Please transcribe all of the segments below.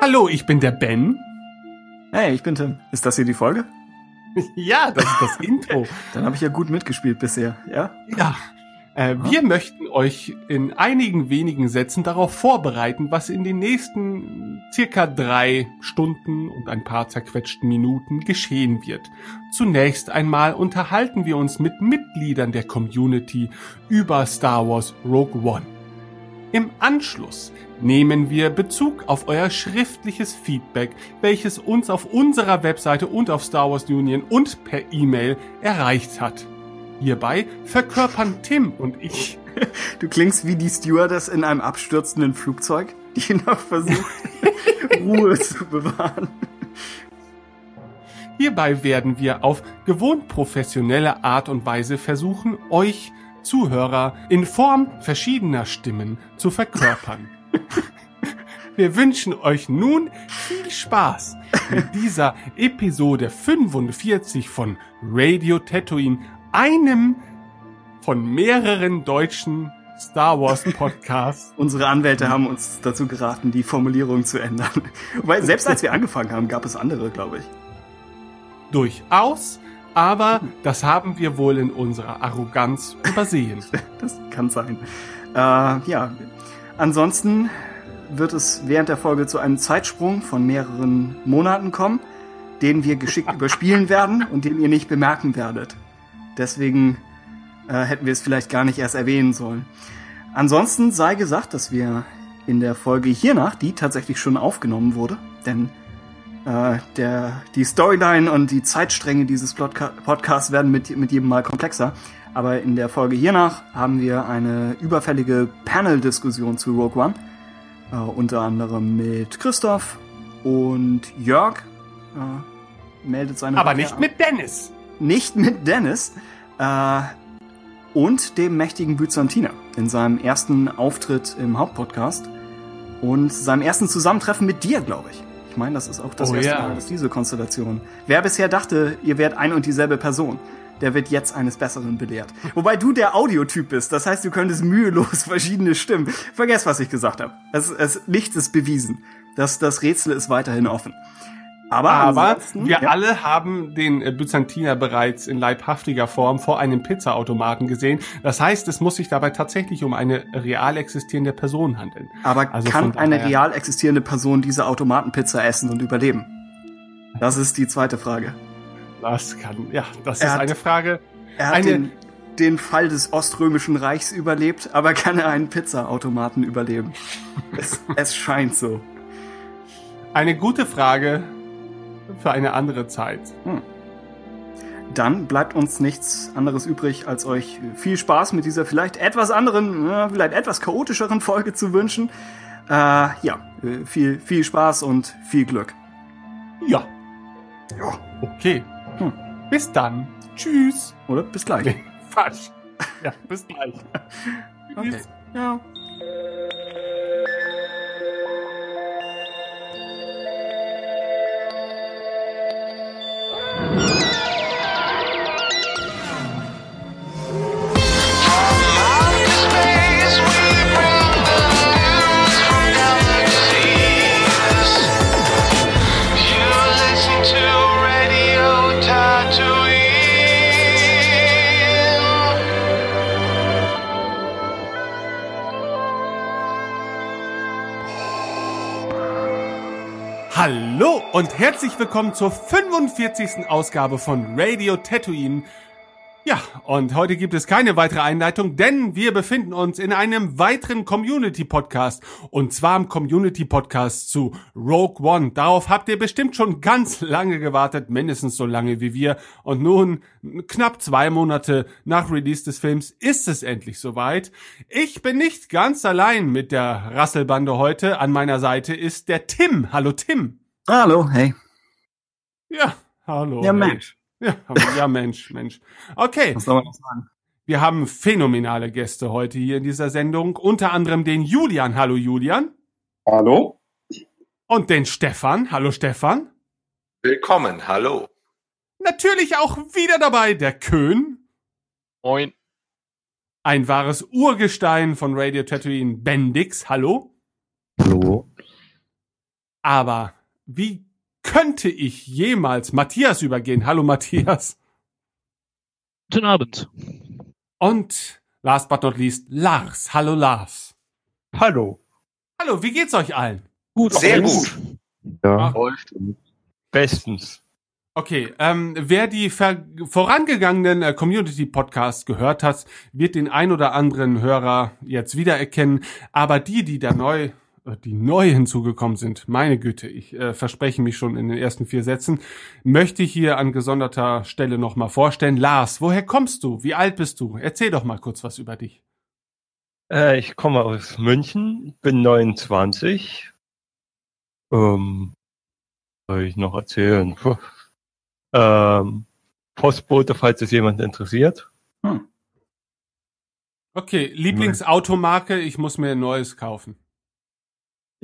Hallo, ich bin der Ben. Hey, ich bin Tim. Ist das hier die Folge? Ja, das ist das Intro. Dann habe ich ja gut mitgespielt bisher, ja? Ja. Äh, wir möchten euch in einigen wenigen Sätzen darauf vorbereiten, was in den nächsten circa drei Stunden und ein paar zerquetschten Minuten geschehen wird. Zunächst einmal unterhalten wir uns mit Mitgliedern der Community über Star Wars Rogue One. Im Anschluss nehmen wir Bezug auf euer schriftliches Feedback, welches uns auf unserer Webseite und auf Star Wars Union und per E-Mail erreicht hat. Hierbei verkörpern Tim und ich. Du klingst wie die Stewardess in einem abstürzenden Flugzeug, die noch versucht, Ruhe zu bewahren. Hierbei werden wir auf gewohnt professionelle Art und Weise versuchen, euch Zuhörer in Form verschiedener Stimmen zu verkörpern. Wir wünschen euch nun viel Spaß mit dieser Episode 45 von Radio Tatooine, einem von mehreren deutschen Star Wars Podcasts. Unsere Anwälte haben uns dazu geraten, die Formulierung zu ändern. Weil selbst als wir angefangen haben, gab es andere, glaube ich. Durchaus, aber das haben wir wohl in unserer Arroganz übersehen. Das kann sein. Äh, ja, ansonsten wird es während der Folge zu einem Zeitsprung von mehreren Monaten kommen, den wir geschickt überspielen werden und den ihr nicht bemerken werdet. Deswegen äh, hätten wir es vielleicht gar nicht erst erwähnen sollen. Ansonsten sei gesagt, dass wir in der Folge hiernach, die tatsächlich schon aufgenommen wurde, denn äh, der, die Storyline und die Zeitstränge dieses Podca Podcasts werden mit, mit jedem Mal komplexer. Aber in der Folge hiernach haben wir eine überfällige Panel-Diskussion zu Rogue One. Äh, unter anderem mit Christoph und Jörg. Äh, meldet seine Aber Rückkehr nicht an. mit Dennis. Nicht mit Dennis. Äh, und dem mächtigen Byzantiner in seinem ersten Auftritt im Hauptpodcast und seinem ersten Zusammentreffen mit dir, glaube ich. Ich meine, das ist auch das Oh erste ja. Mal, dass diese Konstellation. Wer bisher dachte, ihr wärt ein und dieselbe Person, der wird jetzt eines Besseren belehrt. Wobei du der Audiotyp bist, das heißt, du könntest mühelos verschiedene Stimmen. Vergesst, was ich gesagt habe. Es, es, nichts ist bewiesen. Das, das Rätsel ist weiterhin offen. Aber, Aber wir ja. alle haben den äh, Byzantiner bereits in leibhaftiger Form vor einem Pizzaautomaten gesehen. Das heißt, es muss sich dabei tatsächlich um eine real existierende Person handeln. Aber Also kann eine real existierende Person diese Automatenpizza essen und überleben? Das ist die zweite Frage. Das kann, ja, das Er ist hat- eine Frage. Er hat Eine- den, den Fall des Oströmischen Reichs überlebt, aber kann er einen Pizzaautomaten überleben? es, es scheint so. Eine gute Frage für eine andere Zeit. Dann bleibt uns nichts anderes übrig, als euch viel Spaß mit dieser vielleicht etwas anderen, vielleicht etwas chaotischeren Folge zu wünschen. Äh, ja, äh, viel, viel Spaß und viel Glück. Ja, Ja. okay. Hm. Bis dann. Tschüss. Oder bis gleich. Falsch. Ja, bis gleich. Okay. Tschüss. Ja. Hallo und herzlich willkommen zur 45. Ausgabe von Radio Tatooine. Ja, und heute gibt es keine weitere Einleitung, denn wir befinden uns in einem weiteren Community-Podcast. Und zwar im Community-Podcast zu Rogue One. Darauf habt ihr bestimmt schon ganz lange gewartet, mindestens so lange wie wir. Und nun, knapp zwei Monate nach Release des Films, ist es endlich soweit. Ich bin nicht ganz allein mit der Rasselbande heute. An meiner Seite ist der Tim. Hallo Tim. Hallo, hey. Ja, hallo. Ja, hey. Ja, ja, Mensch, Mensch. Okay, Was soll man noch sagen? wir haben phänomenale Gäste heute hier in dieser Sendung. Unter anderem den Julian. Hallo Julian. Hallo? Und den Stefan. Hallo Stefan. Willkommen, hallo. Natürlich auch wieder dabei der Köhn. Moin. Ein wahres Urgestein von Radio Tatooine, Bendix. Hallo. Hallo. Aber wie könnte ich jemals Matthias übergehen? Hallo Matthias. Guten Abend. Und last but not least, Lars. Hallo Lars. Hallo. Hallo, wie geht's euch allen? Gut. Sehr gut. Ja, Läuft. Bestens. Okay, ähm, wer die ver vorangegangenen äh, Community-Podcasts gehört hat, wird den ein oder anderen Hörer jetzt wiedererkennen. Aber die, die da neu, die neu hinzugekommen sind, meine Güte, ich äh, verspreche mich schon in den ersten vier Sätzen, möchte ich hier an gesonderter Stelle nochmal vorstellen. Lars, woher kommst du? Wie alt bist du? Erzähl doch mal kurz was über dich. Äh, ich komme aus München, bin 29. Ähm, soll ich noch erzählen? Puh. Ähm, Postbote, falls es jemand interessiert. Okay, Lieblingsautomarke, ich muss mir ein neues kaufen.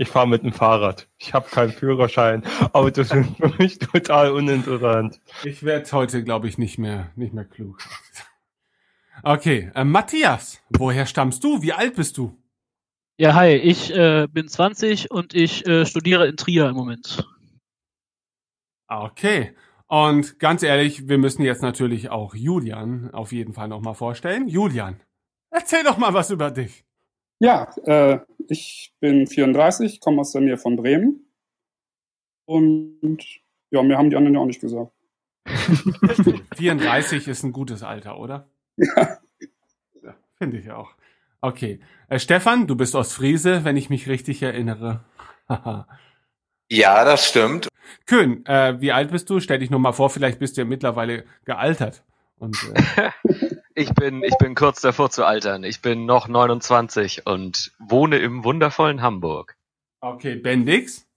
Ich fahre mit dem Fahrrad. Ich habe keinen Führerschein. Autos sind für mich total uninteressant. Ich werde heute, glaube ich, nicht mehr, nicht mehr klug. Okay, äh, Matthias, woher stammst du? Wie alt bist du? Ja, hi, ich äh, bin 20 und ich äh, studiere in Trier im Moment. Okay. Und ganz ehrlich, wir müssen jetzt natürlich auch Julian auf jeden Fall nochmal vorstellen. Julian, erzähl doch mal was über dich. Ja, äh, ich bin 34, komme aus der Nähe von Bremen. Und ja, mir haben die anderen ja auch nicht gesagt. 34 ist ein gutes Alter, oder? Ja. Ja, Finde ich auch. Okay. Äh, Stefan, du bist aus Friese, wenn ich mich richtig erinnere. Haha. Ja, das stimmt. Kön, äh, wie alt bist du? Stell dich nur mal vor, vielleicht bist du ja mittlerweile gealtert. Und äh, Ich bin, ich bin kurz davor zu altern. Ich bin noch 29 und wohne im wundervollen Hamburg. okay, Bendix.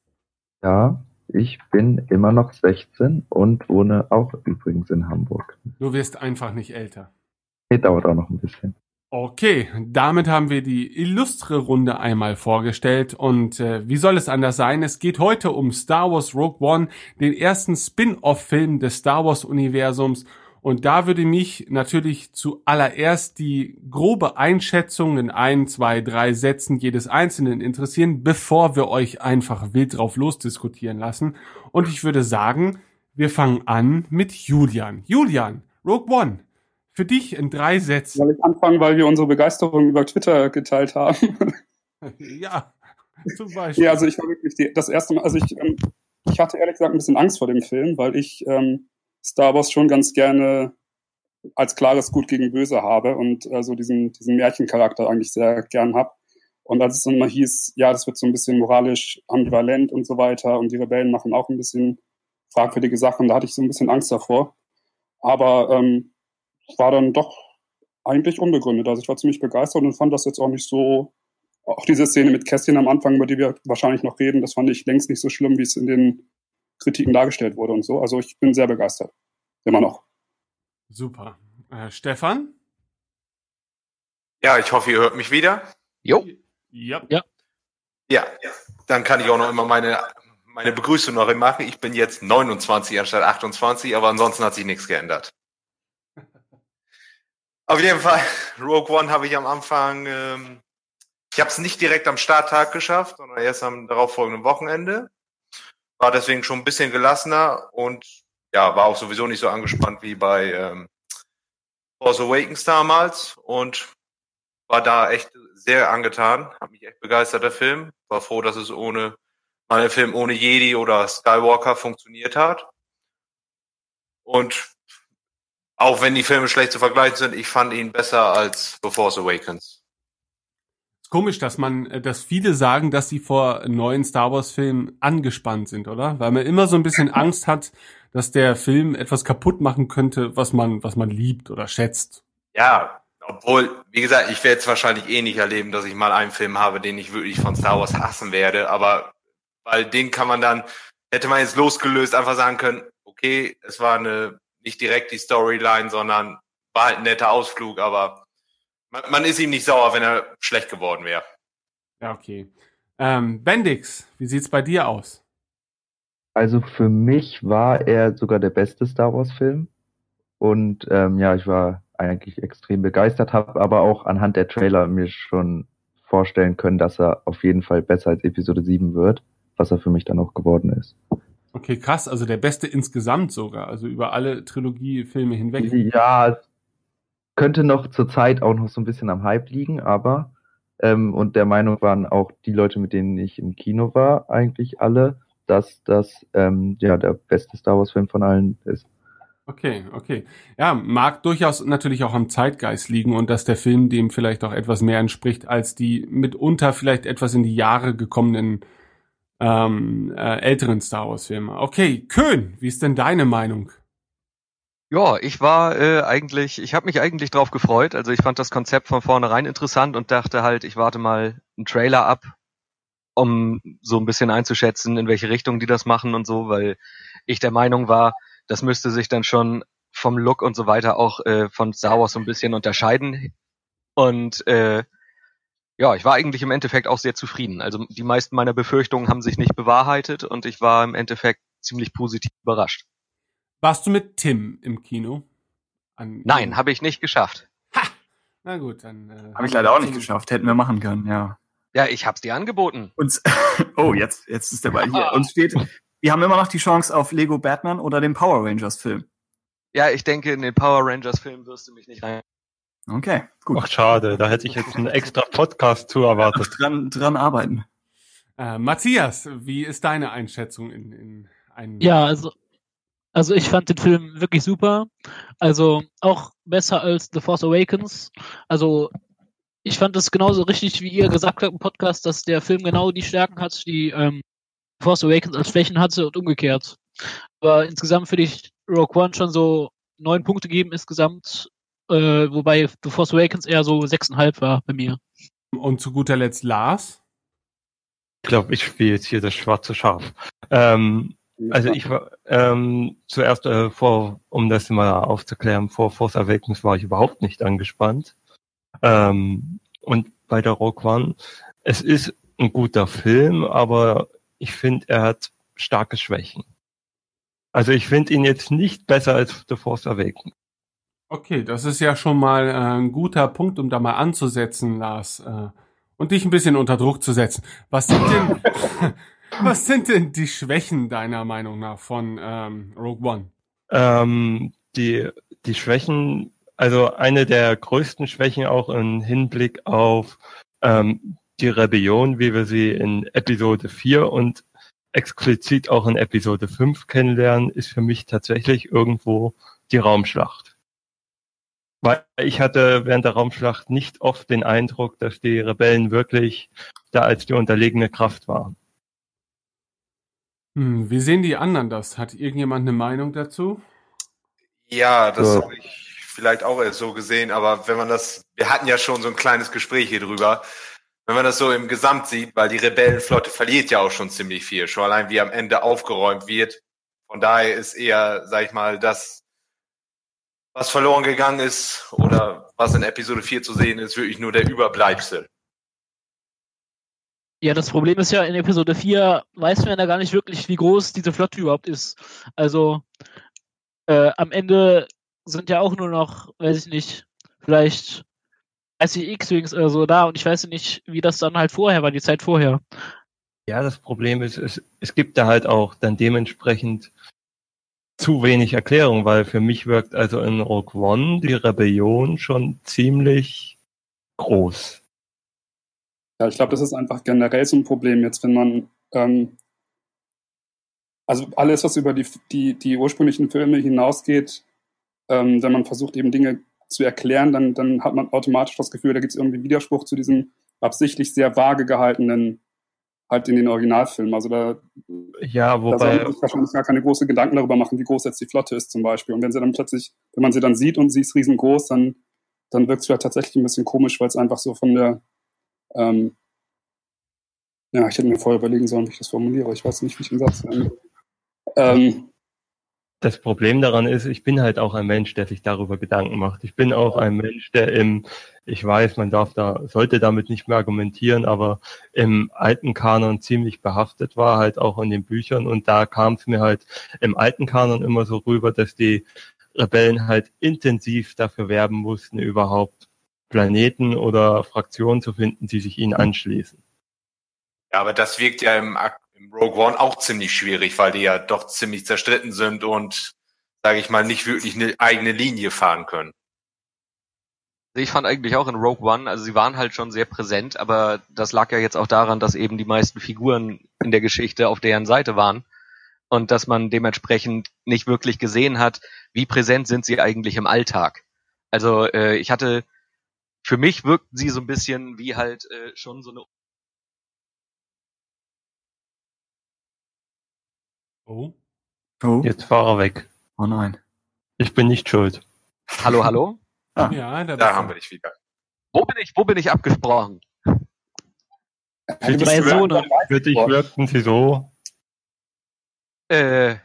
ja, ich bin immer noch 16 und wohne auch übrigens in Hamburg. Du wirst einfach nicht älter. Nee, dauert auch noch ein bisschen. Okay, damit haben wir die illustre Runde einmal vorgestellt und äh, wie soll es anders sein? Es geht heute um Star Wars Rogue One, den ersten Spin-off-Film des Star Wars-Universums und da würde mich natürlich zuallererst die grobe Einschätzung in ein, zwei, drei Sätzen jedes Einzelnen interessieren, bevor wir euch einfach wild drauf losdiskutieren lassen. Und ich würde sagen, wir fangen an mit Julian. Julian, Rogue One, für dich in drei Sätzen. Soll ich anfangen, weil wir unsere Begeisterung über Twitter geteilt haben? Ja, zum Beispiel. ja, also ich war wirklich die, das erste Mal, also ich, ähm, ich hatte ehrlich gesagt ein bisschen Angst vor dem Film, weil ich ähm, Star Wars schon ganz gerne als klares Gut gegen Böse habe und äh, so diesen, diesen Märchencharakter eigentlich sehr gern hab. Und als es dann mal hieß, ja, das wird so ein bisschen moralisch ambivalent und so weiter und die Rebellen machen auch ein bisschen fragwürdige Sachen, da hatte ich so ein bisschen Angst davor. Aber ähm, war dann doch eigentlich unbegründet. Also ich war ziemlich begeistert und fand das jetzt auch nicht so, auch diese Szene mit Kästchen am Anfang, über die wir wahrscheinlich noch reden, das fand ich längst nicht so schlimm, wie es in den Kritiken dargestellt wurde und so. Also ich bin sehr begeistert. Immer noch. Super. Äh, Stefan? Ja, ich hoffe, ihr hört mich wieder. Jo. Ja. Ja, dann kann ich auch noch immer meine, meine Begrüßung noch machen. Ich bin jetzt 29 anstatt 28, aber ansonsten hat sich nichts geändert. Auf jeden Fall, Rogue One habe ich am Anfang, ähm, ich habe es nicht direkt am Starttag geschafft, sondern erst am darauffolgenden Wochenende. War deswegen schon ein bisschen gelassener und ja, war auch sowieso nicht so angespannt wie bei ähm, Force Awakens damals und war da echt sehr angetan, hat mich echt begeistert, der Film. War froh, dass es ohne, mal Film ohne Jedi oder Skywalker funktioniert hat. Und auch wenn die Filme schlecht zu vergleichen sind, ich fand ihn besser als The Force Awakens. Komisch, dass man, äh, dass viele sagen, dass sie vor neuen Star Wars Filmen angespannt sind, oder? Weil man immer so ein bisschen Angst hat, dass der Film etwas kaputt machen könnte, was man, was man liebt oder schätzt. Ja, obwohl, wie gesagt, ich werde es wahrscheinlich eh nicht erleben, dass ich mal einen Film habe, den ich wirklich von Star Wars hassen werde, aber weil den kann man dann, hätte man jetzt losgelöst, einfach sagen können, okay, es war eine, nicht direkt die Storyline, sondern war halt ein netter Ausflug, aber man, man ist ihm nicht sauer, wenn er schlecht geworden wäre. Ja, okay. Ähm, Bendix, wie sieht's bei dir aus? Also für mich war er sogar der beste Star Wars-Film. Und ähm, ja, ich war eigentlich extrem begeistert, habe aber auch anhand der Trailer mir schon vorstellen können, dass er auf jeden Fall besser als Episode 7 wird, was er für mich dann auch geworden ist. Okay, krass. Also der beste insgesamt sogar. Also über alle Trilogie-Filme hinweg. Ja, es könnte noch zur Zeit auch noch so ein bisschen am Hype liegen, aber ähm, und der Meinung waren auch die Leute, mit denen ich im Kino war, eigentlich alle, dass das ähm, ja der beste Star Wars Film von allen ist. Okay, okay. Ja, mag durchaus natürlich auch am Zeitgeist liegen und dass der Film dem vielleicht auch etwas mehr entspricht als die mitunter vielleicht etwas in die Jahre gekommenen ähm, äh, älteren Star Wars Filme. Okay, Köhn, wie ist denn deine Meinung? Ja, ich war äh, eigentlich, ich habe mich eigentlich drauf gefreut. Also ich fand das Konzept von vornherein interessant und dachte halt, ich warte mal einen Trailer ab, um so ein bisschen einzuschätzen, in welche Richtung die das machen und so, weil ich der Meinung war, das müsste sich dann schon vom Look und so weiter auch äh, von Star Wars so ein bisschen unterscheiden. Und äh, ja, ich war eigentlich im Endeffekt auch sehr zufrieden. Also die meisten meiner Befürchtungen haben sich nicht bewahrheitet und ich war im Endeffekt ziemlich positiv überrascht. Warst du mit Tim im Kino? An Nein, habe ich nicht geschafft. Na gut, dann. Äh, Habe ich leider auch nicht geschafft. Hätten wir machen können, ja. Ja, ich hab's dir angeboten. Uns, oh, jetzt, jetzt ist der Ball hier. Uns steht, wir haben immer noch die Chance auf Lego Batman oder den Power Rangers Film. Ja, ich denke, in den Power Rangers Film wirst du mich nicht rein. Okay, gut. Ach, schade, da hätte ich jetzt einen extra Podcast zu erwartet. Dran, dran arbeiten. Äh, Matthias, wie ist deine Einschätzung in, in einem Ja, also, also ich fand den Film wirklich super. Also auch besser als The Force Awakens. Also ich fand es genauso richtig, wie ihr gesagt habt im Podcast, dass der Film genau die Stärken hat, die ähm, Force Awakens als Schwächen hatte und umgekehrt. Aber insgesamt würde ich Rogue One schon so neun Punkte geben insgesamt, äh, wobei The Force Awakens eher so sechseinhalb war bei mir. Und zu guter Letzt Lars. Ich glaube, ich spiele jetzt hier das schwarze Schaf. Ähm, also ich war ähm, zuerst äh, vor, um das mal aufzuklären, vor Force Awakens war ich überhaupt nicht angespannt. Ähm, und bei der Rogue One, es ist ein guter Film, aber ich finde, er hat starke Schwächen. Also ich finde ihn jetzt nicht besser als The Force Awakens. Okay, das ist ja schon mal äh, ein guter Punkt, um da mal anzusetzen, Lars. Äh, und dich ein bisschen unter Druck zu setzen. Was sind denn, was sind denn die Schwächen deiner Meinung nach von ähm, Rogue One? Ähm, die, die Schwächen, also eine der größten Schwächen auch im Hinblick auf ähm, die Rebellion, wie wir sie in Episode 4 und explizit auch in Episode 5 kennenlernen, ist für mich tatsächlich irgendwo die Raumschlacht. Weil ich hatte während der Raumschlacht nicht oft den Eindruck, dass die Rebellen wirklich da als die unterlegene Kraft waren. Hm, wie sehen die anderen das? Hat irgendjemand eine Meinung dazu? Ja, das So. habe ich vielleicht auch erst so gesehen, aber wenn man das, wir hatten ja schon so ein kleines Gespräch hier drüber, wenn man das so im Gesamt sieht, weil die Rebellenflotte verliert ja auch schon ziemlich viel, schon allein wie am Ende aufgeräumt wird. Von daher ist eher, sag ich mal, das, was verloren gegangen ist oder was in Episode 4 zu sehen ist, wirklich nur der Überbleibsel. Ja, das Problem ist ja, in Episode 4 weiß man ja gar nicht wirklich, wie groß diese Flotte überhaupt ist. Also äh, am Ende sind ja auch nur noch, weiß ich nicht, vielleicht 30 X-Wings oder so da und ich weiß nicht, wie das dann halt vorher war, die Zeit vorher. Ja, das Problem ist, es, es gibt da halt auch dann dementsprechend zu wenig Erklärung, weil für mich wirkt also in Rogue One die Rebellion schon ziemlich groß. Ja, ich glaube, das ist einfach generell so ein Problem jetzt, wenn man ähm, also alles, was über die, die, die ursprünglichen Filme hinausgeht, ähm, wenn man versucht, eben Dinge zu erklären, dann, dann hat man automatisch das Gefühl, da gibt es irgendwie Widerspruch zu diesem absichtlich sehr vage gehaltenen halt in den Originalfilmen. Also da, Ja, da soll wobei, man sich wahrscheinlich gar keine großen Gedanken darüber machen, wie groß jetzt die Flotte ist zum Beispiel. Und wenn sie dann plötzlich, wenn man sie dann sieht und sie ist riesengroß, dann, dann wirkt es vielleicht tatsächlich ein bisschen komisch, weil es einfach so von der ähm, ja, ich hätte mir vorher überlegen sollen, wie ich das formuliere. Ich weiß nicht, wie ich den Satz ähm, ähm, das Problem daran ist, ich bin halt auch ein Mensch, der sich darüber Gedanken macht. Ich bin auch ein Mensch, der im, ich weiß, man darf da, sollte damit nicht mehr argumentieren, aber im alten Kanon ziemlich behaftet war, halt auch in den Büchern. Und da kam es mir halt im alten Kanon immer so rüber, dass die Rebellen halt intensiv dafür werben mussten, überhaupt Planeten oder Fraktionen zu finden, die sich ihnen anschließen. Ja, aber das wirkt ja im, im Rogue One auch ziemlich schwierig, weil die ja doch ziemlich zerstritten sind und, sage ich mal, nicht wirklich eine eigene Linie fahren können. Ich fand eigentlich auch in Rogue One, also sie waren halt schon sehr präsent, aber das lag ja jetzt auch daran, dass eben die meisten Figuren in der Geschichte auf deren Seite waren und dass man dementsprechend nicht wirklich gesehen hat, wie präsent sind sie eigentlich im Alltag. Also äh, ich hatte, für mich wirkten sie so ein bisschen wie halt äh, schon so eine Oh. Oh, Jetzt war er weg. oh nein. Ich bin nicht schuld. Hallo, hallo? Ah. Ja, da, Da haben wir dich wieder. Wo bin ich, wo bin ich abgesprochen? Bei wieder- Sohne. Für dich wirkten sie so. Äh,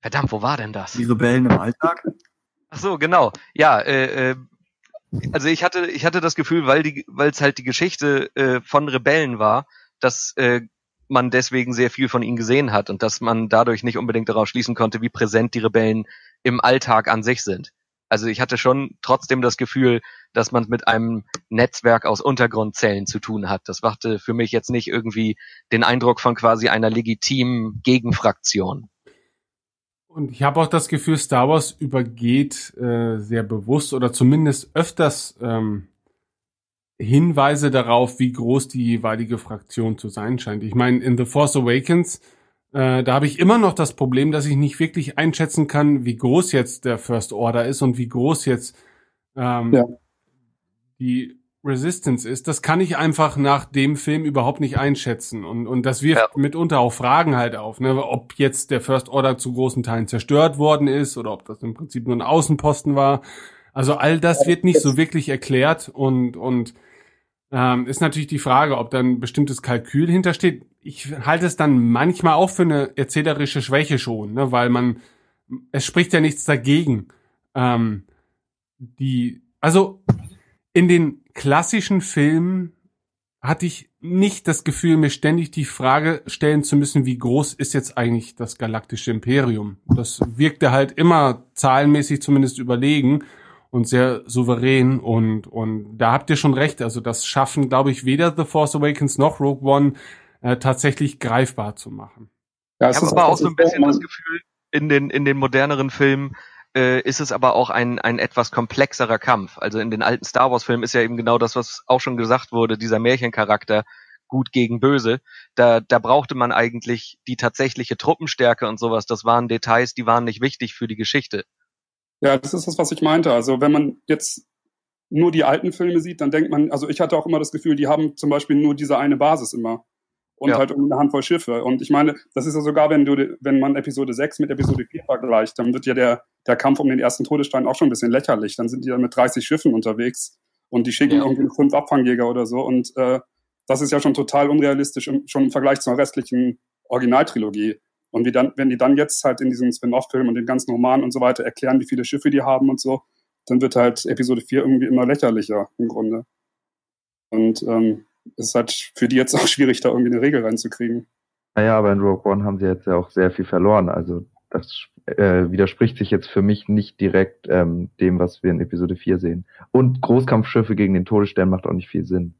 verdammt, wo war denn das? Die Rebellen im Alltag? Ach so, genau. Ja, äh, äh, also ich hatte, ich hatte das Gefühl, weil die, weil es halt die Geschichte äh, von Rebellen war, dass äh, man deswegen sehr viel von ihnen gesehen hat und dass man dadurch nicht unbedingt darauf schließen konnte, wie präsent die Rebellen im Alltag an sich sind. Also ich hatte schon trotzdem das Gefühl, dass man mit einem Netzwerk aus Untergrundzellen zu tun hat. Das machte für mich jetzt nicht irgendwie den Eindruck von quasi einer legitimen Gegenfraktion. Und ich habe auch das Gefühl, Star Wars übergeht äh, sehr bewusst oder zumindest öfters ähm, Hinweise darauf, wie groß die jeweilige Fraktion zu sein scheint. Ich meine, in The Force Awakens, äh, da habe ich immer noch das Problem, dass ich nicht wirklich einschätzen kann, wie groß jetzt der First Order ist und wie groß jetzt ähm, Ja. die Resistance ist. Das kann ich einfach nach dem Film überhaupt nicht einschätzen. Und, und das wirft Ja. mitunter auch Fragen halt auf, ne? ob jetzt der First Order zu großen Teilen zerstört worden ist oder ob das im Prinzip nur ein Außenposten war. Also all das wird nicht so wirklich erklärt und, und ähm, ist natürlich die Frage, ob da ein bestimmtes Kalkül hintersteht. Ich halte es dann manchmal auch für eine erzählerische Schwäche schon, ne? weil man, es spricht ja nichts dagegen. Ähm, die, also in den klassischen Filmen hatte ich nicht das Gefühl, mir ständig die Frage stellen zu müssen, wie groß ist jetzt eigentlich das galaktische Imperium? Das wirkte halt immer zahlenmäßig zumindest überlegen und sehr souverän und, und da habt ihr schon recht. Also das schaffen, glaube ich, weder The Force Awakens noch Rogue One äh, tatsächlich greifbar zu machen. Ja, Ich es habe aber auch das so ein bisschen das Gefühl, in den, in den moderneren Filmen äh, ist es aber auch ein, ein etwas komplexerer Kampf. Also in den alten Star Wars-Filmen ist ja eben genau das, was auch schon gesagt wurde, dieser Märchencharakter gut gegen böse. Da, da brauchte man eigentlich die tatsächliche Truppenstärke und sowas. Das waren Details, die waren nicht wichtig für die Geschichte. Ja, das ist das, was ich meinte. Also wenn man jetzt nur die alten Filme sieht, dann denkt man, also ich hatte auch immer das Gefühl, die haben zum Beispiel nur diese eine Basis immer. Und Ja. halt eine Handvoll Schiffe. Und ich meine, das ist ja sogar, wenn du, wenn man Episode 6 mit Episode 4 vergleicht, dann wird ja der, der Kampf um den ersten Todesstein auch schon ein bisschen lächerlich. Dann sind die ja mit 30 Schiffen unterwegs und die schicken Ja. irgendwie fünf Abfangjäger oder so. Und äh, das ist ja schon total unrealistisch, im, schon im Vergleich zur restlichen Originaltrilogie. Und wie dann, wenn die dann jetzt halt in diesem Spin-off-Film und den ganzen Romanen und so weiter erklären, wie viele Schiffe die haben und so, dann wird halt Episode 4 irgendwie immer lächerlicher im Grunde. Und ähm, es ist halt für die jetzt auch schwierig, da irgendwie eine Regel reinzukriegen. Naja, aber in Rogue One haben sie jetzt ja auch sehr viel verloren. Also das äh, widerspricht sich jetzt für mich nicht direkt ähm, dem, was wir in Episode 4 sehen. Und Großkampfschiffe gegen den Todesstern macht auch nicht viel Sinn.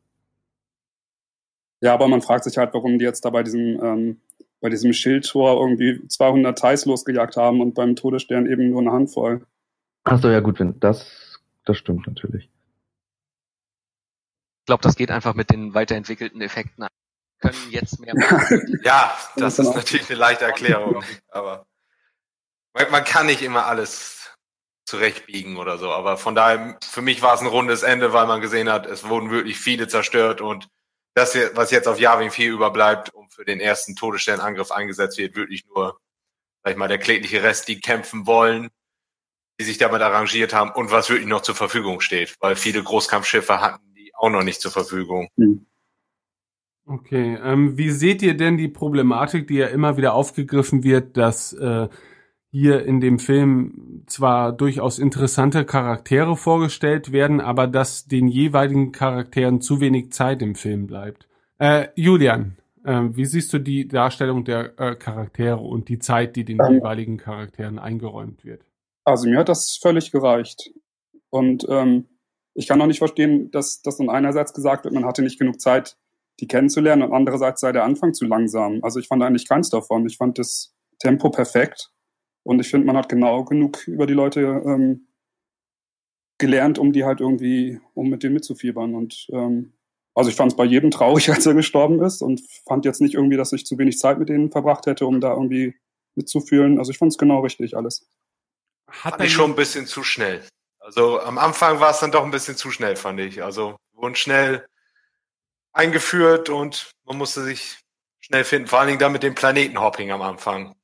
Ja, aber man fragt sich halt, warum die jetzt da bei diesem, ähm, bei diesem Schildtor irgendwie 200 Thais losgejagt haben und beim Todesstern eben nur eine Handvoll. Ach so, ja gut, wenn das das stimmt natürlich. Ich glaube, das geht einfach mit den weiterentwickelten Effekten. Können jetzt mehr. Ja, das ist natürlich eine leichte Erklärung, aber man, kann nicht immer alles zurechtbiegen oder so. Aber von daher, für mich war es ein rundes Ende, weil man gesehen hat, es wurden wirklich viele zerstört und das, was jetzt auf Yavin 4 überbleibt und für den ersten Todessternangriff eingesetzt wird, wirklich nur, sag ich mal, der klägliche Rest, die kämpfen wollen, die sich damit arrangiert haben und was wirklich noch zur Verfügung steht, weil viele Großkampfschiffe hatten auch noch nicht zur Verfügung. Okay, ähm, wie seht ihr denn die Problematik, die ja immer wieder aufgegriffen wird, dass äh, hier in dem Film zwar durchaus interessante Charaktere vorgestellt werden, aber dass den jeweiligen Charakteren zu wenig Zeit im Film bleibt? Äh, Julian, äh, wie siehst du die Darstellung der äh, Charaktere und die Zeit, die den Ähm. jeweiligen Charakteren eingeräumt wird? Also mir hat das völlig gereicht. Und ähm, ich kann auch nicht verstehen, dass, dass dann einerseits gesagt wird, man hatte nicht genug Zeit, die kennenzulernen und andererseits sei der Anfang zu langsam. Also ich fand eigentlich keins davon. Ich fand das Tempo perfekt und ich finde, man hat genau genug über die Leute ähm, gelernt, um die halt irgendwie, um mit denen mitzufiebern. Und ähm, also ich fand es bei jedem traurig, als er gestorben ist und fand jetzt nicht irgendwie, dass ich zu wenig Zeit mit denen verbracht hätte, um da irgendwie mitzufühlen. Also ich fand es genau richtig alles. Hat Fand ich schon ein bisschen zu schnell. Also am Anfang war es dann doch ein bisschen zu schnell, fand ich. Also wurden schnell eingeführt und man musste sich schnell finden. Vor allen Dingen dann mit dem Planetenhopping am Anfang.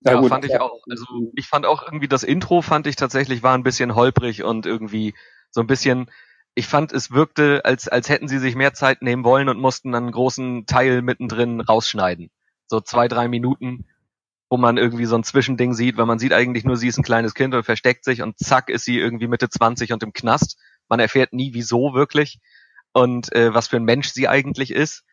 Ja, gut, fand ich auch. Also ich fand auch irgendwie das Intro fand ich tatsächlich war ein bisschen holprig und irgendwie so ein bisschen. Ich fand, es wirkte, als als hätten sie sich mehr Zeit nehmen wollen und mussten dann einen großen Teil mittendrin rausschneiden. So zwei drei Minuten, wo man irgendwie so ein Zwischending sieht, weil man sieht eigentlich nur, sie ist ein kleines Kind und versteckt sich und zack ist sie irgendwie Mitte 20 und im Knast. Man erfährt nie, wieso wirklich und äh, was für ein Mensch sie eigentlich ist.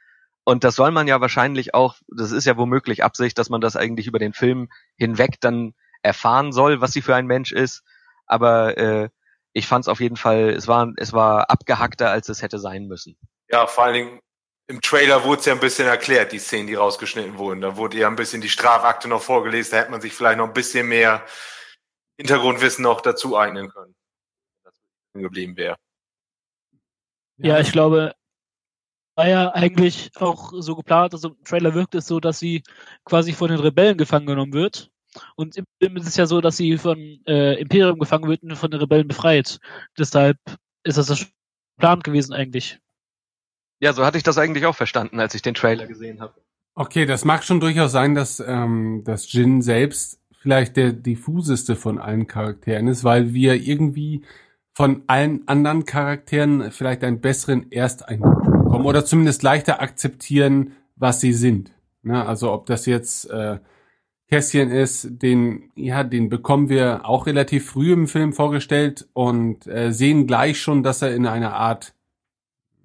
Und das soll man ja wahrscheinlich auch, das ist ja womöglich Absicht, dass man das eigentlich über den Film hinweg dann erfahren soll, was sie für ein Mensch ist. Aber äh, ich fand es auf jeden Fall, es war, es war abgehackter, als es hätte sein müssen. Ja, vor allen Dingen im Trailer wurde es ja ein bisschen erklärt, die Szenen, die rausgeschnitten wurden. Da wurde ja ein bisschen die Strafakte noch vorgelesen, da hätte man sich vielleicht noch ein bisschen mehr Hintergrundwissen noch dazu eignen können. wenn Das geblieben wäre. Ja, ich glaube, war ja eigentlich auch so geplant, also im Trailer wirkt es so, dass sie quasi von den Rebellen gefangen genommen wird. Und im Film ist es ja so, dass sie von äh, Imperium gefangen wird und von den Rebellen befreit. Deshalb ist das das Plan gewesen eigentlich. Ja, so hatte ich das eigentlich auch verstanden, als ich den Trailer gesehen habe. Okay, das mag schon durchaus sein, dass, ähm, dass Jin selbst vielleicht der diffuseste von allen Charakteren ist, weil wir irgendwie von allen anderen Charakteren vielleicht einen besseren Ersteindruck bekommen oder zumindest leichter akzeptieren, was sie sind. Ne? Also ob das jetzt äh, Kässchen ist, den ja, den bekommen wir auch relativ früh im Film vorgestellt und äh, sehen gleich schon, dass er in einer Art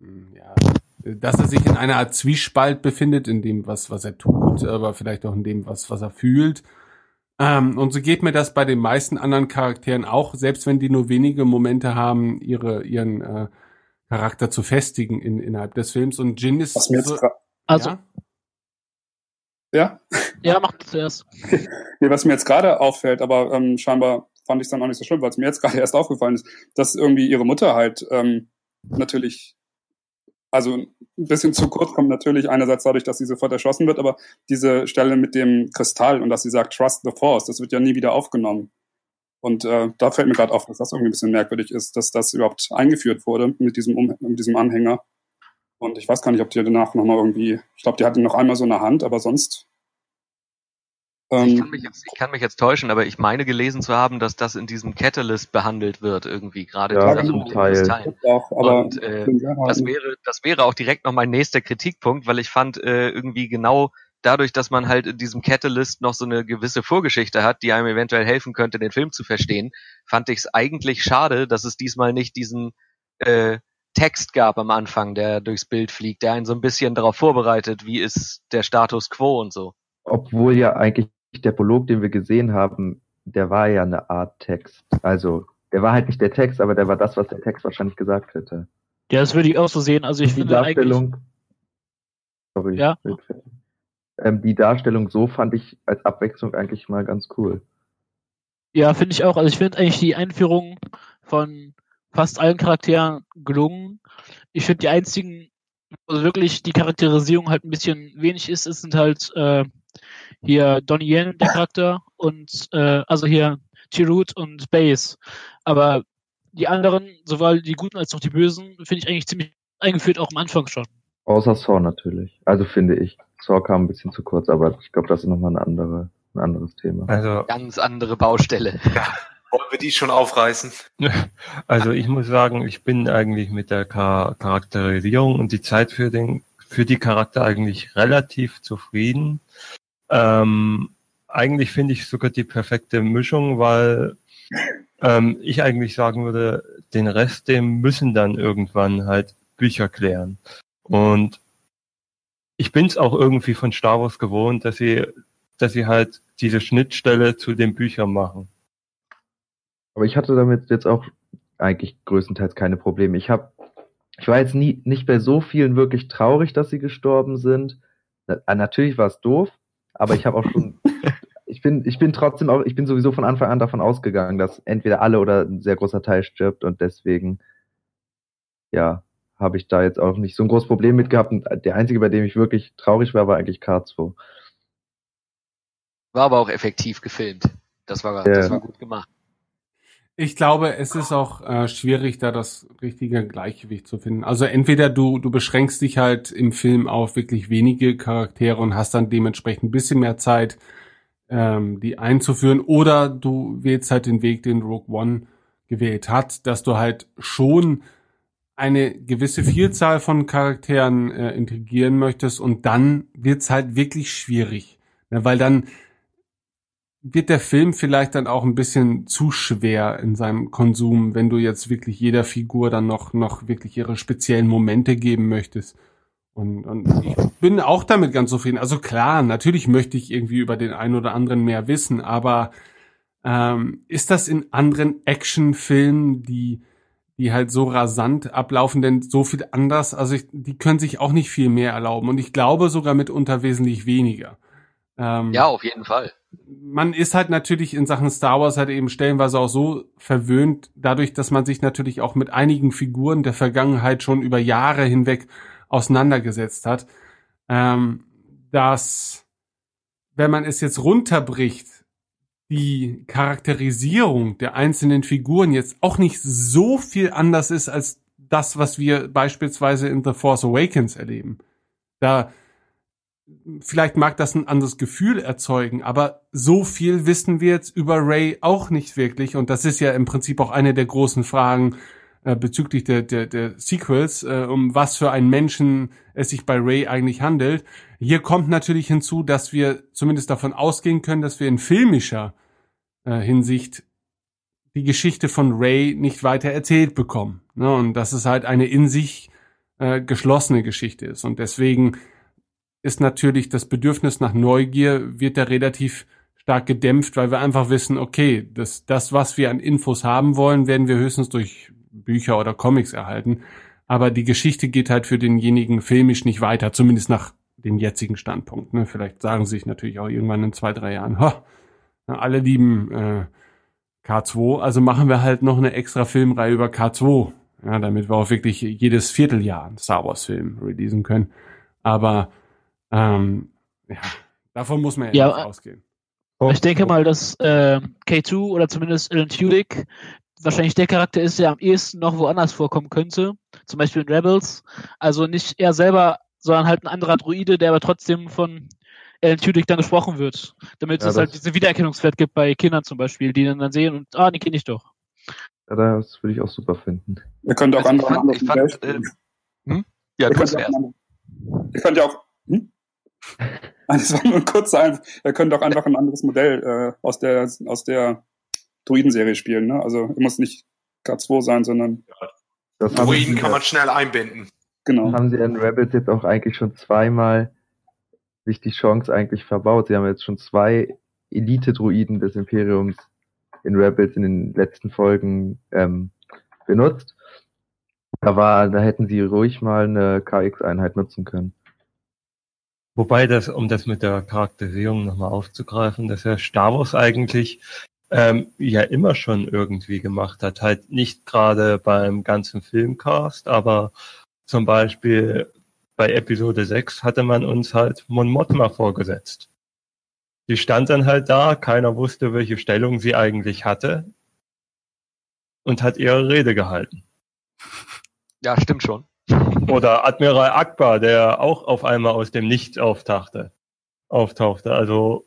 hm, ja, dass er sich in einer Art Zwiespalt befindet, in dem, was, was er tut, aber vielleicht auch in dem, was, was er fühlt. Ähm, und so geht mir das bei den meisten anderen Charakteren auch, selbst wenn die nur wenige Momente haben, ihre, ihren äh, Charakter zu festigen in, innerhalb des Films. Und Jin ist Was mir jetzt so, Also, ja? ja? ja, macht zuerst. Nee, was mir jetzt gerade auffällt, aber ähm, scheinbar fand ich es dann auch nicht so schlimm, weil es mir jetzt gerade erst aufgefallen ist, dass irgendwie ihre Mutter halt ähm, natürlich, also ein bisschen zu kurz kommt natürlich einerseits dadurch, dass sie sofort erschossen wird, aber diese Stelle mit dem Kristall und dass sie sagt, trust the force, das wird ja nie wieder aufgenommen. Und äh, da fällt mir gerade auf, dass das irgendwie ein bisschen merkwürdig ist, dass das überhaupt eingeführt wurde mit diesem, um mit diesem Anhänger. Und ich weiß gar nicht, ob die danach nochmal irgendwie, ich glaube, die hatte noch einmal so eine Hand, aber sonst. Ich Ähm, kann, mich jetzt, ich kann mich jetzt täuschen, aber ich meine gelesen zu haben, dass das in diesem Catalyst behandelt wird irgendwie gerade. Ja, also zum mit den Teil. Kristallen. auch, aber Und äh, das wäre, das wäre auch direkt noch mein nächster Kritikpunkt, weil ich fand äh, irgendwie genau dadurch, dass man halt in diesem Catalyst noch so eine gewisse Vorgeschichte hat, die einem eventuell helfen könnte, den Film zu verstehen, fand ich es eigentlich schade, dass es diesmal nicht diesen äh, Text gab am Anfang, der durchs Bild fliegt, der einen so ein bisschen darauf vorbereitet, wie ist der Status quo und so. Obwohl ja eigentlich der Prolog, den wir gesehen haben, der war ja eine Art Text. Also, der war halt nicht der Text, aber der war das, was der Text wahrscheinlich gesagt hätte. Ja, das würde ich auch so sehen. Also ich die finde eigentlich, Darstellung. Sorry. Ja. Ähm, die Darstellung so fand ich als Abwechslung eigentlich mal ganz cool. ja, finde ich auch. Also ich finde eigentlich die Einführung von fast allen Charakteren gelungen. Ich finde die einzigen, also wirklich die Charakterisierung halt ein bisschen wenig ist, es sind halt äh, hier Donnie Yen, der Charakter, und äh, also hier Chirrut und Base. Aber die anderen, sowohl die Guten als auch die Bösen, finde ich eigentlich ziemlich eingeführt, auch am Anfang schon. Außer Saw natürlich. Also finde ich. Saw kam ein bisschen zu kurz, aber ich glaube, das ist nochmal eine andere, ein anderes Thema. Also, Ganz andere Baustelle. Wollen wir die schon aufreißen? also ich muss sagen, ich bin eigentlich mit der Char Charakterisierung und die Zeit für den, für die Charakter eigentlich relativ zufrieden. Ähm, eigentlich finde ich sogar die perfekte Mischung, weil ähm, ich eigentlich sagen würde, den Rest, dem müssen dann irgendwann halt Bücher klären. Und ich bin es auch irgendwie von Star Wars gewohnt, dass sie, dass sie halt diese Schnittstelle zu den Büchern machen. Aber ich hatte damit jetzt auch eigentlich größtenteils keine Probleme. Ich habe, ich war jetzt nie nicht bei so vielen wirklich traurig, dass sie gestorben sind. Na, natürlich war es doof, aber ich habe auch schon, ich bin, ich bin trotzdem auch, ich bin sowieso von Anfang an davon ausgegangen, dass entweder alle oder ein sehr großer Teil stirbt und deswegen, ja, habe ich da jetzt auch nicht so ein großes Problem mit gehabt. Und der einzige, bei dem ich wirklich traurig war, war eigentlich K2. War aber auch effektiv gefilmt. Das war, Ja. das war gut gemacht. Ich glaube, es ist auch äh, schwierig, da das richtige Gleichgewicht zu finden. Also entweder du, du beschränkst dich halt im Film auf wirklich wenige Charaktere und hast dann dementsprechend ein bisschen mehr Zeit, ähm, die einzuführen, oder du wählst halt den Weg, den Rogue One gewählt hat, dass du halt schon eine gewisse Vielzahl von Charakteren äh, integrieren möchtest und dann wird's halt wirklich schwierig. Ne, weil dann wird der Film vielleicht dann auch ein bisschen zu schwer in seinem Konsum, wenn du jetzt wirklich jeder Figur dann noch, noch wirklich ihre speziellen Momente geben möchtest. Und, und ich bin auch damit ganz zufrieden. Also klar, natürlich möchte ich irgendwie über den einen oder anderen mehr wissen, aber ähm, ist das in anderen Actionfilmen, die, die halt so rasant ablaufen, denn so viel anders? Also ich, die können sich auch nicht viel mehr erlauben. Und ich glaube sogar mitunter wesentlich weniger. Ähm, Ja, auf jeden Fall. Man ist halt natürlich in Sachen Star Wars halt eben stellenweise auch so verwöhnt, dadurch, dass man sich natürlich auch mit einigen Figuren der Vergangenheit schon über Jahre hinweg auseinandergesetzt hat, ähm, dass wenn man es jetzt runterbricht, die Charakterisierung der einzelnen Figuren jetzt auch nicht so viel anders ist als das, was wir beispielsweise in The Force Awakens erleben. Da vielleicht mag das ein anderes Gefühl erzeugen, aber so viel wissen wir jetzt über Ray auch nicht wirklich. Und das ist ja im Prinzip auch eine der großen Fragen äh, bezüglich der, der, der Sequels, äh, um was für einen Menschen es sich bei Ray eigentlich handelt. Hier kommt natürlich hinzu, dass wir zumindest davon ausgehen können, dass wir in filmischer äh, Hinsicht die Geschichte von Ray nicht weiter erzählt bekommen. Ne? Und dass es halt eine in sich äh, geschlossene Geschichte ist. Und deswegen ist natürlich das Bedürfnis nach Neugier wird da relativ stark gedämpft, weil wir einfach wissen, okay, das, das, was wir an Infos haben wollen, werden wir höchstens durch Bücher oder Comics erhalten. Aber die Geschichte geht halt für denjenigen filmisch nicht weiter, zumindest nach dem jetzigen Standpunkt. Ne? Vielleicht sagen sie sich natürlich auch irgendwann in zwei, drei Jahren, ha, alle lieben äh, K2, also machen wir halt noch eine extra Filmreihe über K2, ja, damit wir auch wirklich jedes Vierteljahr einen Star Wars Film releasen können. Aber ähm, ja, davon muss man ja, Ja, ausgehen. Ich denke mal, dass äh, K2 oder zumindest Alan Tudyk wahrscheinlich der Charakter ist, der am ehesten noch woanders vorkommen könnte. Zum Beispiel in Rebels. Also nicht er selber, sondern halt ein anderer Druide, der aber trotzdem von Alan Tudyk dann gesprochen wird. Damit Ja, es halt diese Wiedererkennungswert gibt bei Kindern zum Beispiel, die dann, dann sehen und, ah, den kenne ich doch. Ja, das würde ich auch super finden. Ihr könnt auch Also ich andere fand- anderes ich fand, äh, hm? Ja, du hast ja erst. auch- Ihr könnt ja auch. Nein, Das war nur ein kurzer Einwurf. Ihr könnt auch einfach ein anderes Modell äh, aus der aus der Druiden-Serie spielen. Ne? Also muss nicht K2 sein, sondern haben Druiden kann man schnell einbinden. genau. haben sie in Rebels jetzt auch eigentlich schon zweimal sich die Chance eigentlich verbaut. Sie haben jetzt schon zwei Elite-Druiden des Imperiums in Rebels in den letzten Folgen ähm, benutzt. Da war, da hätten sie ruhig mal eine KX-Einheit nutzen können. Wobei das, um das mit der Charakterisierung nochmal aufzugreifen, dass ja Star Wars eigentlich ähm, ja immer schon irgendwie gemacht hat. Halt nicht gerade beim ganzen Filmcast, aber zum Beispiel bei Episode 6 hatte man uns halt Mon Mothma vorgesetzt. Die stand dann halt da, keiner wusste, welche Stellung sie eigentlich hatte und hat ihre Rede gehalten. Ja, stimmt schon. Oder Admiral Akbar, der auch auf einmal aus dem Nichts auftauchte. auftauchte. Also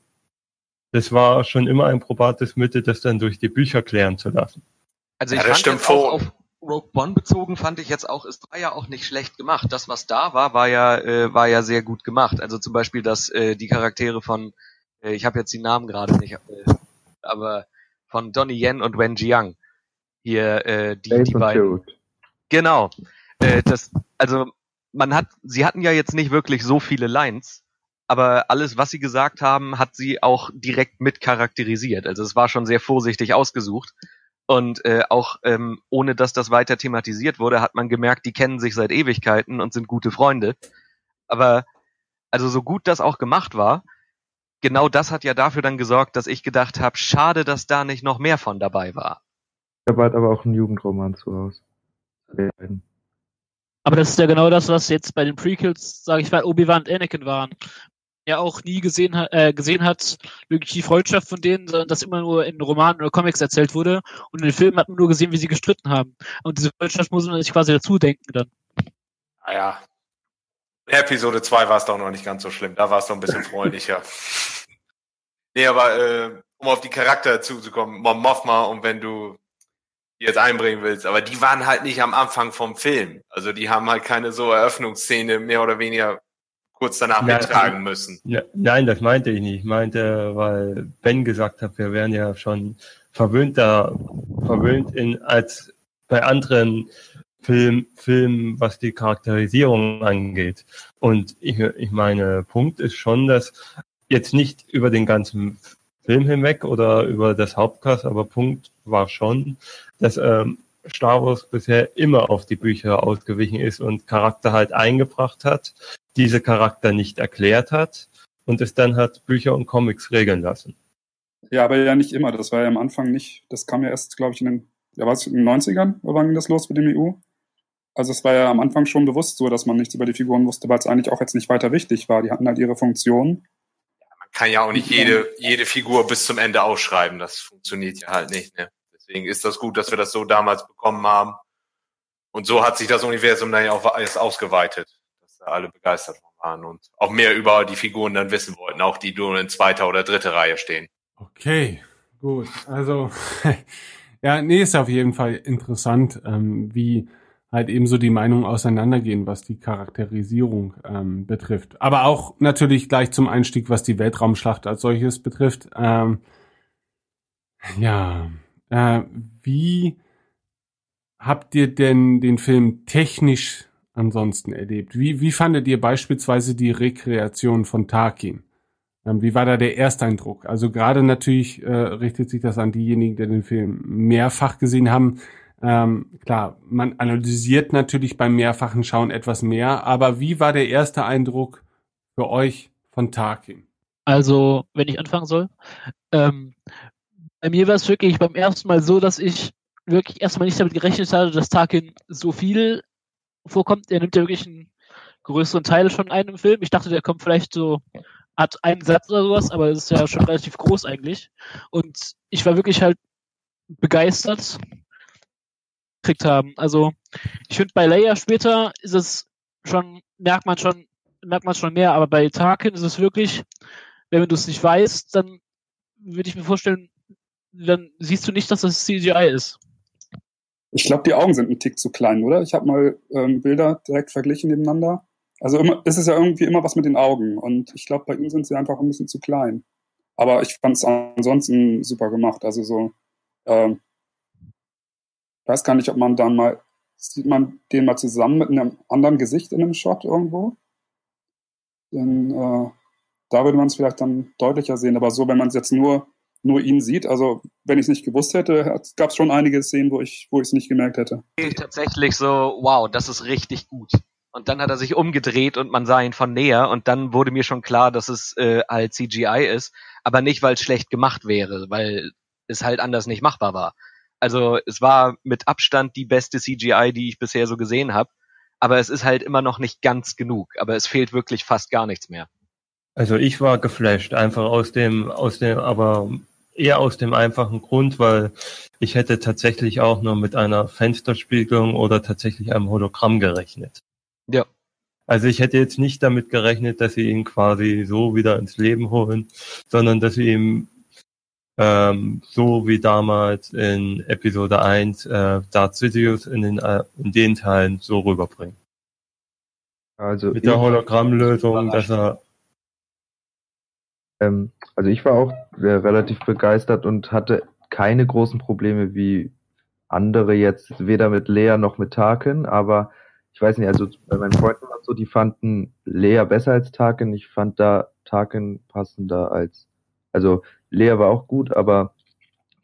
das war schon immer ein probates Mittel, das dann durch die Bücher klären zu lassen. Also Ja, ich das fand jetzt auch auf Rogue One bezogen fand ich jetzt auch, es war ja auch nicht schlecht gemacht. Das, was da war, war ja, äh, war ja sehr gut gemacht. Also zum Beispiel, dass äh, die Charaktere von, äh, ich habe jetzt die Namen gerade nicht, äh, aber von Donnie Yen und Wen Jiang hier äh, die, Ace die beiden. Genau. Äh, das, also man hat, sie hatten ja jetzt nicht wirklich so viele Lines, aber alles, was sie gesagt haben, hat sie auch direkt mit charakterisiert. Also es war schon sehr vorsichtig ausgesucht. Und äh, auch ähm, ohne dass das weiter thematisiert wurde, hat man gemerkt, die kennen sich seit Ewigkeiten und sind gute Freunde. Aber also so gut das auch gemacht war, genau das hat ja dafür dann gesorgt, dass ich gedacht habe, schade, dass da nicht noch mehr von dabei war. Habe halt aber auch einen Jugendroman zu Hause. Aber das ist ja genau das, was jetzt bei den Prequels, sage ich mal, Obi-Wan und Anakin waren. Ja auch nie gesehen hat, äh, gesehen hat, wirklich die Freundschaft von denen, sondern das immer nur in Romanen oder Comics erzählt wurde. Und in den Filmen hat man nur gesehen, wie sie gestritten haben. Und diese Freundschaft muss man sich quasi dazu denken dann. Naja. Episode 2 war es doch noch nicht ganz so schlimm. Da war es doch ein bisschen freundlicher. nee, aber äh, um auf die Charakter zuzukommen, Mon Mothma und wenn du jetzt einbringen willst, aber die waren halt nicht am Anfang vom Film. Also die haben halt keine so Eröffnungsszene mehr oder weniger kurz danach Ja, mittragen müssen. Ja, nein, das meinte ich nicht. Ich meinte, weil Ben gesagt hat, wir wären ja schon verwöhnter, verwöhnt in, als bei anderen Film, Filmen, was die Charakterisierung angeht. Und ich, ich meine, Punkt ist schon, dass jetzt nicht über den ganzen Film hinweg oder über das Hauptcast, aber Punkt war schon, dass ähm, Star Wars bisher immer auf die Bücher ausgewichen ist und Charakter halt eingebracht hat, diese Charakter nicht erklärt hat und es dann hat Bücher und Comics regeln lassen. Ja, aber ja nicht immer. Das war ja am Anfang nicht, das kam ja erst, glaube ich, in den, ja, war es in den 90ern, oder wann ging das los mit dem EU? Also es war ja am Anfang schon bewusst so, dass man nichts über die Figuren wusste, weil es eigentlich auch jetzt nicht weiter wichtig war. Die hatten halt ihre Funktion. Kann ja auch nicht jede, jede Figur bis zum Ende ausschreiben. Das funktioniert ja halt nicht. Ne? Deswegen ist das gut, dass wir das so damals bekommen haben. Und so hat sich das Universum dann ja auch erst ausgeweitet, dass da alle begeistert waren und auch mehr über die Figuren dann wissen wollten, auch die nur in zweiter oder dritter Reihe stehen. Okay, gut. Also, ja, nee, ist auf jeden Fall interessant, ähm, wie halt ebenso die Meinungen auseinandergehen, was die Charakterisierung ähm, betrifft. Aber auch natürlich gleich zum Einstieg, was die Weltraumschlacht als solches betrifft. Ähm, ja, äh, wie habt ihr denn den Film technisch ansonsten erlebt? Wie, wie fandet ihr beispielsweise die Rekreation von Tarkin? Ähm, wie war da der Ersteindruck? Also gerade natürlich äh, richtet sich das an diejenigen, die den Film mehrfach gesehen haben. Ähm, klar, man analysiert natürlich beim mehrfachen Schauen etwas mehr, aber wie war der erste Eindruck für euch von Tarkin? Also, wenn ich anfangen soll. Ähm, bei mir war es wirklich beim ersten Mal so, dass ich wirklich erstmal nicht damit gerechnet hatte, dass Tarkin so viel vorkommt. Er nimmt ja wirklich einen größeren Teil schon ein im Film. Ich dachte, der kommt vielleicht so, hat einen Satz oder sowas, aber das ist ja schon relativ groß eigentlich. Und ich war wirklich halt begeistert gekriegt haben. Also ich finde bei Leia später ist es schon, merkt man schon, merkt man schon mehr, aber bei Tarkin ist es wirklich, wenn du es nicht weißt, dann würde ich mir vorstellen, dann siehst du nicht, dass das CGI ist. Ich glaube, die Augen sind ein Tick zu klein, oder? Ich habe mal ähm, Bilder direkt verglichen nebeneinander. Also immer, ist es ja irgendwie immer was mit den Augen. Und ich glaube, bei ihm sind sie einfach ein bisschen zu klein. Aber ich fand es ansonsten super gemacht. Also so, ähm, weiß gar nicht, ob man dann mal, sieht man den mal zusammen mit einem anderen Gesicht in einem Shot irgendwo? Denn äh, da würde man es vielleicht dann deutlicher sehen. Aber so, wenn man es jetzt nur, nur ihn sieht, also wenn ich es nicht gewusst hätte, gab es schon einige Szenen, wo ich es nicht gemerkt hätte. Tatsächlich so, wow, das ist richtig gut. Und dann hat er sich umgedreht und man sah ihn von näher und dann wurde mir schon klar, dass es äh, halt CGI ist, aber nicht, weil es schlecht gemacht wäre, weil es halt anders nicht machbar war. Also es war mit Abstand die beste CGI, die ich bisher so gesehen habe, aber es ist halt immer noch nicht ganz genug, aber es fehlt wirklich fast gar nichts mehr. Also ich war geflasht, einfach aus dem, aus dem, aber eher aus dem einfachen Grund, weil ich hätte tatsächlich auch nur mit einer Fensterspiegelung oder tatsächlich einem Hologramm gerechnet. Ja. Also ich hätte jetzt nicht damit gerechnet, dass sie ihn quasi so wieder ins Leben holen, sondern dass sie ihm ähm, so wie damals in Episode 1 äh, Darth Sidious in den, äh, in den Teilen so rüberbringen. Also Mit der Hologrammlösung, dass er Ähm, also ich war auch äh, relativ begeistert und hatte keine großen Probleme wie andere jetzt, weder mit Lea noch mit Tarkin, aber ich weiß nicht, also bei meinen Freunden war es so, die fanden Lea besser als Tarkin. Ich fand da Tarkin passender als, also Lea war auch gut, aber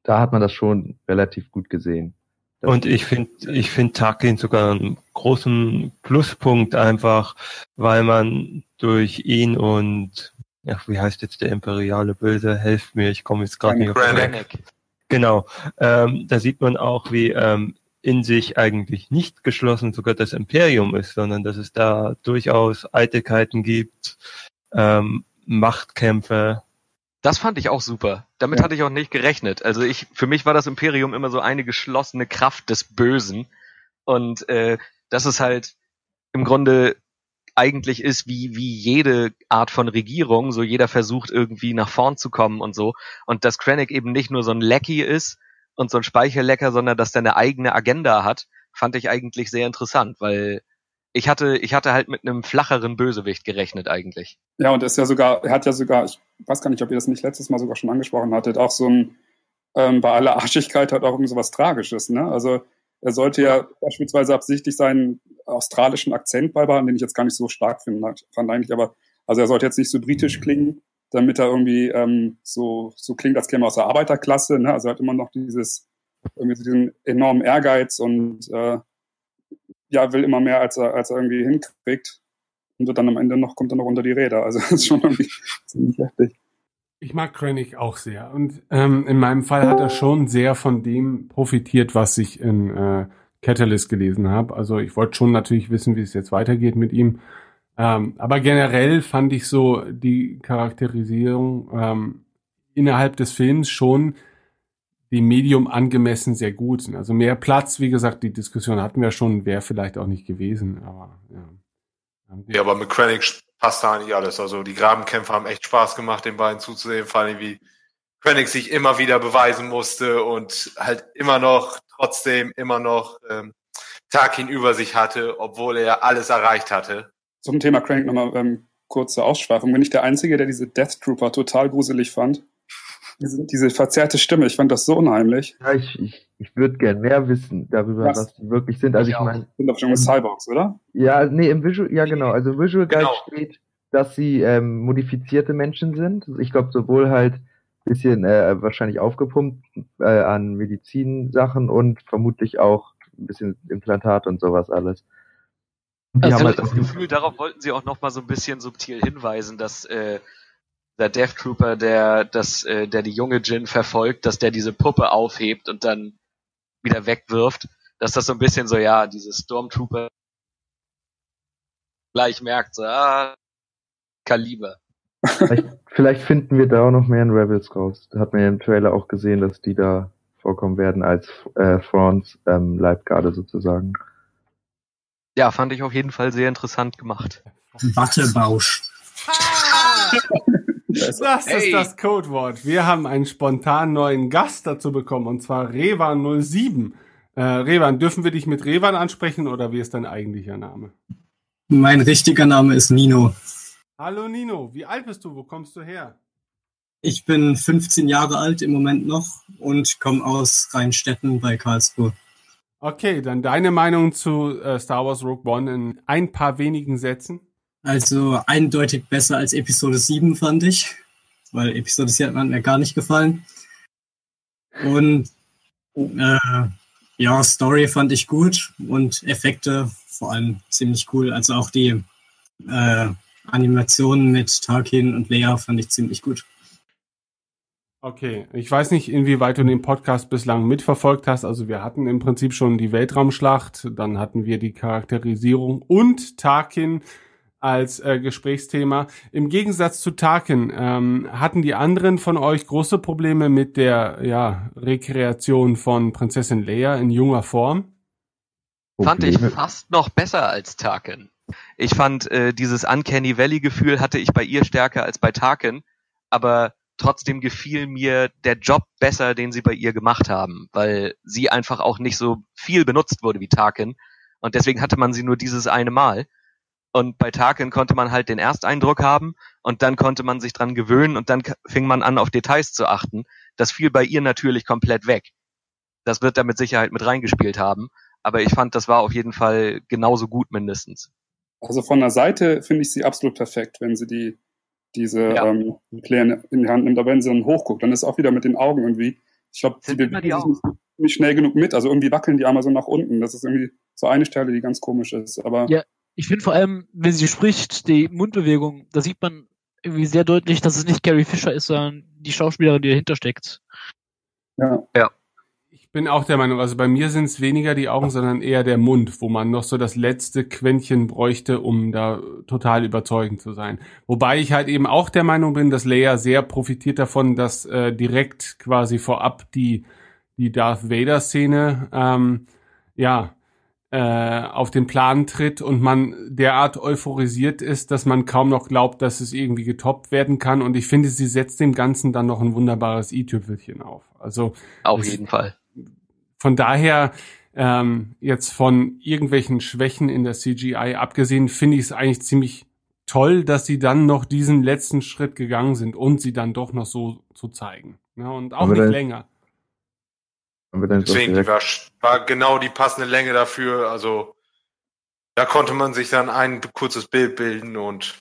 da hat man das schon relativ gut gesehen. Das Und ich finde, ich finde Tarkin sogar einen großen Pluspunkt einfach, weil man durch ihn und, ach, wie heißt jetzt der imperiale Böse? Helft mir, ich komme jetzt gerade nicht auf den. Genau. Ähm, da sieht man auch, wie ähm, in sich eigentlich nicht geschlossen sogar das Imperium ist, sondern dass es da durchaus Eitelkeiten gibt, ähm, Machtkämpfe. Das fand ich auch super. Damit Ja. hatte ich auch nicht gerechnet. Also ich, für mich war das Imperium immer so eine geschlossene Kraft des Bösen. Und äh, das ist halt im Grunde eigentlich ist wie, wie jede Art von Regierung, so jeder versucht irgendwie nach vorn zu kommen und so. Und dass Krennic eben nicht nur so ein Lecky ist und so ein Speicherlecker, sondern dass der eine eigene Agenda hat, fand ich eigentlich sehr interessant, weil ich hatte, ich hatte halt mit einem flacheren Bösewicht gerechnet eigentlich. Ja, und er ist ja sogar, er hat ja sogar, ich weiß gar nicht, ob ihr das nicht letztes Mal sogar schon angesprochen hattet, auch so ein, ähm, bei aller Arschigkeit hat auch irgendwie so was Tragisches, ne? Also er sollte ja beispielsweise absichtlich seinen australischen Akzent beibehalten, den ich jetzt gar nicht so stark finde, fand eigentlich, aber also er sollte jetzt nicht so britisch klingen, damit er irgendwie ähm, so, so klingt, als käme er aus der Arbeiterklasse, ne? Also er hat immer noch dieses, irgendwie so diesen enormen Ehrgeiz und äh, ja, will immer mehr, als er, als er irgendwie hinkriegt. Und dann am Ende noch, kommt er noch unter die Räder. Also das ist schon irgendwie ziemlich heftig. Ich mag Krennic auch sehr. Und ähm, in meinem Fall hat er schon sehr von dem profitiert, was ich in äh, Catalyst gelesen habe. Also ich wollte schon natürlich wissen, wie es jetzt weitergeht mit ihm. Ähm, aber generell fand ich so die Charakterisierung ähm, innerhalb des Films schon dem Medium angemessen sehr gut. Also mehr Platz, wie gesagt, die Diskussion hatten wir schon, wäre vielleicht auch nicht gewesen. Aber ja. Ja, aber mit Krennic passt da eigentlich alles. Also die Grabenkämpfe haben echt Spaß gemacht, den beiden zuzusehen, vor allem wie Krennic sich immer wieder beweisen musste und halt immer noch, trotzdem immer noch ähm, Tarkin über sich hatte, obwohl er alles erreicht hatte. Zum Thema Crank nochmal ähm, kurze Ausschweifung. Bin ich der Einzige, der diese Death Trooper total gruselig fand? Diese, diese verzerrte Stimme, ich fand das so unheimlich. Ja, ich, ich, ich würde gern mehr wissen darüber, Was? was die wirklich sind. Also Ich meine, Sind doch schon Cyborgs, oder? ja, nee, im Visual, ja genau, also im Visual Guide Genau. steht, dass sie ähm, modifizierte Menschen sind. Ich glaube sowohl halt bisschen äh, wahrscheinlich aufgepumpt äh, an Medizinsachen und vermutlich auch ein bisschen Implantat und sowas alles. Die Also haben ich halt habe das Gefühl, darauf wollten sie auch noch mal so ein bisschen subtil hinweisen, dass äh, der Death Trooper, der das, äh, der die junge Jin verfolgt, dass der diese Puppe aufhebt und dann wieder wegwirft, dass das so ein bisschen so ja diese Stormtrooper gleich merkt, so ah, Kaliber. vielleicht, vielleicht finden wir da auch noch mehr in Rebels raus. Da hat man ja im Trailer auch gesehen, dass die da vorkommen werden als äh, Thrawns ähm, Leibgarde sozusagen. Ja, fand ich auf jeden Fall sehr interessant gemacht. Wattebausch. Das Hey. ist das Codewort. Wir haben einen spontan neuen Gast dazu bekommen, und zwar Revan07. Äh, Revan, dürfen wir dich mit Revan ansprechen oder wie ist dein eigentlicher Name? Mein richtiger Name ist Nino. Hallo Nino, wie alt bist du? Wo kommst du her? Ich bin 15 Jahre alt im Moment noch und komme aus Rheinstetten bei Karlsruhe. Okay, dann deine Meinung zu äh, Star Wars Rogue One in ein paar wenigen Sätzen. Also eindeutig besser als Episode 7 fand ich, weil Episode 7 hat mir gar nicht gefallen. Und äh, ja, Story fand ich gut und Effekte vor allem ziemlich cool. Also auch die äh, Animationen mit Tarkin und Leia fand ich ziemlich gut. Okay, ich weiß nicht, inwieweit du den Podcast bislang mitverfolgt hast. Also wir hatten im Prinzip schon die Weltraumschlacht, dann hatten wir die Charakterisierung und Tarkin als äh, Gesprächsthema. Im Gegensatz zu Tarkin ähm, hatten die anderen von euch große Probleme mit der ja, Rekreation von Prinzessin Leia in junger Form. Fand ich fast noch besser als Tarkin. Ich fand, äh, dieses Uncanny Valley-Gefühl hatte ich bei ihr stärker als bei Tarkin, aber trotzdem gefiel mir der Job besser, den sie bei ihr gemacht haben, weil sie einfach auch nicht so viel benutzt wurde wie Tarkin und deswegen hatte man sie nur dieses eine Mal. Und bei Tarkin konnte man halt den Ersteindruck haben und dann konnte man sich dran gewöhnen und dann fing man an, auf Details zu achten. Das fiel bei ihr natürlich komplett weg. Das wird da mit Sicherheit mit reingespielt haben. Aber ich fand, das war auf jeden Fall genauso gut mindestens. Also von der Seite finde ich sie absolut perfekt, wenn sie die diese Ja. ähm, Pläne in die Hand nimmt. Aber wenn sie dann hochguckt, dann ist auch wieder mit den Augen irgendwie Ich glaube, immer bewegen sich nicht, nicht schnell genug mit. Also irgendwie wackeln die einmal so nach unten. Das ist irgendwie so eine Stelle, die ganz komisch ist. Aber Ja. Ich finde vor allem, wenn sie spricht, die Mundbewegung, da sieht man irgendwie sehr deutlich, dass es nicht Carrie Fisher ist, sondern die Schauspielerin, die dahinter steckt. ja. Ich bin auch der Meinung, also bei mir sind es weniger die Augen, sondern eher der Mund, wo man noch so das letzte Quäntchen bräuchte, um da total überzeugend zu sein. Wobei ich halt eben auch der Meinung bin, dass Leia sehr profitiert davon, dass äh, direkt quasi vorab die, die Darth Vader-Szene ähm, ja äh, auf den Plan tritt und man derart euphorisiert ist, dass man kaum noch glaubt, dass es irgendwie getoppt werden kann. Und ich finde, sie setzt dem Ganzen dann noch ein wunderbares i-Tüpfelchen auf. Also Auf jeden Fall. von daher ähm, jetzt von irgendwelchen Schwächen in der CGI abgesehen, finde ich es eigentlich ziemlich toll, dass sie dann noch diesen letzten Schritt gegangen sind und sie dann doch noch so zu zeigen. Ja, und auch Aber nicht länger. Haben wir dann jetzt auch Deswegen, die war, war genau die passende Länge dafür. Also da konnte man sich dann ein kurzes Bild bilden und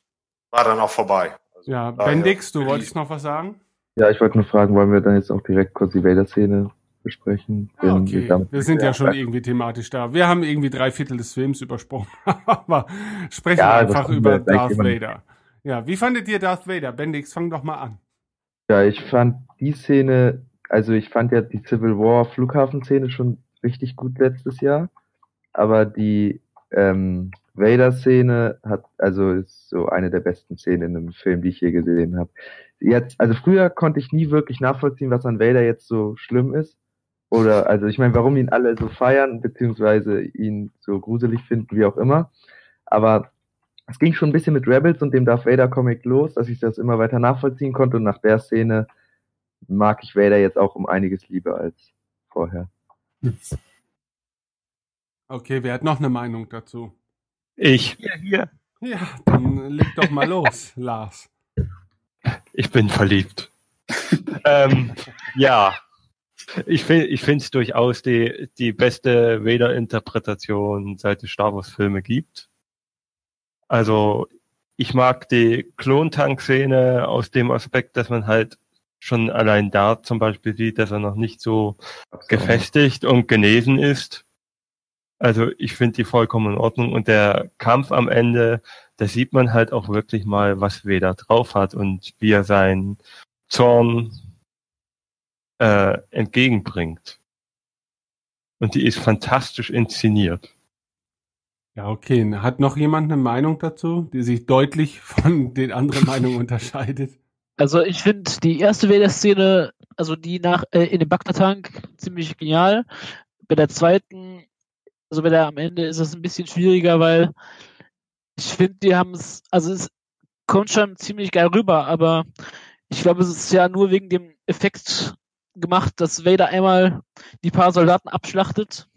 war dann auch vorbei. Also, Ja, Bendix, du wolltest noch was sagen? ja, ich wollte nur fragen, wollen wir dann jetzt auch direkt kurz die Vader-Szene besprechen? Ah, okay, wir sind ja schon irgendwie thematisch da. Wir haben irgendwie drei Viertel des Films übersprungen, aber sprechen Ja, einfach über Darth Vader. Ja, wie fandet ihr Darth Vader? Bendix, fang doch mal an. Ja, ich fand die Szene, also ich fand ja die Civil War Flughafenszene schon richtig gut letztes Jahr, aber die ähm, Vader-Szene hat, also ist so eine der besten Szenen in einem Film, die ich je gesehen habe. Jetzt, also früher konnte ich nie wirklich nachvollziehen, was an Vader jetzt so schlimm ist. Oder, also ich meine, warum ihn alle so feiern, beziehungsweise ihn so gruselig finden, wie auch immer. Aber es ging schon ein bisschen mit Rebels und dem Darth Vader Comic los, dass ich das immer weiter nachvollziehen konnte und nach der Szene mag ich Vader jetzt auch um einiges lieber als vorher. Okay, wer hat noch eine Meinung dazu? Ich, Hier, hier. Ja, dann leg doch mal los, Lars. ich bin verliebt. ähm, ja, ich finde ich finde es durchaus die, die beste Vader-Interpretation, seit es Star Wars-Filme gibt. Also, ich mag die Klontank-Szene aus dem Aspekt, dass man halt schon allein da zum Beispiel sieht, dass er noch nicht so gefestigt und genesen ist. Also ich finde die vollkommen in Ordnung und der Kampf am Ende, da sieht man halt auch wirklich mal, was Vader drauf hat und wie er seinen Zorn äh, entgegenbringt. Und die ist fantastisch inszeniert. Ja, okay. Hat noch jemand eine Meinung dazu, die sich deutlich von den anderen Meinungen unterscheidet? Also ich finde die erste Vader-Szene, also die nach äh, in dem Bagdad-Tank, ziemlich genial. Bei der zweiten, also bei der am Ende ist es ein bisschen schwieriger, weil ich finde, die haben es, also es kommt schon ziemlich geil rüber, aber ich glaube, es ist ja nur wegen dem Effekt gemacht, dass Vader einmal die paar Soldaten abschlachtet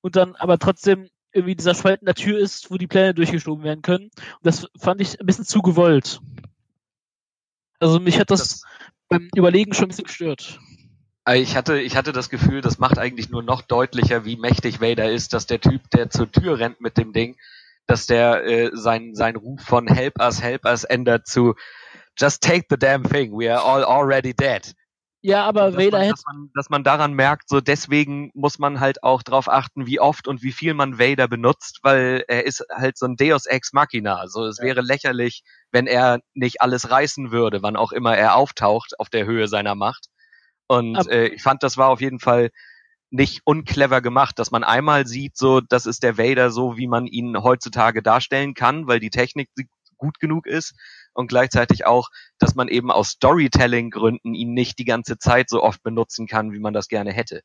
und dann aber trotzdem irgendwie dieser Spalt in der Tür ist, wo die Pläne durchgeschoben werden können. Und das fand ich ein bisschen zu gewollt. Also mich hat das, beim Überlegen schon ein bisschen gestört. Äh, Ich hatte, ich hatte das Gefühl, das macht eigentlich nur noch deutlicher, wie mächtig Vader ist, dass der Typ, der zur Tür rennt mit dem Ding, dass der äh, sein, sein Ruf von Help us, help us ändert zu Just take the damn thing, we are all already dead. Ja, aber dass, Vader man, hätte, dass, man, dass man daran merkt, so deswegen muss man halt auch drauf achten, wie oft und wie viel man Vader benutzt, weil er ist halt so ein Deus Ex Machina. Also es wäre lächerlich, wenn er nicht alles reißen würde, wann auch immer er auftaucht auf der Höhe seiner Macht. Und äh, ich fand, das war auf jeden Fall nicht unclever gemacht, dass man einmal sieht, so das ist der Vader so, wie man ihn heutzutage darstellen kann, weil die Technik gut genug ist und gleichzeitig auch, dass man eben aus Storytelling-Gründen ihn nicht die ganze Zeit so oft benutzen kann, wie man das gerne hätte.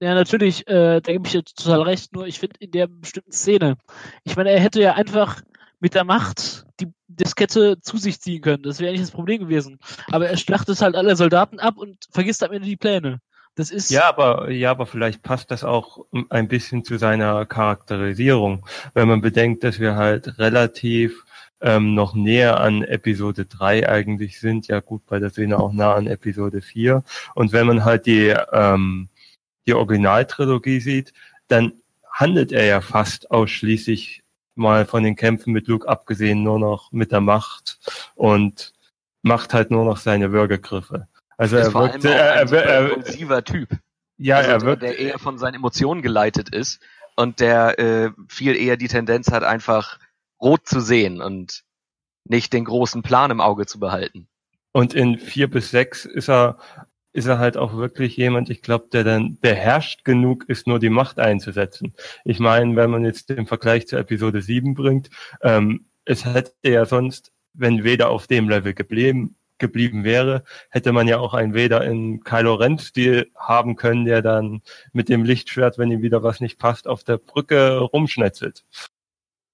ja natürlich, äh, da gebe ich dir total recht, nur ich finde in der bestimmten Szene, ich meine, er hätte ja einfach mit der Macht die Diskette zu sich ziehen können. Das wäre nicht das Problem gewesen. Aber er schlachtet halt alle Soldaten ab und vergisst am Ende die Pläne. Das ist Ja, aber, ja, aber vielleicht passt das auch ein bisschen zu seiner Charakterisierung, wenn man bedenkt, dass wir halt relativ ähm, noch näher an Episode 3 eigentlich sind, ja gut, bei der Szene auch nah an Episode 4. Und wenn man halt die, ähm, die Originaltrilogie sieht, dann handelt er ja fast ausschließlich mal von den Kämpfen mit Luke abgesehen nur noch mit der Macht und macht halt nur noch seine Würgegriffe. Also er auch er, ein er, er, impulsiver Typ. ja, also er der, wirkt, der eher von seinen Emotionen geleitet ist und der äh, viel eher die Tendenz hat, einfach rot zu sehen und nicht den großen Plan im Auge zu behalten. Und in vier bis sechs ist er, ist er halt auch wirklich jemand, ich glaube, der dann beherrscht genug ist, nur die Macht einzusetzen. Ich meine, wenn man jetzt den Vergleich zu Episode 7 bringt, ähm, es hätte ja sonst, wenn Vader auf dem Level geblieben, geblieben wäre, hätte man ja auch einen Vader in Kylo Ren-Stil haben können, der dann mit dem Lichtschwert, wenn ihm wieder was nicht passt, auf der Brücke rumschnetzelt.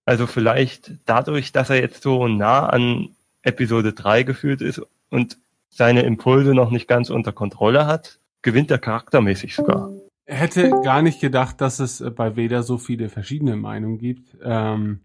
Also vielleicht dadurch, dass er jetzt so nah an Episode 3 gefühlt ist und seine Impulse noch nicht ganz unter Kontrolle hat, gewinnt er charaktermäßig sogar. hätte gar nicht gedacht, dass es äh, bei Vader so viele verschiedene Meinungen gibt. Ähm,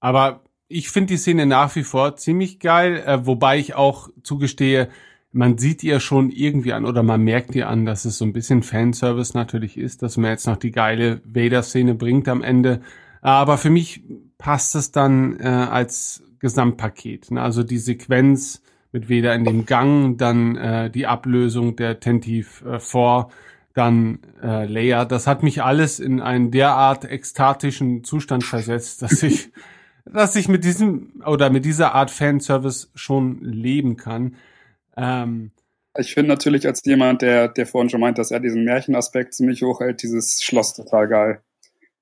aber ich finde die Szene nach wie vor ziemlich geil, äh, wobei ich auch zugestehe, man sieht ihr schon irgendwie an oder man merkt ihr an, dass es so ein bisschen Fanservice natürlich ist, dass man jetzt noch die geile Vader-Szene bringt am Ende. Aber für mich passt es dann äh, als Gesamtpaket. Ne? Also die Sequenz mit Vader in dem Gang, dann äh, die Ablösung der Tentiv äh, vor, dann äh, Leia. Das hat mich alles in einen derart ekstatischen Zustand versetzt, dass ich, dass ich mit diesem oder mit dieser Art Fanservice schon leben kann. Ähm, Ich finde natürlich als jemand, der, der vorhin schon meint, dass er diesen Märchenaspekt ziemlich hoch hält, dieses Schloss total geil.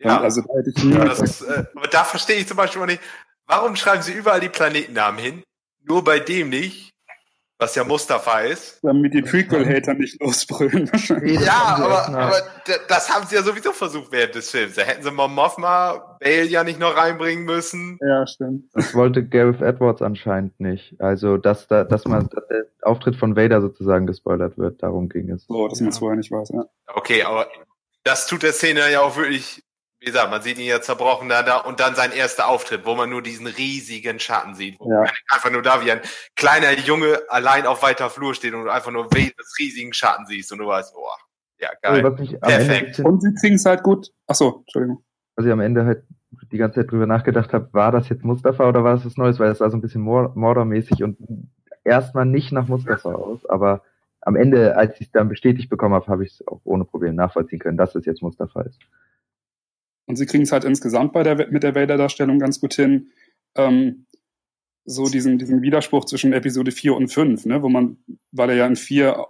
Ja. Und also da hätte ich nie Ja, das ist, äh, aber da verstehe ich zum Beispiel auch nicht, warum schreiben sie überall die Planetennamen hin? Nur bei dem nicht, was ja Mustafa ist. damit die Prequel-Hater nicht losbrüllen. wahrscheinlich. Ja, aber, aber das haben sie ja sowieso versucht während des Films. Da hätten sie mal Mothma, Bale ja nicht noch reinbringen müssen. ja, stimmt. Das wollte Gareth Edwards anscheinend nicht. Also, dass da, dass man, dass der Auftritt von Vader sozusagen gespoilert wird, darum ging es. So, dass man es vorher nicht weiß. Ja. Okay, aber das tut der Szene ja auch wirklich, wie gesagt, man sieht ihn ja zerbrochen da, da und dann sein erster Auftritt, wo man nur diesen riesigen Schatten sieht, wo Ja. einfach nur da wie ein kleiner Junge allein auf weiter Flur steht und du einfach nur weh des riesigen Schatten siehst und du weißt, oh, ja, geil. Also, Ende, ein Perfekt. Und sie kriegen es halt gut. Ach so, Entschuldigung. was ich am Ende halt die ganze Zeit drüber nachgedacht habe, war das jetzt Mustafa oder war das was Neues? Weil es sah so ein bisschen Mor- Mordor-mäßig und erstmal nicht nach Mustafa aus, aber am Ende, als ich es dann bestätigt bekommen habe, habe ich es auch ohne Problem nachvollziehen können, dass es jetzt Mustafa ist. Und sie kriegen es halt insgesamt bei der, mit der Vader-Darstellung ganz gut hin. Ähm, so diesen, diesen Widerspruch zwischen Episode 4 und 5, ne, wo man, weil er ja in 4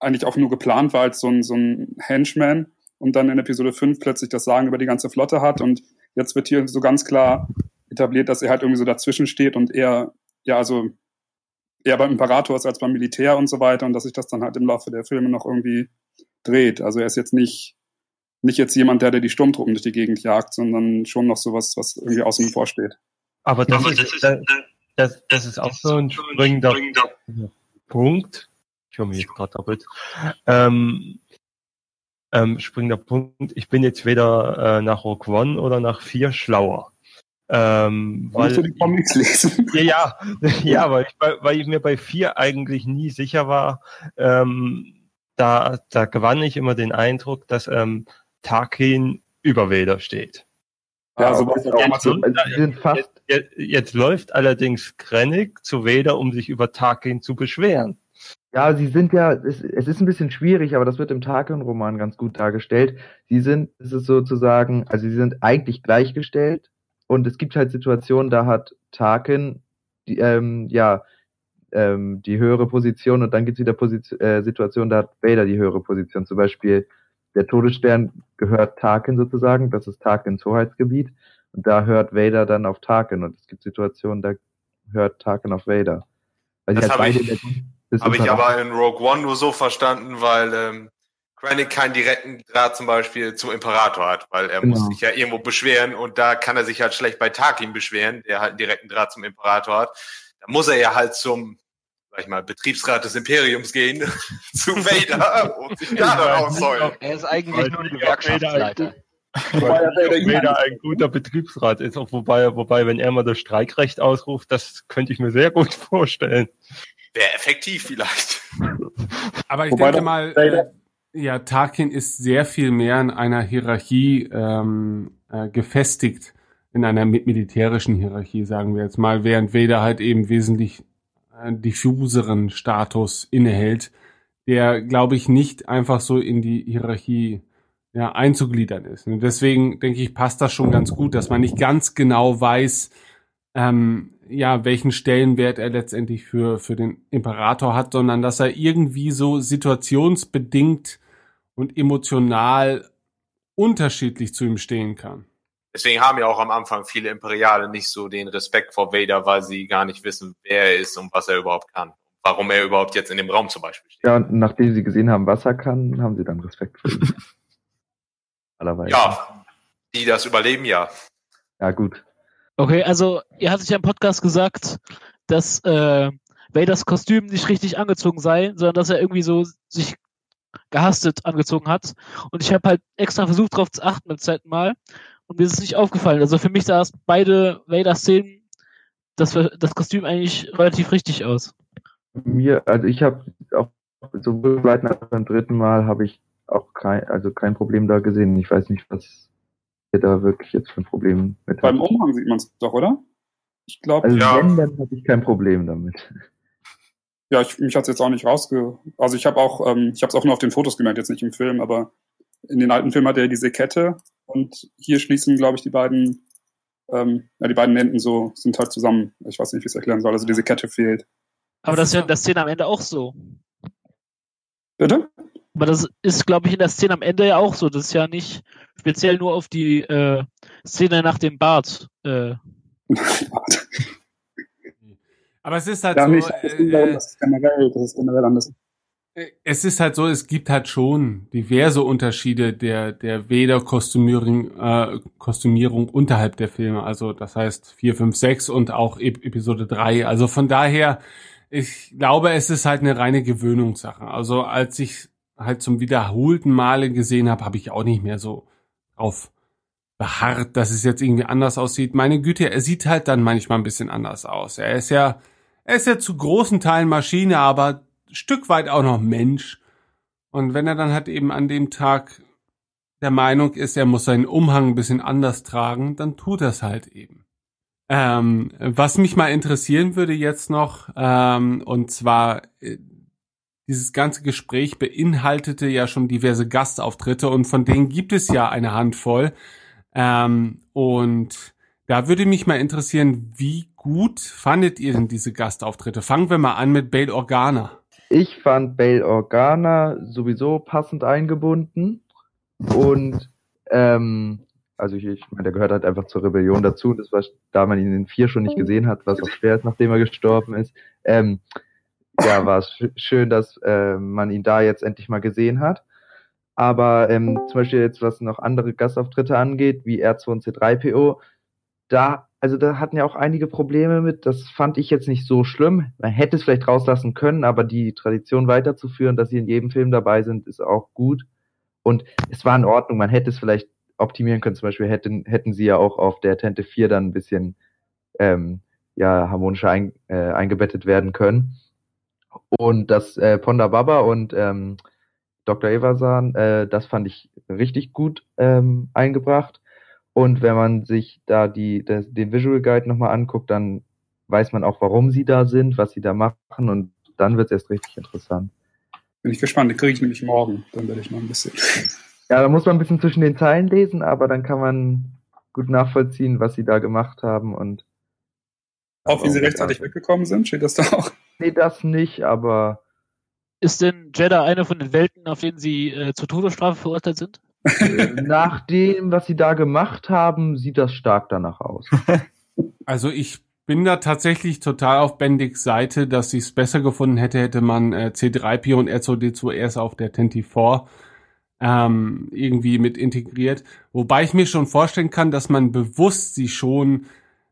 eigentlich auch nur geplant war als so ein, so ein Henchman und dann in Episode 5 plötzlich das Sagen über die ganze Flotte hat und jetzt wird hier so ganz klar etabliert, dass er halt irgendwie so dazwischen steht und eher, ja, also eher beim Imperator ist als beim Militär und so weiter und dass sich das dann halt im Laufe der Filme noch irgendwie dreht. Also er ist jetzt nicht, nicht jetzt jemand, der, der die Sturmtruppen durch die Gegend jagt, sondern schon noch sowas, was irgendwie außen vor steht. Aber das, ist, das, das, das ist auch so ein springender Punkt. Ich höre mich jetzt gerade doppelt. Ähm, ähm, springender Punkt. Ich bin jetzt weder äh, nach Rogue One oder nach 4 schlauer. Ähm, Weil, du die Comics lesen. ja, ja, ja, weil ich, weil ich mir bei 4 eigentlich nie sicher war, ähm, da, da gewann ich immer den Eindruck, dass ähm, Tarkin über Vader steht. Ja, so was auch Also, also, sind fast, Jetzt, jetzt läuft allerdings Krennic zu Vader, um sich über Tarkin zu beschweren. ja, sie sind ja, es, es ist ein bisschen schwierig, aber das wird im Tarkin-Roman ganz gut dargestellt. Sie sind, es ist sozusagen, also sie sind eigentlich gleichgestellt und es gibt halt Situationen, da hat Tarkin, die, ähm, ja, ähm, die höhere Position und dann gibt es wieder Position, äh, Situationen, da hat Vader die höhere Position. Zum Beispiel der Todesstern gehört Tarkin sozusagen, das ist Tarkins Hoheitsgebiet und da hört Vader dann auf Tarkin und es gibt Situationen, da hört Tarkin auf Vader. Weil Das halt habe ich- Habe ich aber in Rogue One nur so verstanden, weil ähm, Krennic keinen direkten Draht zum Beispiel zum Imperator hat, weil er Genau. muss sich ja irgendwo beschweren und da kann er sich halt schlecht bei Tarkin beschweren, der halt einen direkten Draht zum Imperator hat. Da muss er ja halt zum, sag ich mal, Betriebsrat des Imperiums gehen, zu Vader und sich da dann ausheulen. Er ist eigentlich Weil nur ein die Gewerkschaftsleiter. Weil Vader ein guter Betriebsrat ist, auch wobei, wobei, wenn er mal das Streikrecht ausruft, das könnte ich mir sehr gut vorstellen. Wäre effektiv vielleicht. Aber ich Wobei denke mal, äh, ja, Tarkin ist sehr viel mehr in einer Hierarchie ähm, äh, gefestigt, in einer mi- militärischen Hierarchie, sagen wir jetzt mal, während Vader halt eben wesentlich äh, diffuseren Status innehält, der, glaube ich, nicht einfach so in die Hierarchie ja, einzugliedern ist. Und deswegen denke ich, passt das schon ganz gut, dass man nicht ganz genau weiß, ähm, ja, welchen Stellenwert er letztendlich für, für den Imperator hat, sondern dass er irgendwie so situationsbedingt und emotional unterschiedlich zu ihm stehen kann. Deswegen haben ja auch am Anfang viele Imperiale nicht so den Respekt vor Vader, weil sie gar nicht wissen, wer er ist und was er überhaupt kann. Warum er überhaupt jetzt in dem Raum zum Beispiel steht. Ja, und nachdem sie gesehen haben, was er kann, haben sie dann Respekt vor ihm. Allerweise. Ja, die das überleben, ja. Ja, gut. Okay, also ihr hattet ja im Podcast gesagt, dass äh, Vaders Kostüm nicht richtig angezogen sei, sondern dass er irgendwie so sich gehastet angezogen hat. Und ich habe halt extra versucht, darauf zu achten beim zweiten Mal. Und mir ist es nicht aufgefallen. Also für mich sah es beide Vader-Szenen, das, das Kostüm eigentlich relativ richtig aus. Mir, also ich habe auch sowohl beim zweiten als auch beim dritten Mal habe ich auch kein, also kein Problem da gesehen. Ich weiß nicht, was ihr da wirklich jetzt für ein Problem mit Beim habt. Umhang sieht man es doch, oder? Ich glaube, Also Ja. wenn, dann habe ich kein Problem damit. ja, ich, mich hat's jetzt auch nicht rausge... Also ich habe auch, ähm, ich habe es auch nur auf den Fotos gemerkt, jetzt nicht im Film, aber in den alten Filmen hat er diese Kette und hier schließen, glaube ich, die beiden, ähm, ja, die beiden Enden so sind halt zusammen. Ich weiß nicht, wie ich es erklären soll. Also diese Kette fehlt. Aber das ist ja in der Szene am Ende auch so. Bitte? Aber das ist, glaube ich, in der Szene am Ende ja auch so. Das ist ja nicht speziell nur auf die äh, Szene nach dem Bart. Äh, Aber es ist halt ja, so, nicht. Das ist, äh, das ist generell, das ist generell anders. Es ist halt so, es gibt halt schon diverse Unterschiede der, der Vader-Kostümierung äh, Kostümierung unterhalb der Filme. Also das heißt 4, 5, 6 und auch Ep Episode 3. Also von daher, ich glaube, es ist halt eine reine Gewöhnungssache. Also als ich halt zum wiederholten Male gesehen habe, habe ich auch nicht mehr so drauf beharrt, dass es jetzt irgendwie anders aussieht. Meine Güte, er sieht halt dann manchmal ein bisschen anders aus. Er ist ja, er ist ja zu großen Teilen Maschine, aber Stück weit auch noch Mensch. Und wenn er dann halt eben an dem Tag der Meinung ist, er muss seinen Umhang ein bisschen anders tragen, dann tut er es halt eben. Ähm, was mich mal interessieren würde jetzt noch, ähm, und zwar äh, dieses ganze Gespräch beinhaltete ja schon diverse Gastauftritte und von denen gibt es ja eine Handvoll. Ähm, und da würde mich mal interessieren, wie gut fandet ihr denn diese Gastauftritte? Fangen wir mal an mit Bail Organa. Ich fand Bail Organa sowieso passend eingebunden und ähm, also ich, ich meine, der gehört halt einfach zur Rebellion dazu. Das war, da man ihn in vier schon nicht gesehen hat, was auch schwer ist, nachdem er gestorben ist. Ähm, ja, war es sch schön, dass äh, man ihn da jetzt endlich mal gesehen hat. Aber ähm, zum Beispiel jetzt, was noch andere Gastauftritte angeht, wie R2C3PO, da, also da hatten ja auch einige Probleme mit. Das fand ich jetzt nicht so schlimm. Man hätte es vielleicht rauslassen können, aber die Tradition weiterzuführen, dass sie in jedem Film dabei sind, ist auch gut. Und es war in Ordnung. Man hätte es vielleicht optimieren können. Zum Beispiel hätten, hätten sie ja auch auf der Tente 4 dann ein bisschen ähm, ja, harmonischer ein, äh, eingebettet werden können. Und das äh, Ponda Baba und ähm, Dr. Eversan, äh, das fand ich richtig gut ähm, eingebracht. Und wenn man sich da die, das, den Visual Guide nochmal anguckt, dann weiß man auch, warum sie da sind, was sie da machen und dann wird es erst richtig interessant. Bin ich gespannt, den kriege ich nämlich morgen. Dann werde ich mal ein bisschen. Ja, da muss man ein bisschen zwischen den Zeilen lesen, aber dann kann man gut nachvollziehen, was sie da gemacht haben und Auch wie sie rechtzeitig weggekommen sind, steht das da auch. Nee, das nicht, aber ist denn Jeddah eine von den Welten, auf denen sie äh, zur Todesstrafe verurteilt sind? Äh, nach dem, was sie da gemacht haben, sieht das stark danach aus. Also ich bin da tatsächlich total auf Bendiks Seite, dass ich es besser gefunden hätte, hätte man äh, C3P und R2D2 erst auf der 24 ähm, irgendwie mit integriert. Wobei ich mir schon vorstellen kann, dass man bewusst sie schon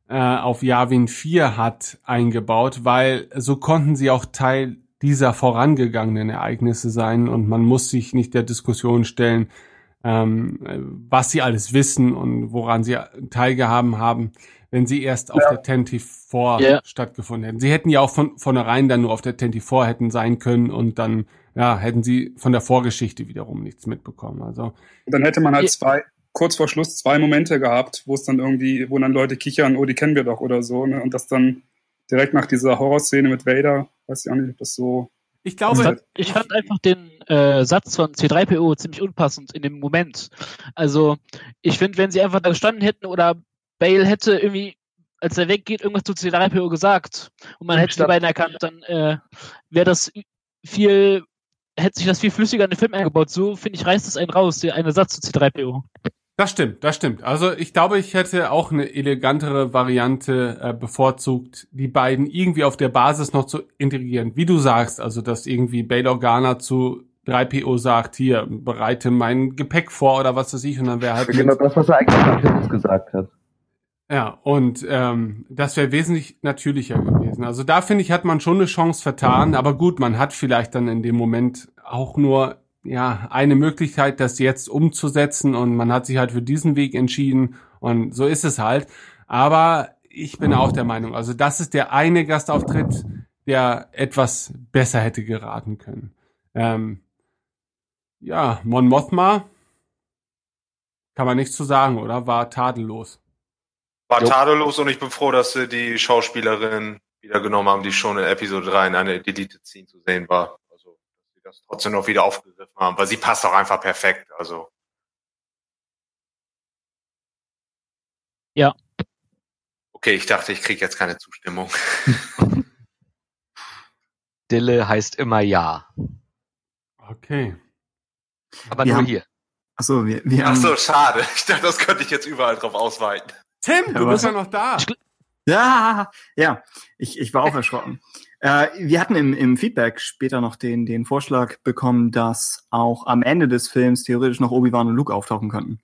äh, auf Yavin 4 hat eingebaut, weil so konnten sie auch Teil dieser vorangegangenen Ereignisse sein und man muss sich nicht der Diskussion stellen, ähm, was sie alles wissen und woran sie teilgehaben haben, wenn sie erst auf Ja. der 24 Ja. stattgefunden hätten. Sie hätten ja auch von vornherein dann nur auf der 24 hätten sein können und dann ja, hätten sie von der Vorgeschichte wiederum nichts mitbekommen. Also Und dann hätte man halt zwei, kurz vor Schluss zwei Momente gehabt, wo es dann irgendwie, wo dann Leute kichern, oh, die kennen wir doch oder so, ne? Und das dann direkt nach dieser Horrorszene mit Vader, weiß ich auch nicht, ob das so. Ich Ich glaube, ich fand einfach den äh, Satz von C3PO ziemlich unpassend in dem Moment. Also, ich finde, wenn sie einfach da gestanden hätten oder Bale hätte irgendwie, als er weggeht, irgendwas zu C3PO gesagt und man hätte die beiden erkannt, dann äh, wäre das viel, hätte sich das viel flüssiger in den Film eingebaut. So, finde ich, reißt es einen raus, der eine Satz zu C3PO. Das stimmt, das stimmt. Also ich glaube, ich hätte auch eine elegantere Variante äh, bevorzugt, die beiden irgendwie auf der Basis noch zu integrieren. Wie du sagst, also dass irgendwie Bail Organa zu 3PO sagt, hier, bereite mein Gepäck vor oder was weiß ich, und dann wäre halt Genau das, was er eigentlich gesagt hat. Ja, und ähm, das wäre wesentlich natürlicher gewesen. Also da finde ich, hat man schon eine Chance vertan, aber gut, man hat vielleicht dann in dem Moment auch nur ja eine Möglichkeit, das jetzt umzusetzen und man hat sich halt für diesen Weg entschieden und so ist es halt. Aber ich bin auch der Meinung, also das ist der eine Gastauftritt, der etwas besser hätte geraten können. Ähm, ja, Mon Mothma kann man nichts zu sagen, oder? War tadellos. War tadellos und ich bin froh, dass sie die Schauspielerin wieder genommen haben, die schon in Episode 3 in eine Deleted Scene zu sehen war. Also, dass sie das trotzdem noch wieder aufgegriffen haben, weil sie passt auch einfach perfekt. Also, Ja. okay, ich dachte, ich kriege jetzt keine Zustimmung. Dille heißt immer ja. Okay. Aber Wir nur haben- hier. Achso, wir, wir Ach haben. so, schade. Ich dachte, das könnte ich jetzt überall drauf ausweiten. Tim, du Ja, bist ja noch da. Ja, ja, ich, ich war auch erschrocken. Äh, wir hatten im, im Feedback später noch den, den Vorschlag bekommen, dass auch am Ende des Films theoretisch noch Obi-Wan und Luke auftauchen könnten.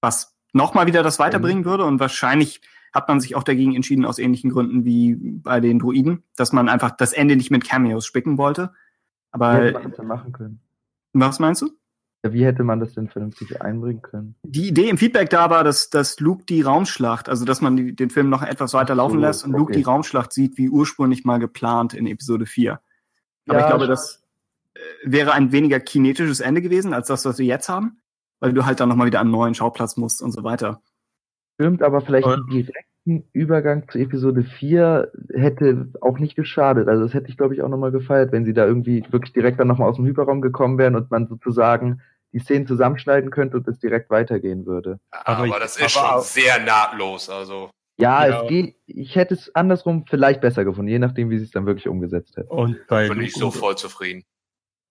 Was nochmal wieder das weiterbringen würde und wahrscheinlich hat man sich auch dagegen entschieden aus ähnlichen Gründen wie bei den Druiden, dass man einfach das Ende nicht mit Cameos spicken wollte. Wie hätte man Aber denn machen können? was meinst du? Ja, wie hätte man das denn vernünftig einbringen können? Die Idee im Feedback da war, dass, dass Luke die Raumschlacht, also dass man die, den Film noch etwas weiter laufen so, lässt und Luke okay. die Raumschlacht sieht, wie ursprünglich mal geplant in Episode 4. Aber Ja, ich glaube, das äh, wäre ein weniger kinetisches Ende gewesen, als das, was wir jetzt haben, weil du halt dann nochmal wieder an einen neuen Schauplatz musst und so weiter. Stimmt, aber vielleicht Und- einen direkten Übergang zu Episode 4 hätte auch nicht geschadet. Also das hätte ich, glaube ich, auch nochmal gefeiert, wenn sie da irgendwie wirklich direkt dann nochmal aus dem Hyperraum gekommen wären und man sozusagen die Szenen zusammenschneiden könnte und es direkt weitergehen würde. Aber, Aber ich- das ist aber schon auch- sehr nahtlos. Also, Ja, Ja. es geht, ich hätte es andersrum vielleicht besser gefunden, je nachdem, wie sie es dann wirklich umgesetzt hätten. Und bei bin ich so und, voll zufrieden.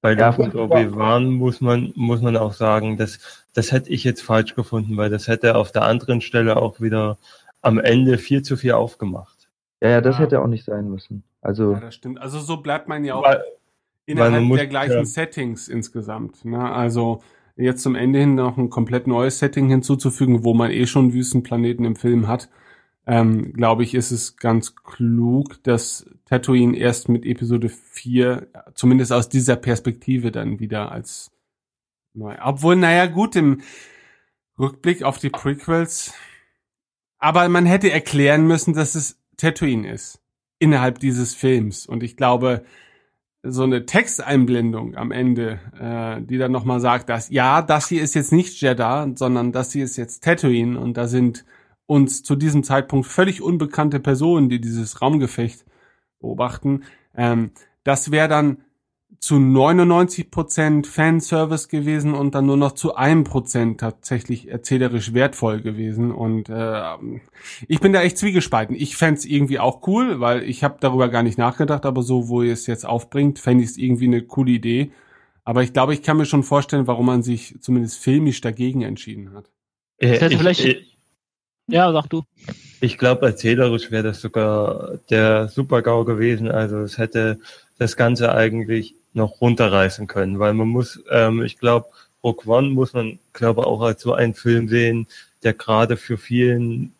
bei Ja, Luke und Obi-Wan muss man, muss man auch sagen, das, das hätte ich jetzt falsch gefunden, weil das hätte auf der anderen Stelle auch wieder am Ende viel zu viel aufgemacht. Ja, ja, das Ja. hätte auch nicht sein müssen. Also, Ja, das stimmt. Also so bleibt man ja auch Weil, innerhalb der gleichen ja. Settings insgesamt. Ne? Also jetzt zum Ende hin noch ein komplett neues Setting hinzuzufügen, wo man eh schon Wüstenplaneten im Film hat, ähm, glaube ich, ist es ganz klug, dass Tatooine erst mit Episode 4, zumindest aus dieser Perspektive dann wieder als neu. Obwohl, naja, gut, im Rückblick auf die Prequels, aber man hätte erklären müssen, dass es Tatooine ist innerhalb dieses Films. Und ich glaube, so eine Texteinblendung am Ende, äh, die dann nochmal sagt, dass ja, das hier ist jetzt nicht Jeddah, sondern das hier ist jetzt Tatooine und da sind uns zu diesem Zeitpunkt völlig unbekannte Personen, die dieses Raumgefecht beobachten. Ähm, das wäre dann zu 99% Fanservice gewesen und dann nur noch zu einem Prozent tatsächlich erzählerisch wertvoll gewesen. Und äh, ich bin da echt zwiegespalten. Ich fänd's irgendwie auch cool, weil ich habe darüber gar nicht nachgedacht, aber so, wo ihr es jetzt aufbringt, fände ich es irgendwie eine coole Idee. Aber ich glaube, ich kann mir schon vorstellen, warum man sich zumindest filmisch dagegen entschieden hat. äh, ich, vielleicht- ich, Ja, sag du. ich glaube, erzählerisch wäre das sogar der Super-GAU gewesen. Also es hätte das Ganze eigentlich noch runterreißen können, weil man muss, ähm, ich glaube, Rogue One muss man, glaube auch als so einen Film sehen, der gerade für vielen,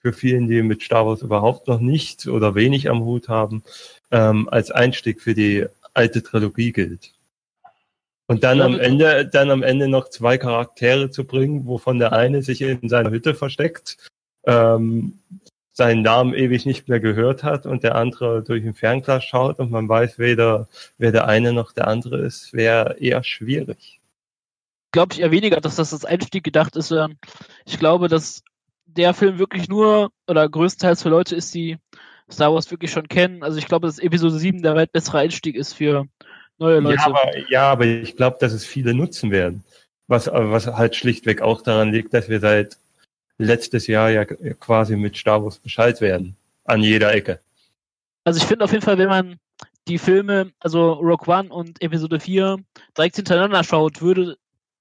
für vielen, die mit Star Wars überhaupt noch nichts oder wenig am Hut haben, ähm, als Einstieg für die alte Trilogie gilt. Und dann am Ende, dann am Ende noch zwei Charaktere zu bringen, wovon der eine sich in seiner Hütte versteckt, ähm, seinen Namen ewig nicht mehr gehört hat und der andere durch ein Fernglas schaut und man weiß weder, wer der eine noch der andere ist, wäre eher schwierig. glaube ich eher weniger, dass das als Einstieg gedacht ist, sondern ich glaube, dass der Film wirklich nur oder größtenteils für Leute ist, die Star Wars wirklich schon kennen. Also ich glaube, dass Episode 7 der weit bessere Einstieg ist für neue Leute. Ja, aber, ja, aber ich glaube, dass es viele nutzen werden. Was, was halt schlichtweg auch daran liegt, dass wir seit letztes Jahr ja quasi mit Star Wars Bescheid werden. An jeder Ecke. Also ich finde auf jeden Fall, wenn man die Filme, also Rogue One und Episode 4 direkt hintereinander schaut, würde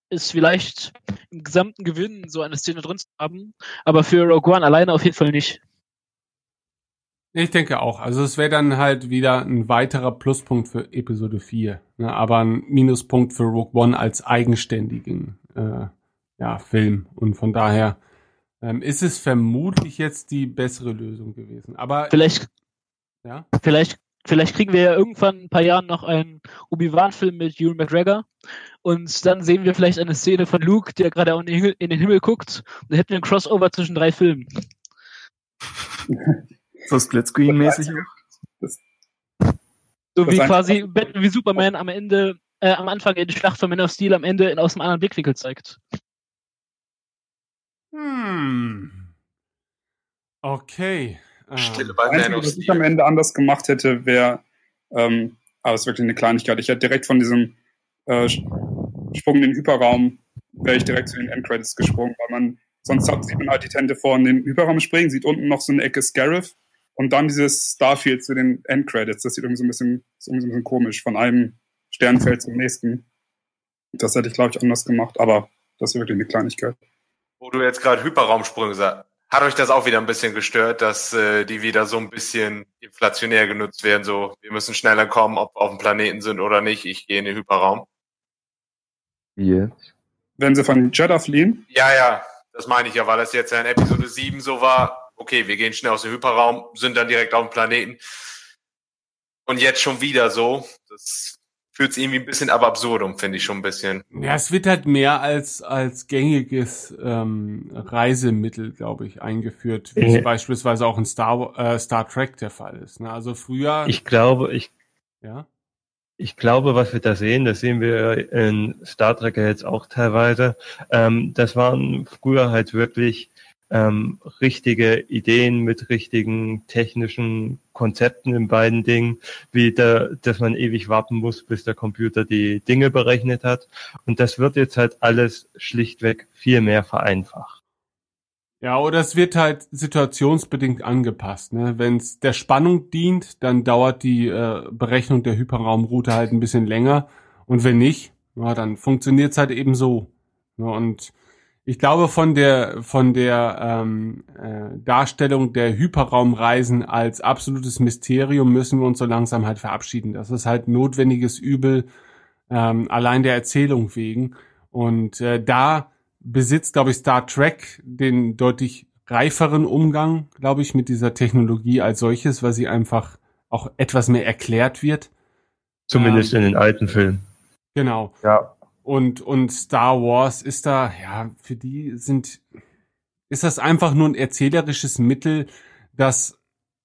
es vielleicht im gesamten Gewinn so eine Szene drin zu haben, aber für Rogue One alleine auf jeden Fall nicht. Ich denke auch. Also es wäre dann halt wieder ein weiterer Pluspunkt für Episode 4, ne? aber ein Minuspunkt für Rogue One als eigenständigen äh, ja, Film. Und von daher ähm, ist es vermutlich jetzt die bessere Lösung gewesen. Aber Vielleicht, ja, vielleicht, vielleicht kriegen wir ja irgendwann in ein paar Jahren noch einen Obi-Wan-Film mit Ewan McGregor und dann sehen wir vielleicht eine Szene von Luke, der gerade in den Himmel, in den Himmel guckt und dann hätten wir ein Crossover zwischen drei Filmen. So Splitscreen-mäßig. So wie quasi Batman wie Superman am Ende, äh, am Anfang in die Schlacht von Man of Steel am Ende in, aus einem anderen Blickwinkel zeigt. Hm. Okay. Ähm, Stille bei Einzige, was ich am. Ende anders gemacht hätte, wäre, ähm, aber es ist wirklich eine Kleinigkeit. Ich hätte direkt von diesem äh, Sprung in den Hyperraum, wäre ich direkt zu den Endcredits gesprungen, weil man, sonst hat, sieht man halt die Tente vor in den Hyperraum springen, sieht unten noch so eine Ecke Scarif und dann dieses Starfield zu den Endcredits. Das sieht irgendwie so ein bisschen, ist irgendwie so ein bisschen komisch, von einem Sternfeld zum nächsten. Das hätte ich, glaube ich, anders gemacht, aber das ist wirklich eine Kleinigkeit. Wo du jetzt gerade Hyperraumsprünge sagst. Hat euch das auch wieder ein bisschen gestört, dass äh, die wieder so ein bisschen inflationär genutzt werden? So, wir müssen schneller kommen, ob wir auf dem Planeten sind oder nicht. Ich gehe in den Hyperraum. Jetzt? Wenn sie von Jeddah fliehen, Ja, ja, das meine ich ja, weil das jetzt ja in Episode 7 so war. Okay, wir gehen schnell aus dem Hyperraum, sind dann direkt auf dem Planeten. Und jetzt schon wieder so. Das fühlt sich irgendwie ein bisschen ab absurdum, finde ich schon ein bisschen. Ja, es wird halt mehr als, als gängiges ähm, Reisemittel, glaube ich, eingeführt, wie es Ja. beispielsweise auch in Star, äh, Star Trek der Fall ist. Ne? Also früher, Ich glaube, ich, ja, ich glaube, was wir da sehen, das sehen wir in Star Trek ja jetzt auch teilweise. Ähm, das waren früher halt wirklich ähm, richtige Ideen mit richtigen technischen Konzepten in beiden Dingen, wie da, dass man ewig warten muss, bis der Computer die Dinge berechnet hat. Und das wird jetzt halt alles schlichtweg viel mehr vereinfacht. Ja, oder es wird halt situationsbedingt angepasst. Ne? Wenn es der Spannung dient, dann dauert die äh, Berechnung der Hyperraumroute halt ein bisschen länger. Und wenn nicht, ja, dann funktioniert es halt eben so. Ne? Und ich glaube, von der von der ähm, äh, Darstellung der Hyperraumreisen als absolutes Mysterium müssen wir uns so langsam halt verabschieden. Das ist halt notwendiges Übel, ähm, allein der Erzählung wegen. Und äh, da besitzt, glaube ich, Star Trek den deutlich reiferen Umgang, glaube ich, mit dieser Technologie als solches, weil sie einfach auch etwas mehr erklärt wird. Zumindest Ähm, in den alten Filmen. Genau. Ja, Und, und Star Wars ist da, ja, für die sind, ist das einfach nur ein erzählerisches Mittel, das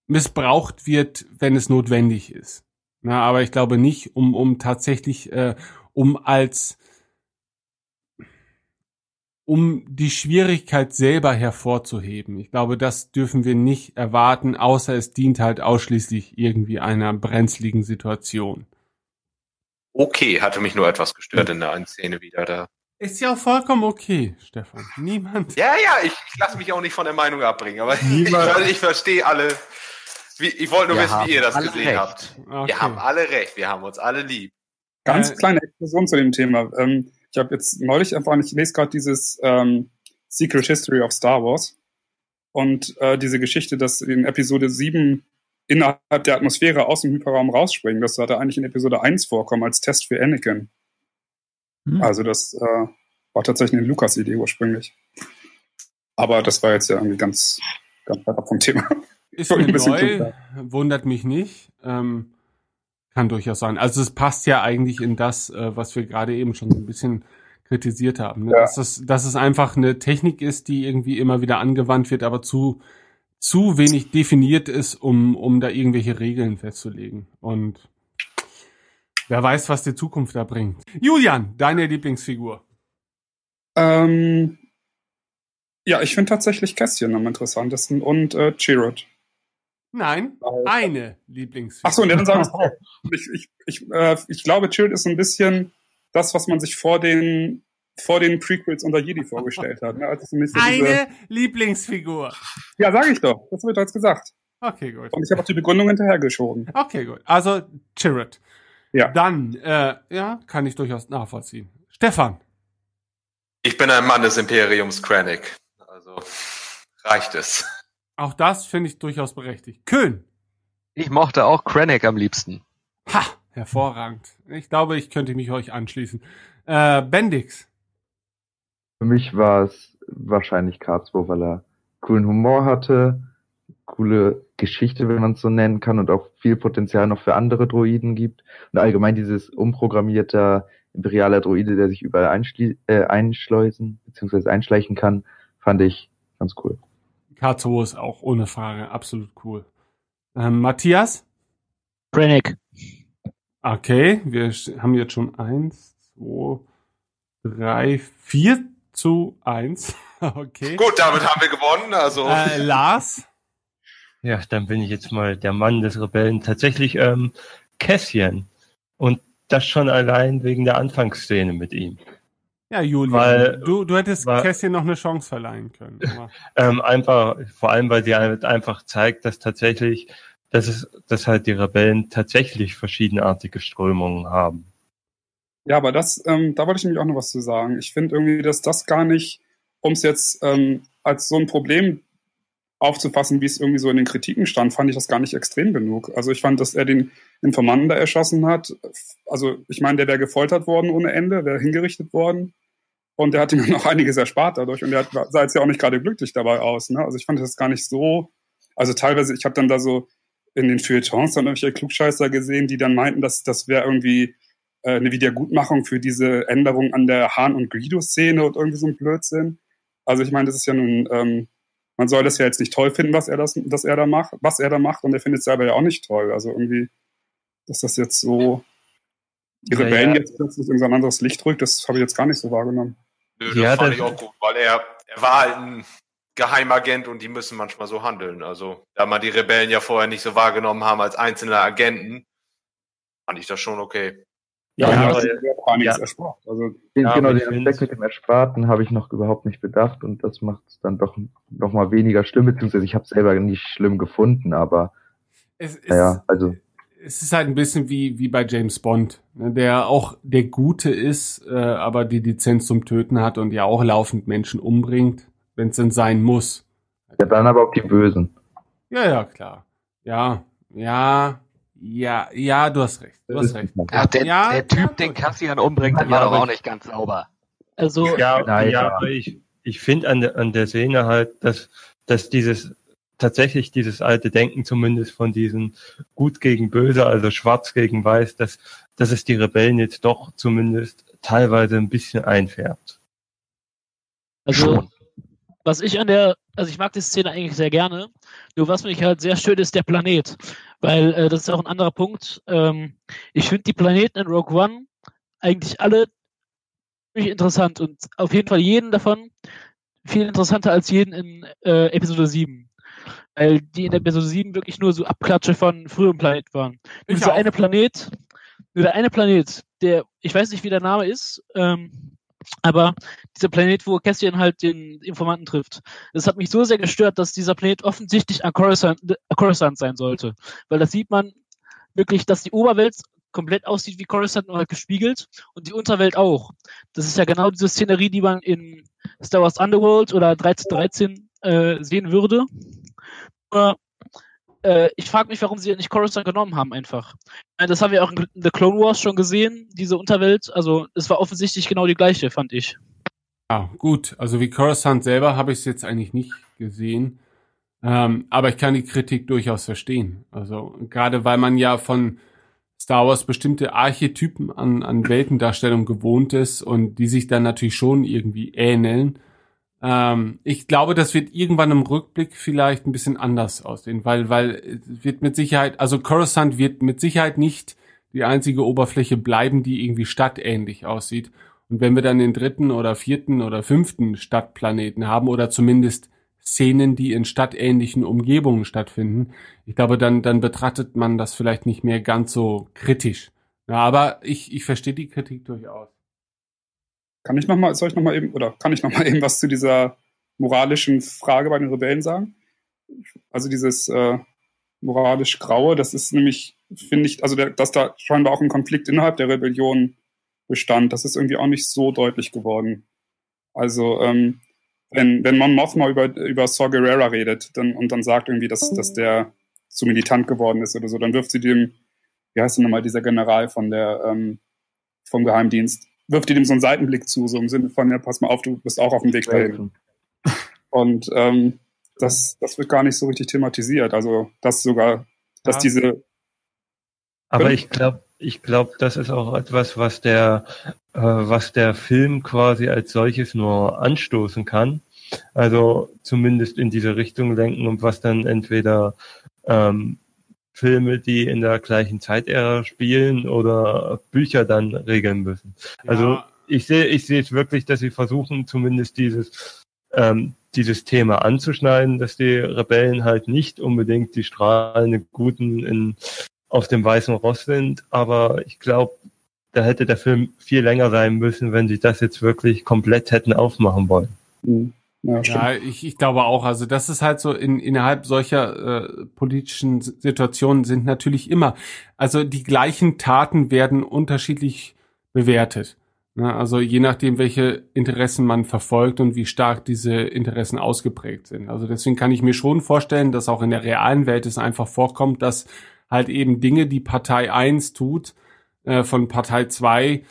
missbraucht wird, wenn es notwendig ist. Na, aber ich glaube nicht, um, um tatsächlich, äh, um als, um die Schwierigkeit selber hervorzuheben. Ich glaube, das dürfen wir nicht erwarten, außer es dient halt ausschließlich irgendwie einer brenzligen Situation. Okay, hatte mich nur etwas gestört in der einen Szene wieder da. Ist ja auch vollkommen okay, Stefan. Niemand. Ja, ja, ich, ich lasse mich auch nicht von der Meinung abbringen, aber ich, Niemand- ich verstehe alle. Wie, ich wollte nur Wir wissen, wie ihr das gesehen recht. habt. Okay. Wir haben alle recht, wir haben uns alle lieb. Ganz Äh, kleine Explosion zu dem Thema. Ähm, ich habe jetzt neulich einfach, ich lese gerade dieses ähm, Secret History of Star Wars und äh, diese Geschichte, dass in Episode 7 innerhalb der Atmosphäre aus dem Hyperraum rausspringen, das sollte eigentlich in Episode 1 vorkommen als Test für Anakin. Hm. Also das äh, war tatsächlich eine Lukas-Idee ursprünglich. Aber das war jetzt ja irgendwie ganz, ganz weit ab vom Thema. Ist mir neu, wundert mich nicht. Ähm, kann durchaus sein. Also es passt ja eigentlich in das, äh, was wir gerade eben schon so ein bisschen kritisiert haben. Ne? Ja. Dass, es, dass es einfach eine Technik ist, die irgendwie immer wieder angewandt wird, aber zu, zu wenig definiert ist, um, um da irgendwelche Regeln festzulegen. Und wer weiß, was die Zukunft da bringt. Julian, deine Lieblingsfigur. Ähm, ja, ich finde tatsächlich Kästchen am interessantesten und äh, Chirrut. Nein, eine Lieblingsfigur. Ach so, und dann sagen wir es auch. Ich, ich, ich, äh, ich glaube, Chilled ist ein bisschen das, was man sich vor den, vor den Prequels unter Jedi vorgestellt hat. Ne? Also Eine Lieblingsfigur. ja, sage ich doch. Das wird jetzt gesagt. Okay, gut. Und ich habe auch die Begründung hinterhergeschoben. Okay, gut. Also Chirrut. Ja. Dann, äh, ja, kann ich durchaus nachvollziehen. Stefan. Ich bin ein Mann des Imperiums Krennic. Also reicht es. Auch das finde ich durchaus berechtigt. Köhn. Ich mochte auch Krennic am liebsten. Ha, hervorragend. Ich glaube, ich könnte mich euch anschließen. Äh, Bendix. Für mich war es wahrscheinlich K2, weil er coolen Humor hatte, coole Geschichte, wenn man es so nennen kann, und auch viel Potenzial noch für andere Droiden gibt. Und allgemein dieses umprogrammierter imperialer Droide, der sich überall äh, einschleusen bzw. einschleichen kann, fand ich ganz cool. K2 ist auch ohne Frage absolut cool. Ähm, Matthias? Krennic. Okay, wir haben jetzt schon eins, zwei, drei, vier zu eins. Okay. Gut, damit haben wir gewonnen. Also Äh, Lars? Ja, dann bin ich jetzt mal der Mann des Rebellen. Tatsächlich ähm, Cassian. Und das schon allein wegen der Anfangsszene mit ihm. Ja, Julian. Weil- du, du hättest weil- Kässchen noch eine Chance verleihen können. Ähm, einfach, vor allem, weil sie halt einfach zeigt, dass tatsächlich, dass es, dass halt die Rebellen tatsächlich verschiedenartige Strömungen haben. Ja, aber das, ähm, da wollte ich nämlich auch noch was zu sagen. Ich finde irgendwie, dass das gar nicht, um es jetzt ähm, als so ein Problem aufzufassen, wie es irgendwie so in den Kritiken stand, fand ich das gar nicht extrem genug. Also ich fand, dass er den Informanten da erschossen hat. Also ich meine, der wäre gefoltert worden ohne Ende, wäre hingerichtet worden. Und der hat ihm noch einiges erspart dadurch. Und der sah jetzt ja auch nicht gerade glücklich dabei aus. Ne? Also ich fand das gar nicht so. Also teilweise, ich habe dann da so in den Feuilletons dann irgendwelche Klugscheißer gesehen, die dann meinten, dass das wäre irgendwie äh, eine Wiedergutmachung für diese Änderung an der Hahn- und Guido-Szene und irgendwie so ein Blödsinn. Also ich meine, das ist ja nun, ähm, man soll das ja jetzt nicht toll finden, was er das, dass er da macht, was er da macht, und er findet es selber ja auch nicht toll. Also irgendwie, dass das jetzt so die Ja, Rebellen ja. jetzt plötzlich in so ein anderes Licht rückt, das habe ich jetzt gar nicht so wahrgenommen. Nö, das Ja, fand das- ich auch gut, weil er, er war halt ein Geheimagent und die müssen manchmal so handeln. Also, da man die Rebellen ja vorher nicht so wahrgenommen haben als einzelne Agenten, fand ich das schon okay. Ja, Ja, aber- das ist ja ja. erspart. Also Den, Ja, genau, den Aspekt mit dem Ersparten habe ich noch überhaupt nicht bedacht und das macht es dann doch noch mal weniger schlimm, beziehungsweise ich habe es selber nicht schlimm gefunden, aber es, es, naja, also es ist halt ein bisschen wie, wie bei James Bond, ne, der auch der Gute ist, äh, aber die Lizenz zum Töten hat und ja auch laufend Menschen umbringt, wenn es denn sein muss. ja, dann aber auch die Bösen. Ja, ja, klar. Ja, ja, ja, ja, du hast recht. Du hast recht. Ach, der, Ja, der Typ, ja, den. Cassian umbringt, der war doch auch nicht ganz sauber. Also, Ja, Nein, ja, ja. aber ich, ich finde an der, an der Szene halt, dass, dass dieses, tatsächlich dieses alte Denken zumindest von diesen gut gegen böse, also schwarz gegen weiß, dass, dass es die Rebellen jetzt doch zumindest teilweise ein bisschen einfärbt. also was ich an der, also ich mag die Szene eigentlich sehr gerne, nur was mich halt sehr stört, ist der Planet. Weil äh, das ist auch ein anderer Punkt. Ähm, ich finde die Planeten in Rogue One eigentlich alle ziemlich interessant und auf jeden Fall jeden davon viel interessanter als jeden in äh, Episode 7. Weil die in Episode 7 wirklich nur so Abklatsche von früherem Planet waren. Nur dieser eine Planet, nur der eine Planet, der, ich weiß nicht, wie der Name ist, ähm, aber dieser Planet, wo Cassian halt den Informanten trifft. Das hat mich so sehr gestört, dass dieser Planet offensichtlich an Coruscant, Coruscant sein sollte. Weil das sieht man wirklich, dass die Oberwelt komplett aussieht wie Coruscant nur halt gespiegelt und die Unterwelt auch. Das ist ja genau diese Szenerie, die man in Star Wars Underworld oder 1313 äh, sehen würde. Äh, ich frage mich, warum sie nicht Coruscant genommen haben einfach. Das haben wir auch in The Clone Wars schon gesehen, diese Unterwelt. Also es war offensichtlich genau die gleiche, fand ich. Ja, gut. Also wie Coruscant selber habe ich es jetzt eigentlich nicht gesehen. Ähm, aber ich kann die Kritik durchaus verstehen. Also gerade weil man ja von Star Wars bestimmte Archetypen an, an Weltendarstellung gewohnt ist und die sich dann natürlich schon irgendwie ähneln. Ähm, ich glaube, das wird irgendwann im Rückblick vielleicht ein bisschen anders aussehen, weil, weil wird mit Sicherheit, also Coruscant wird mit Sicherheit nicht die einzige Oberfläche bleiben, die irgendwie stadtähnlich aussieht. Und wenn wir dann den dritten oder vierten oder fünften Stadtplaneten haben oder zumindest Szenen, die in stadtähnlichen Umgebungen stattfinden. Ich glaube, dann, dann betrachtet man das vielleicht nicht mehr ganz so kritisch. Ja, aber ich, ich verstehe die Kritik durchaus. Kann ich noch mal, soll ich noch eben, oder kann ich noch eben was zu dieser moralischen Frage bei den Rebellen sagen? Also dieses äh, moralisch Graue, das ist nämlich, finde ich, also der, dass da scheinbar auch ein Konflikt innerhalb der Rebellion bestand, das ist irgendwie auch nicht so deutlich geworden. Also ähm, wenn, wenn Mon Mothma über, über Saw Gerrera redet dann, und dann sagt irgendwie, dass, dass der zu militant geworden ist oder so, dann wirft sie dem, wie heißt denn nochmal dieser General von der, ähm, vom Geheimdienst, wirft ihr dem so einen Seitenblick zu, so im Sinne von, ja, pass mal auf, du bist auch auf dem Weg dahin. Und ähm, das, das wird gar nicht so richtig thematisiert. Also, dass sogar, dass Ja. diese, Aber ich glaube, ich glaube, das ist auch etwas, was der, äh, was der Film quasi als solches nur anstoßen kann. Also zumindest in diese Richtung lenken und was dann entweder ähm, Filme, die in der gleichen Zeitära spielen oder Bücher dann regeln müssen. Also Ja. ich sehe, ich sehe es wirklich, dass sie versuchen, zumindest dieses ähm, dieses Thema anzuschneiden, dass die Rebellen halt nicht unbedingt die strahlenden Guten in, auf dem weißen Ross sind, aber ich glaube, da hätte der Film viel länger sein müssen, wenn sie das jetzt wirklich komplett hätten aufmachen wollen. hm, ja. Ja, ich, ich glaube auch. Also das ist halt so in, innerhalb solcher äh, politischen Situationen sind natürlich immer, also die gleichen Taten werden unterschiedlich bewertet. Ne? Also je nachdem, welche Interessen man verfolgt und wie stark diese Interessen ausgeprägt sind. Also deswegen kann ich mir schon vorstellen, dass auch in der realen Welt es einfach vorkommt, dass halt eben Dinge, die Partei 1 tut, äh, von Partei 2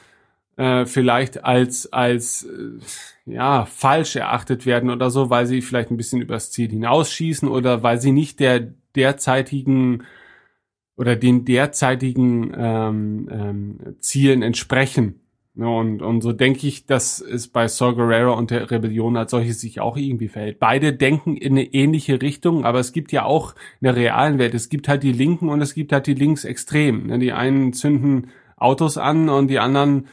äh, vielleicht als als äh, ja falsch erachtet werden oder so, weil sie vielleicht ein bisschen übers Ziel hinausschießen oder weil sie nicht der derzeitigen oder den derzeitigen ähm, ähm, Zielen entsprechen. Ja, und, und so denke ich, dass es bei Saw Gerrera und der Rebellion als solches sich auch irgendwie verhält. Beide denken in eine ähnliche Richtung, aber es gibt ja auch in der realen Welt, es gibt halt die Linken und es gibt halt die Linksextremen. ne? Die einen zünden Autos an und die anderen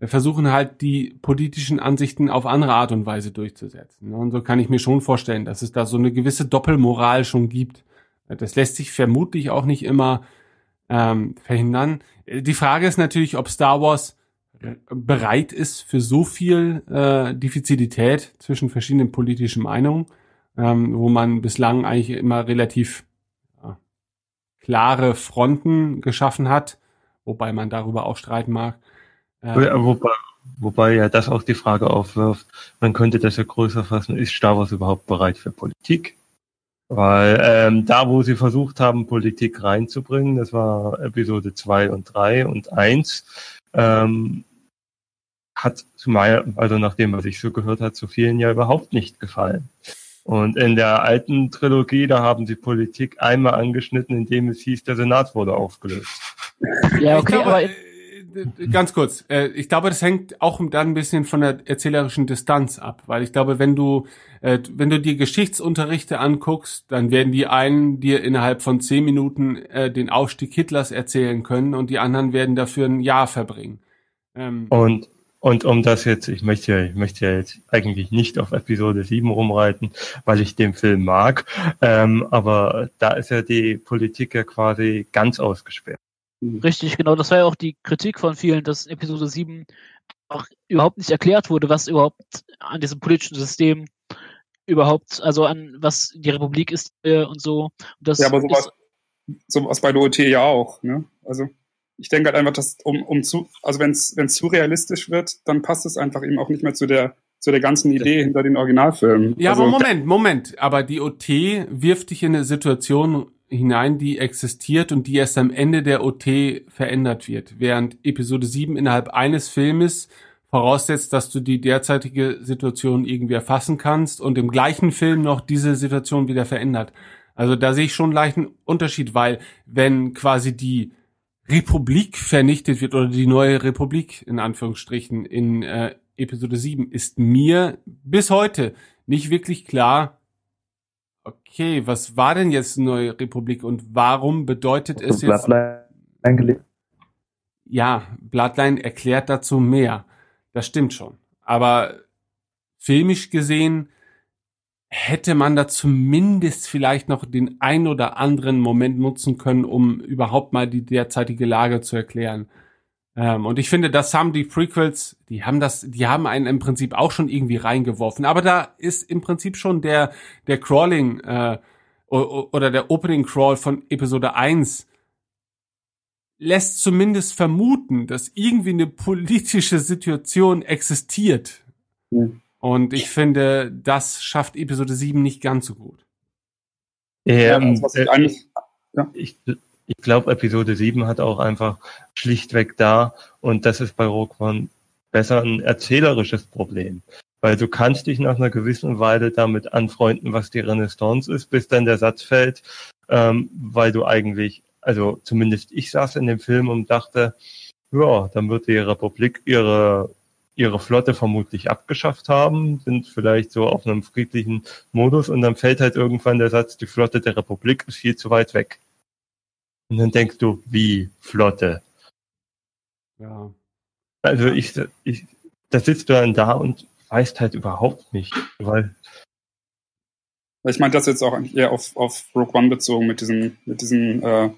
versuchen halt die politischen Ansichten auf andere Art und Weise durchzusetzen. ne? Und so kann ich mir schon vorstellen, dass es da so eine gewisse Doppelmoral schon gibt. Das lässt sich vermutlich auch nicht immer ähm, verhindern. Die Frage ist natürlich, ob Star Wars bereit ist für so viel äh, Diffizilität zwischen verschiedenen politischen Meinungen, ähm, wo man bislang eigentlich immer relativ ja, klare Fronten geschaffen hat, wobei man darüber auch streiten mag. Ähm, Ja, Wobei, wobei ja das auch die Frage aufwirft, man könnte das ja größer fassen, ist Star Wars überhaupt bereit für Politik? Weil ähm, da, wo sie versucht haben, Politik reinzubringen, das war Episode 2 und 3 und 1, ähm, hat zu meiner, also nach dem, was ich so gehört habe, zu vielen ja überhaupt nicht gefallen. Und in der alten Trilogie, da haben sie Politik einmal angeschnitten, indem es hieß, der Senat wurde aufgelöst. Ja, okay, glaube, aber äh, ganz kurz, äh, ich glaube, das hängt auch dann ein bisschen von der erzählerischen Distanz ab, weil ich glaube, wenn du äh, wenn du dir Geschichtsunterrichte anguckst, dann werden die einen dir innerhalb von zehn Minuten äh, den Aufstieg Hitlers erzählen können und die anderen werden dafür ein Jahr verbringen. Ähm, Und, und um das jetzt, ich möchte, ja- ich möchte ja jetzt eigentlich nicht auf Episode 7 rumreiten, weil ich den Film mag, ähm, aber da ist ja die Politik ja quasi ganz ausgesperrt. Richtig, genau. Das war ja auch die Kritik von vielen, dass Episode 7 auch überhaupt nicht erklärt wurde, was überhaupt an diesem politischen System überhaupt, also an was die Republik ist äh, und so. Und das Ja, aber sowas, sowas bei der OT ja auch, ne? Also ich denke halt einfach, dass um, um zu, also wenn es wenn es zu realistisch wird, dann passt es einfach eben auch nicht mehr zu der zu der ganzen Idee hinter den Originalfilmen. Ja, also, aber Moment, Moment. Aber die OT wirft dich in eine Situation hinein, die existiert und die erst am Ende der OT verändert wird. Während Episode 7 innerhalb eines Filmes voraussetzt, dass du die derzeitige Situation irgendwie erfassen kannst und im gleichen Film noch diese Situation wieder verändert. Also da sehe ich schon einen leichten Unterschied, weil wenn quasi die Republik vernichtet wird oder die neue Republik in Anführungsstrichen in äh, Episode 7 ist mir bis heute nicht wirklich klar, okay, was war denn jetzt neue Republik und warum bedeutet es jetzt, Bloodline ja, Bloodline erklärt dazu mehr. Das stimmt schon. Aber filmisch gesehen hätte man da zumindest vielleicht noch den ein oder anderen Moment nutzen können, um überhaupt mal die derzeitige Lage zu erklären. Ähm, und ich finde, das haben die Prequels, die haben das, die haben einen im Prinzip auch schon irgendwie reingeworfen. Aber da ist im Prinzip schon der, der Crawling äh, oder der Opening Crawl von Episode 1 lässt zumindest vermuten, dass irgendwie eine politische Situation existiert. Hm. Und ich finde, das schafft Episode 7 nicht ganz so gut. Ja, Ähm, also was ich äh, eigentlich, ich, ich glaube, Episode 7 hat auch einfach schlichtweg da, und das ist bei Rogue besser ein erzählerisches Problem. Weil du kannst dich nach einer gewissen Weile damit anfreunden, was die Renaissance ist, bis dann der Satz fällt, ähm, weil du eigentlich, also zumindest ich saß in dem Film und dachte, ja, dann wird die Republik ihre ihre Flotte vermutlich abgeschafft haben, sind vielleicht so auf einem friedlichen Modus und dann fällt halt irgendwann der Satz, die Flotte der Republik ist viel zu weit weg. Und dann denkst du, wie Flotte? Ja. Also ich, ich, da sitzt du dann da und weißt halt überhaupt nicht, weil ich meine das jetzt auch eher auf, auf Rogue One bezogen mit diesem, mit diesem äh,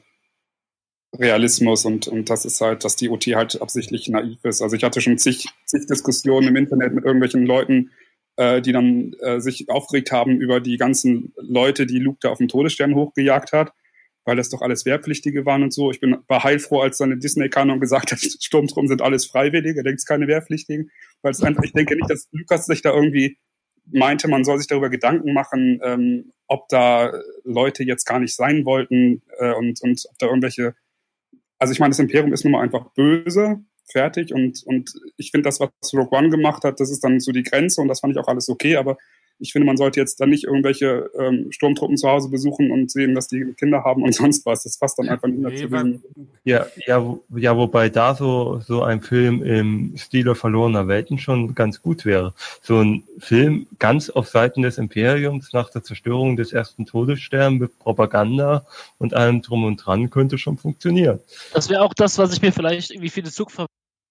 Realismus und, und das ist halt, dass die OT halt absichtlich naiv ist. Also ich hatte schon zig, zig Diskussionen im Internet mit irgendwelchen Leuten, äh, die dann äh, sich aufgeregt haben über die ganzen Leute, die Luke da auf dem Todesstern hochgejagt hat, weil das doch alles Wehrpflichtige waren und so. Ich bin war heilfroh, als dann Disney-Kanon gesagt hat, Sturmtruppen sind alles Freiwillige, denkst keine Wehrpflichtigen, weil es einfach, ich denke nicht, dass Lukas sich da irgendwie meinte, man soll sich darüber Gedanken machen, ähm, ob da Leute jetzt gar nicht sein wollten äh, und, und ob da irgendwelche also ich meine, das Imperium ist nun mal einfach böse, fertig und, und ich finde das, was Rogue One gemacht hat, das ist dann so die Grenze und das fand ich auch alles okay, aber ich finde, man sollte jetzt dann nicht irgendwelche ähm, Sturmtruppen zu Hause besuchen und sehen, dass die Kinder haben und sonst was. Das passt dann einfach nicht mehr Nee, zu dem. Ja, ja, wo- ja, wobei da so, so ein Film im Stile verlorener Welten schon ganz gut wäre. So ein Film ganz auf Seiten des Imperiums nach der Zerstörung des ersten Todessterns mit Propaganda und allem drum und dran könnte schon funktionieren. Das wäre auch das, was ich mir vielleicht irgendwie für die Zukunft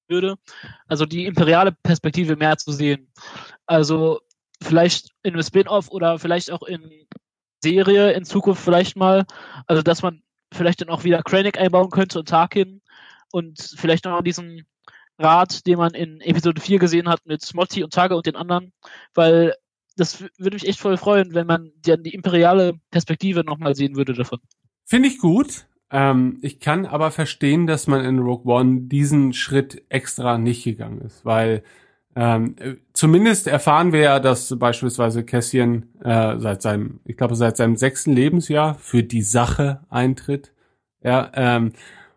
würde. Also die imperiale Perspektive mehr zu sehen. Also vielleicht in einem Spin-off oder vielleicht auch in Serie in Zukunft vielleicht mal. Also dass man vielleicht dann auch wieder Krennic einbauen könnte und Tarkin und vielleicht noch diesen Rat, den man in Episode 4 gesehen hat mit Smotty und Tage und den anderen, weil das würde mich echt voll freuen, wenn man dann die imperiale Perspektive nochmal sehen würde davon. Finde ich gut. Ähm, ich kann aber verstehen, dass man in Rogue One diesen Schritt extra nicht gegangen ist, weil ähm, äh, zumindest erfahren wir ja, dass beispielsweise Cassian äh, seit seinem, ich glaube seit seinem sechsten Lebensjahr für die Sache eintritt. Ja, ähm,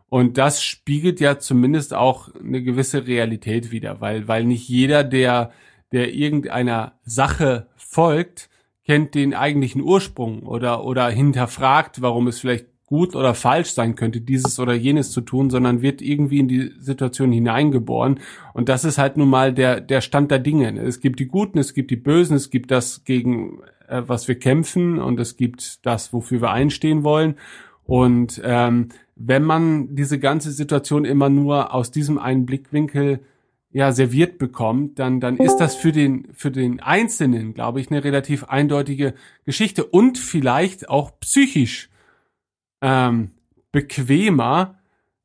und das spiegelt ja zumindest auch eine gewisse Realität wider, weil weil nicht jeder, der der irgendeiner Sache folgt, kennt den eigentlichen Ursprung oder oder hinterfragt, warum es vielleicht gut oder falsch sein könnte, dieses oder jenes zu tun, sondern wird irgendwie in die Situation hineingeboren. Und das ist halt nun mal der, der Stand der Dinge. Es gibt die Guten, es gibt die Bösen, es gibt das, gegen äh, was wir kämpfen und es gibt das, wofür wir einstehen wollen. Und ähm, wenn man diese ganze Situation immer nur aus diesem einen Blickwinkel ja serviert bekommt, dann dann ist das für den für den Einzelnen, glaube ich, eine relativ eindeutige Geschichte und vielleicht auch psychisch ähm, bequemer,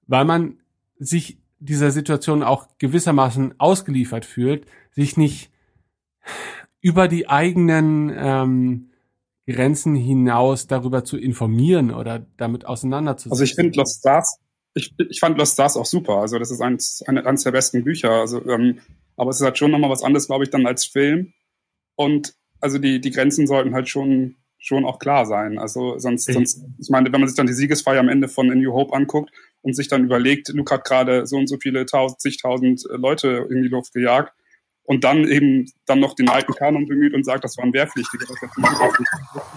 weil man sich dieser Situation auch gewissermaßen ausgeliefert fühlt, sich nicht über die eigenen ähm, Grenzen hinaus darüber zu informieren oder damit auseinanderzusetzen. Also ich finde Lost Stars, ich, ich fand Lost Stars auch super. Also das ist eins, eine, eines der besten Bücher. Also, ähm, aber es ist halt schon nochmal was anderes, glaube ich, dann als Film. Und also die, die Grenzen sollten halt schon, schon auch klar sein. Also sonst, Ich- sonst, ich meine, wenn man sich dann die Siegesfeier am Ende von A New Hope anguckt und sich dann überlegt, Luke hat gerade so und so viele tausend, zigtausend äh, Leute in die Luft gejagt und dann eben dann noch den alten Kanon bemüht und sagt, das waren Wehrpflichtige.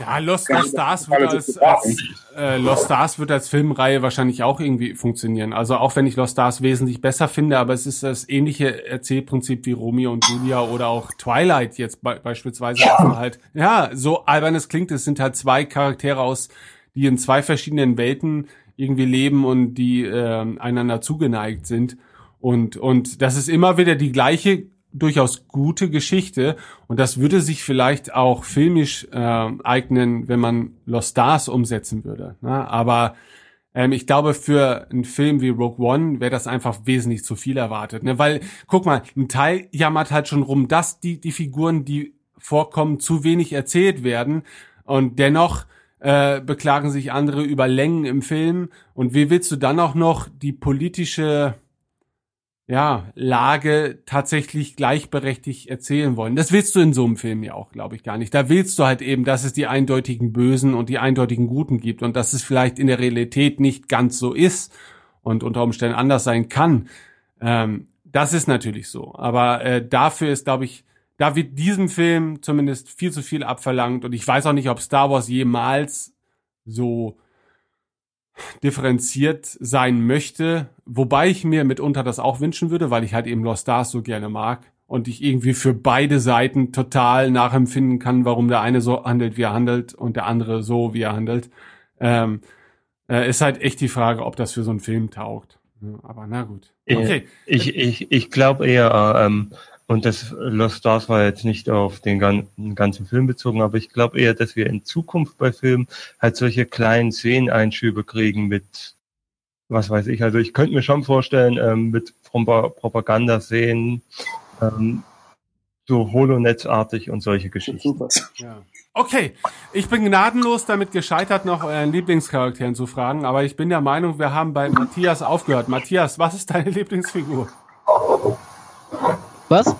Ja, Lost, Lost Stars wird als, als äh, Lost Stars wird als Filmreihe wahrscheinlich auch irgendwie funktionieren. Also auch wenn ich Lost Stars wesentlich besser finde, aber es ist das ähnliche Erzählprinzip wie Romeo und Julia oder auch Twilight jetzt be beispielsweise. Ja. Halt, ja, so albern es klingt, es sind halt zwei Charaktere aus, die in zwei verschiedenen Welten irgendwie leben und die äh, einander zugeneigt sind. Und, und das ist immer wieder die gleiche durchaus gute Geschichte und das würde sich vielleicht auch filmisch äh, eignen, wenn man Lost Stars umsetzen würde. Ne? Aber ähm, ich glaube, für einen Film wie Rogue One wäre das einfach wesentlich zu viel erwartet. Ne? Weil, guck mal, ein Teil jammert halt schon rum, dass die, die Figuren, die vorkommen, zu wenig erzählt werden und dennoch äh, beklagen sich andere über Längen im Film. Und wie willst du dann auch noch die politische ja, Lage tatsächlich gleichberechtigt erzählen wollen. Das willst du in so einem Film ja auch, glaube ich, gar nicht. Da willst du halt eben, dass es die eindeutigen Bösen und die eindeutigen Guten gibt und dass es vielleicht in der Realität nicht ganz so ist und unter Umständen anders sein kann. Ähm, das ist natürlich so. Aber äh, dafür ist, glaube ich, da wird diesem Film zumindest viel zu viel abverlangt und ich weiß auch nicht, ob Star Wars jemals so differenziert sein möchte, wobei ich mir mitunter das auch wünschen würde, weil ich halt eben Lost Stars so gerne mag und ich irgendwie für beide Seiten total nachempfinden kann, warum der eine so handelt, wie er handelt und der andere so, wie er handelt. Ähm, äh, ist halt echt die Frage, ob das für so einen Film taugt. Aber na gut. Okay. Ich, ich, ich glaube eher, ähm, und das Lost Stars war jetzt nicht auf den ganzen, ganzen Film bezogen, aber ich glaube eher, dass wir in Zukunft bei Filmen halt solche kleinen Szeneneinschübe kriegen mit, was weiß ich, also ich könnte mir schon vorstellen, ähm, mit Propa- Propagandaszenen, ähm, so Holonetzartig und solche Geschichten. Super. Ja. Okay, ich bin gnadenlos damit gescheitert, noch euren Lieblingscharakteren zu fragen, aber ich bin der Meinung, wir haben bei Matthias aufgehört. Matthias, was ist deine Lieblingsfigur? Was?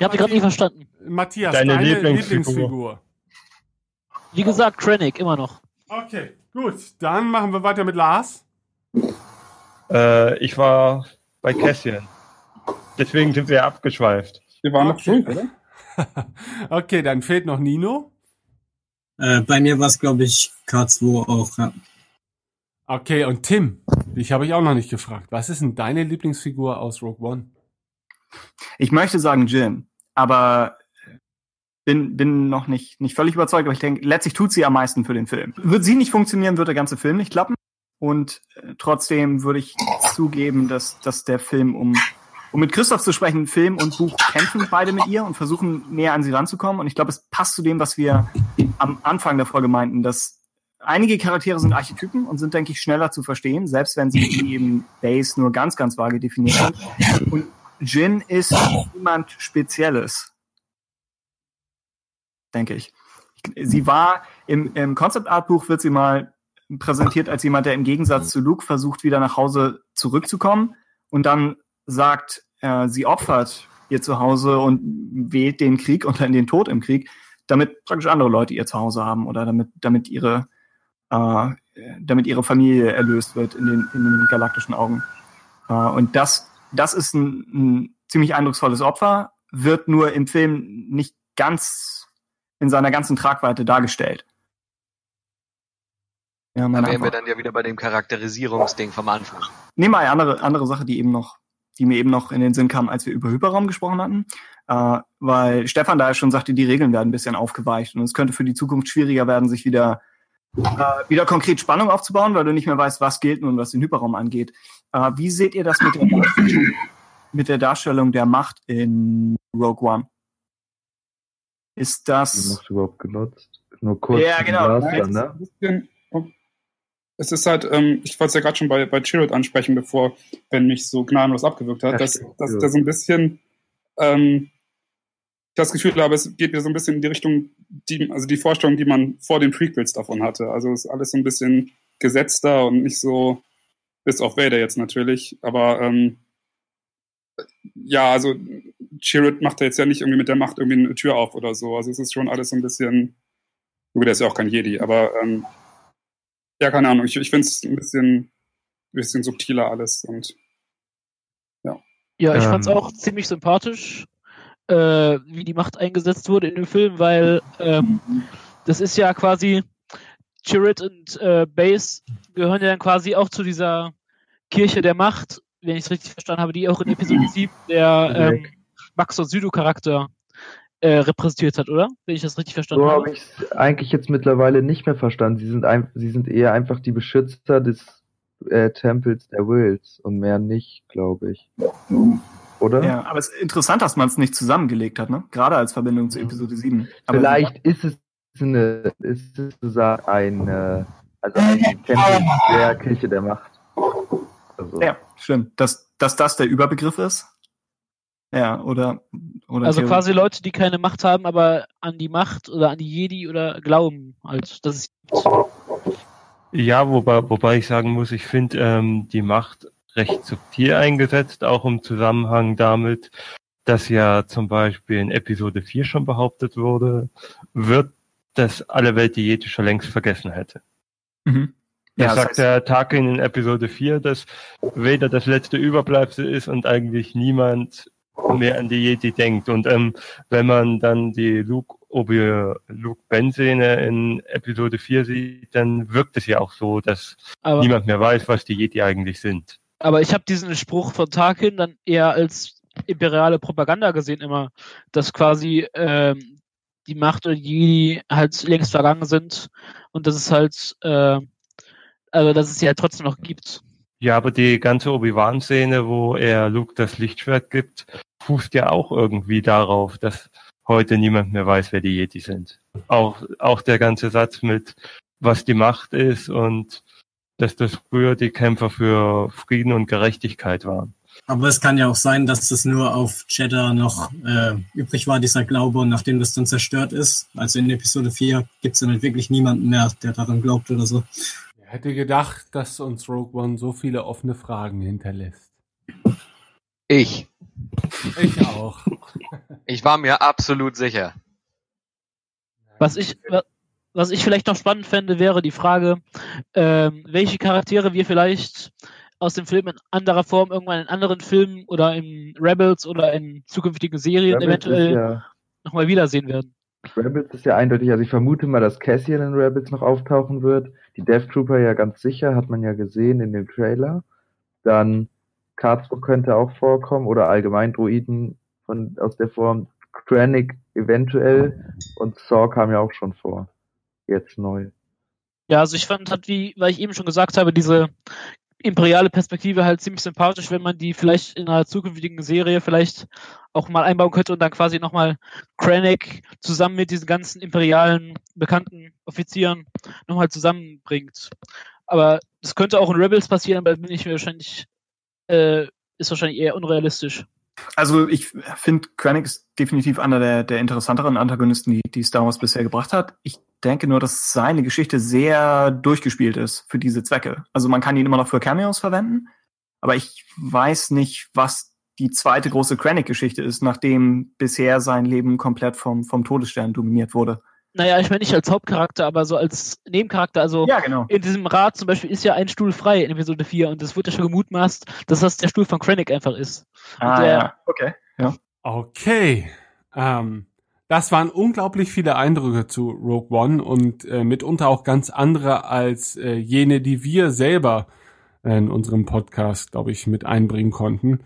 Ich habe gerade nicht verstanden. Matthias, Deine deine, Lieblingsfigur. Lieblingsfigur. Wie gesagt, Krennic, immer noch. Okay, gut. Dann machen wir weiter mit Lars. Äh, ich war bei Cassian. Deswegen sind wir abgeschweift. Wir waren noch schuld, oder? okay, dann fehlt noch Nino. Äh, bei mir war es, glaube ich, K2 auch. Ja. Okay, und Tim. Dich habe ich auch noch nicht gefragt. Was ist denn deine Lieblingsfigur aus Rogue One? Ich möchte sagen Jin, aber bin, bin noch nicht, nicht völlig überzeugt, aber ich denke, letztlich tut sie am meisten für den Film. Wird sie nicht funktionieren, wird der ganze Film nicht klappen. Und äh, trotzdem würde ich zugeben, dass, dass der Film, um, um mit Christoph zu sprechen, Film und Buch kämpfen beide mit ihr und versuchen näher an sie ranzukommen. Und ich glaube, es passt zu dem, was wir am Anfang der Folge meinten, dass einige Charaktere sind Archetypen und sind, denke ich, schneller zu verstehen, selbst wenn sie eben Base nur ganz, ganz vage definiert sind. Und Jin ist niemand Spezielles. Denke ich. Sie war im, im Concept Art Buch wird sie mal präsentiert als jemand, der im Gegensatz zu Luke versucht, wieder nach Hause zurückzukommen und dann sagt, äh, sie opfert ihr Zuhause und wählt den Krieg und dann den Tod im Krieg, damit praktisch andere Leute ihr Zuhause haben oder damit, damit ihre, äh, damit ihre Familie erlöst wird in den, in den galaktischen Augen. Äh, und das, das ist ein, ein ziemlich eindrucksvolles Opfer, wird nur im Film nicht ganz in seiner ganzen Tragweite dargestellt. Ja, Da wären wir dann ja wieder bei dem Charakterisierungsding vom Anfang. Nehmen wir eine andere, andere Sache, die eben noch, die mir eben noch in den Sinn kam, als wir über Hyperraum gesprochen hatten. Äh, weil Stefan da ja schon sagte, die Regeln werden ein bisschen aufgeweicht und es könnte für die Zukunft schwieriger werden, sich wieder, äh, wieder konkret Spannung aufzubauen, weil du nicht mehr weißt, was gilt nun, was den Hyperraum angeht. Äh, wie seht ihr das mit der, Darstellung, mit der Darstellung der Macht in Rogue One? Ist Die das, Macht überhaupt genutzt. Nur kurz. Ja, genau. Blaster, ne? bisschen- Es ist halt, ähm, ich wollte es ja gerade schon bei, bei Chirrut ansprechen, bevor Ben mich so gnadenlos abgewürgt hat, Ja, dass, stimmt, dass ja. da so ein bisschen, ähm, ich das Gefühl habe, es geht wieder so ein bisschen in die Richtung, die, also die Vorstellung, die man vor den Prequels davon hatte. Also es ist alles so ein bisschen gesetzter und nicht so, bis auf Vader jetzt natürlich, aber ähm, ja, also Chirrut macht da jetzt ja nicht irgendwie mit der Macht irgendwie eine Tür auf oder so. Also es ist schon alles so ein bisschen, gut, der ist ja auch kein Jedi, aber ähm, ja, keine Ahnung. Ich, ich finde es ein bisschen, ein bisschen subtiler alles und Ja, ich Ähm. fand's auch ziemlich sympathisch, äh, wie die Macht eingesetzt wurde in dem Film, weil ähm, das ist ja quasi Chirrut und äh, Base gehören ja dann quasi auch zu dieser Kirche der Macht, wenn ich es richtig verstanden habe, die auch in Episode 7 der ähm, Max und Südo Charakter äh, repräsentiert hat, oder? Wenn ich das richtig verstanden So habe. habe ich es eigentlich jetzt mittlerweile nicht mehr verstanden. Sie sind, ein, sie sind eher einfach die Beschützer des äh, Tempels der Wills und mehr nicht, glaube ich. Oder? Ja, aber es ist interessant, dass man es nicht zusammengelegt hat, ne? Gerade als Verbindung zu Episode 7. Aber Vielleicht ist es eine, ist es sozusagen eine, also ein Kämpfen der Kirche der Macht. Also, Ja, stimmt. Dass, dass das der Überbegriff ist? Ja, oder, oder Also Theorie- quasi Leute, die keine Macht haben, aber an die Macht oder an die Jedi oder glauben halt, dass es Ja, wobei, wobei ich sagen muss, ich finde ähm, die Macht recht subtil eingesetzt, auch im Zusammenhang damit, dass ja zum Beispiel in Episode 4 schon behauptet wurde, wird, dass alle Welt die Jedi schon längst vergessen hätte. Mhm. Da Ja, das sagt heißt- der Tarkin in Episode 4, dass Vader das letzte Überbleibsel ist und eigentlich niemand mehr an die Jedi denkt. Und ähm, wenn man dann die Luke Obi Luke Ben Szene in Episode 4 sieht, dann wirkt es ja auch so, dass Aber, niemand mehr weiß, was die Jedi eigentlich sind. aber ich habe diesen Spruch von Tarkin dann eher als imperiale Propaganda gesehen immer, dass quasi ähm, die Macht oder die Jedi halt längst vergangen sind und dass es halt, äh, also dass es sie halt trotzdem noch gibt. Ja, aber die ganze Obi-Wan-Szene, wo er Luke das Lichtschwert gibt, fußt ja auch irgendwie darauf, dass heute niemand mehr weiß, wer die Jedi sind. Auch, auch der ganze Satz mit, was die Macht ist und dass das früher die Kämpfer für Frieden und Gerechtigkeit waren. Aber es kann ja auch sein, dass das nur auf Jeddah noch äh, übrig war, dieser Glaube, und nachdem das dann zerstört ist. Also in Episode 4 gibt es dann halt wirklich niemanden mehr, der daran glaubt oder so. Wer hätte gedacht, dass uns Rogue One so viele offene Fragen hinterlässt? Ich. Ich auch. Ich war mir absolut sicher. Was ich, wa- was ich vielleicht noch spannend fände, wäre die Frage, ähm, welche Charaktere wir vielleicht aus dem Film in anderer Form irgendwann in anderen Filmen oder in Rebels oder in zukünftigen Serien Rebels eventuell ja, nochmal wiedersehen werden. Rebels ist ja eindeutig, also ich vermute mal, dass Cassian in Rebels noch auftauchen wird. Die Death Trooper ja ganz sicher, hat man ja gesehen in dem Trailer. Dann Karlsruhe könnte auch vorkommen oder allgemein Droiden von, aus der Form. Krennic eventuell und Saw kam ja auch schon vor. Jetzt neu. Ja, also ich fand halt, wie, weil ich eben schon gesagt habe, diese imperiale Perspektive halt ziemlich sympathisch, wenn man die vielleicht in einer zukünftigen Serie vielleicht auch mal einbauen könnte und dann quasi nochmal Krennic zusammen mit diesen ganzen imperialen bekannten Offizieren nochmal zusammenbringt. Aber das könnte auch in Rebels passieren, aber bin ich mir wahrscheinlich, äh, ist wahrscheinlich eher unrealistisch. Also ich finde, Krennic ist definitiv einer der, der interessanteren Antagonisten, die, die Star Wars bisher gebracht hat. Ich denke nur, dass seine Geschichte sehr durchgespielt ist für diese Zwecke. Also man kann ihn immer noch für Cameos verwenden, aber ich weiß nicht, was die zweite große Krennic-Geschichte ist, nachdem bisher sein Leben komplett vom, vom Todesstern dominiert wurde. Naja, ich meine nicht als Hauptcharakter, aber so als Nebencharakter. Also Ja, genau. in diesem Rat zum Beispiel ist ja ein Stuhl frei in Episode 4 und es wird ja schon gemutmaßt, dass das der Stuhl von Krennic einfach ist. Ah, der- ja. Okay. Ja. Okay. Ähm, das waren unglaublich viele Eindrücke zu Rogue One und äh, mitunter auch ganz andere als äh, jene, die wir selber äh, in unserem Podcast, glaube ich, mit einbringen konnten.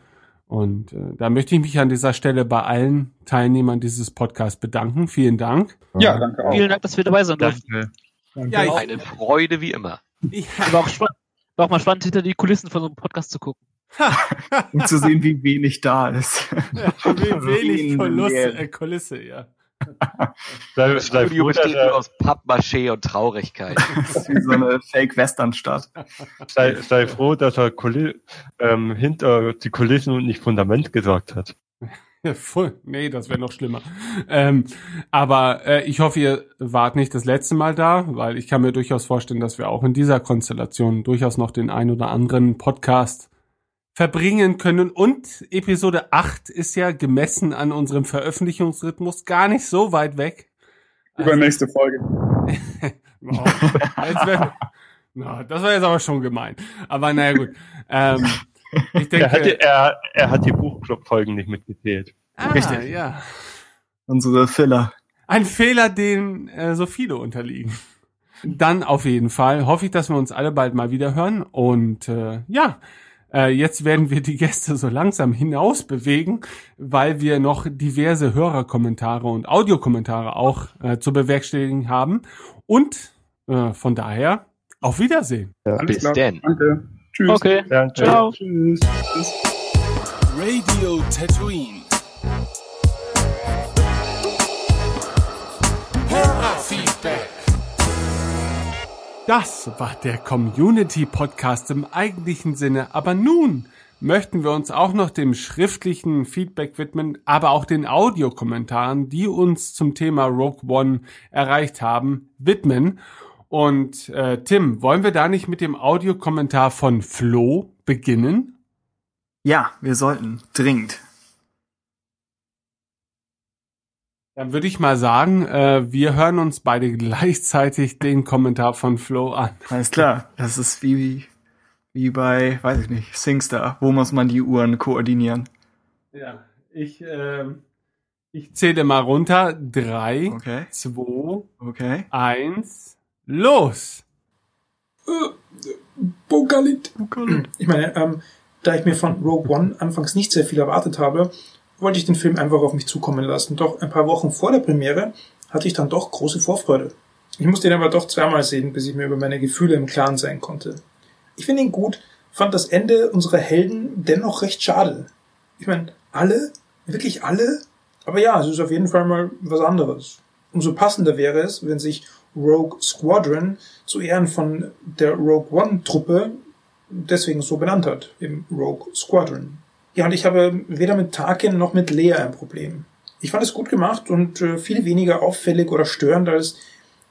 Und äh, da möchte ich mich an dieser Stelle bei allen Teilnehmern dieses Podcasts bedanken. Vielen Dank. Ja, danke auch. Vielen Dank, dass wir dabei sein durften. Danke. Ja, ich, Eine Freude wie immer. ich, War auch, war auch mal spannend, hinter die Kulissen von so einem Podcast zu gucken. Um zu sehen, wie wenig da ist. wie wenig Wen Kulisse, äh, Kulisse, ja. Sei, Das Studio froh, besteht nur aus Pappmaché und Traurigkeit. Das ist wie so eine Fake-Western-Stadt. sei, sei froh, dass er Kuli ähm, hinter die Kulissen und nicht Fundament gesagt hat. Ja, voll. Nee, das wäre noch schlimmer. Ähm, aber äh, ich hoffe, ihr wart nicht das letzte Mal da, weil ich kann mir durchaus vorstellen, dass wir auch in dieser Konstellation durchaus noch den ein oder anderen Podcast verbringen können. Und Episode 8 ist ja gemessen an unserem Veröffentlichungsrhythmus gar nicht so weit weg. Also, Übernächste Folge. Wow. Jetzt wär, no, das war jetzt aber schon gemein. Aber naja gut. Ähm, ich denke, Er hat, die- er, er hat die Buchclub-Folgen nicht mitgezählt. ah, Richtig. ja. Unsere Filler. Ein Fehler, dem äh, so viele unterliegen. Dann auf jeden Fall hoffe ich, dass wir uns alle bald mal wieder hören. Und äh, ja, äh, jetzt werden wir die Gäste so langsam hinaus bewegen, weil wir noch diverse Hörerkommentare und Audiokommentare auch äh, zu bewerkstelligen haben. Und äh, von daher auf Wiedersehen. Alles Bis klar. denn. Danke. Tschüss. Okay, Danke. ciao. Tschüss. Tschüss. Radio Tatooine. Hörerfeedback. Das war der Community Podcast im eigentlichen Sinne, aber nun möchten wir uns auch noch dem schriftlichen Feedback widmen, aber auch den Audiokommentaren, die uns zum Thema Rogue One erreicht haben, widmen. Und äh, Tim, wollen wir da nicht mit dem Audiokommentar von Flo beginnen? Ja, wir sollten. Dringend. Dann würde ich mal sagen, äh, wir hören uns beide gleichzeitig den Kommentar von Flo an. Alles klar. Das ist wie, wie bei, weiß ich nicht, SingStar. Wo muss man die Uhren koordinieren? Ja, ich, ähm, ich zähle mal runter. Drei, Okay. zwei, Okay. eins, los! Bogalit. Ich meine, ähm, da ich mir von Rogue One anfangs nicht sehr viel erwartet habe, wollte ich den Film einfach auf mich zukommen lassen. Doch ein paar Wochen vor der Premiere hatte ich dann doch große Vorfreude. Ich musste ihn aber doch zweimal sehen, bis ich mir über meine Gefühle im Klaren sein konnte. Ich finde ihn gut, fand das Ende unserer Helden dennoch recht schade. Ich meine, alle? Wirklich alle? Aber ja, es ist auf jeden Fall mal was anderes. Umso passender wäre es, wenn sich Rogue Squadron zu Ehren von der Rogue One Truppe deswegen so benannt hat, im Rogue Squadron. Ja, und ich habe weder mit Tarkin noch mit Leia ein Problem. Ich fand es gut gemacht und äh, viel weniger auffällig oder störend als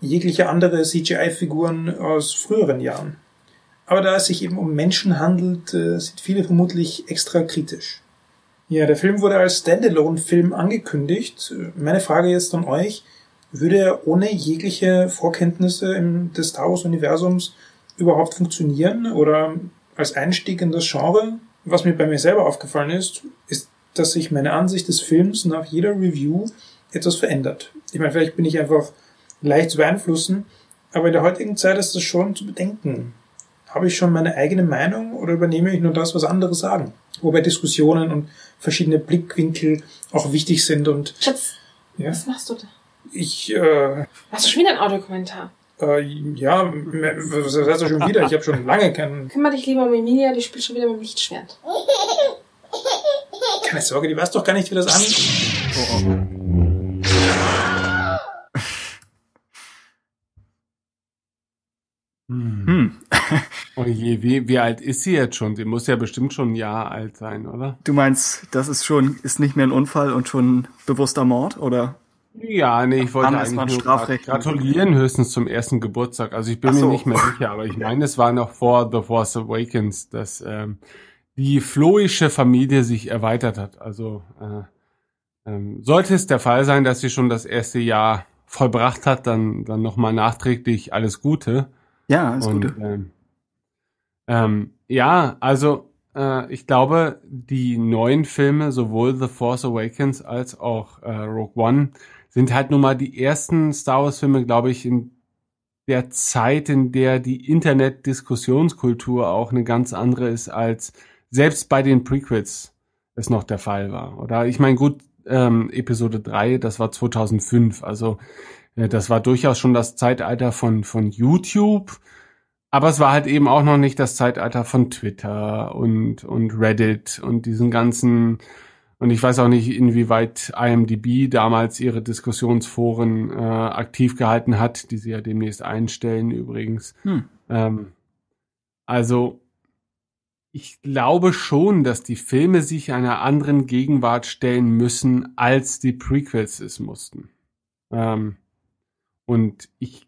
jegliche andere CGI-Figuren aus früheren Jahren. Aber da es sich eben um Menschen handelt, äh, sind viele vermutlich extra kritisch. Ja, der Film wurde als Standalone-Film angekündigt. Meine Frage jetzt an euch, würde er ohne jegliche Vorkenntnisse des Star Wars-Universums überhaupt funktionieren oder als Einstieg in das Genre? Was mir bei mir selber aufgefallen ist, ist, dass sich meine Ansicht des Films nach jeder Review etwas verändert. Ich meine, vielleicht bin ich einfach leicht zu beeinflussen, aber in der heutigen Zeit ist das schon zu bedenken. Habe ich schon meine eigene Meinung oder übernehme ich nur das, was andere sagen? Wobei Diskussionen und verschiedene Blickwinkel auch wichtig sind und Schatz, ja, was machst du da? ich äh, Hast du schon wieder einen Audiokommentar? Äh, ja, was heißt das schon wieder? Ich habe schon lange keinen. Kümmere dich lieber um Emilia, die spielt schon wieder mit dem Lichtschwert. Keine Sorge, die weiß doch gar nicht, wie das an. Oh, oh. Hm. Oh je, wie, wie alt ist sie jetzt schon? Sie muss ja bestimmt schon ein Jahr alt sein, oder? Du meinst, das ist schon, ist nicht mehr ein Unfall und schon bewusster Mord, oder? Ja, nee, ich wollte eigentlich nur gratulieren höchstens zum ersten Geburtstag. Also ich bin so. mir nicht mehr sicher, aber ich meine, es war noch vor The Force Awakens, dass ähm, die floische Familie sich erweitert hat. Also äh, ähm, sollte es der Fall sein, dass sie schon das erste Jahr vollbracht hat, dann dann nochmal nachträglich alles Gute. Ja, alles Und, Gute. Ähm, ähm, ja, also äh, ich glaube, die neuen Filme, sowohl The Force Awakens als auch äh, Rogue One, sind halt nun mal die ersten Star Wars Filme, glaube ich, in der Zeit, in der die Internet-Diskussionskultur auch eine ganz andere ist, als selbst bei den Prequels es noch der Fall war. Oder ich meine, gut, ähm, Episode 3, das war 2005, also äh, das war durchaus schon das Zeitalter von, von YouTube, aber es war halt eben auch noch nicht das Zeitalter von Twitter und, und Reddit und diesen ganzen, und ich weiß auch nicht, inwieweit IMDb damals ihre Diskussionsforen äh, aktiv gehalten hat, die sie ja demnächst einstellen übrigens. Hm. Ähm, also ich glaube schon, dass die Filme sich einer anderen Gegenwart stellen müssen, als die Prequels es mussten. Ähm, und ich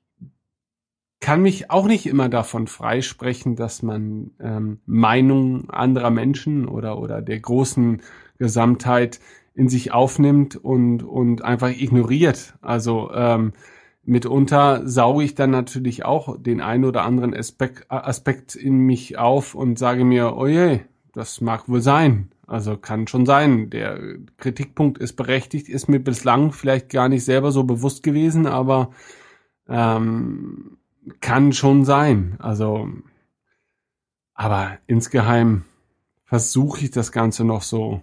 kann mich auch nicht immer davon freisprechen, dass man ähm, Meinungen anderer Menschen oder oder der großen Gesamtheit in sich aufnimmt und und einfach ignoriert. Also ähm, mitunter sauge ich dann natürlich auch den einen oder anderen Aspekt, Aspekt in mich auf und sage mir, oh je, das mag wohl sein. Also kann schon sein. Der Kritikpunkt ist berechtigt, ist mir bislang vielleicht gar nicht selber so bewusst gewesen, aber ähm, kann schon sein. Also, aber insgeheim versuche ich das Ganze noch so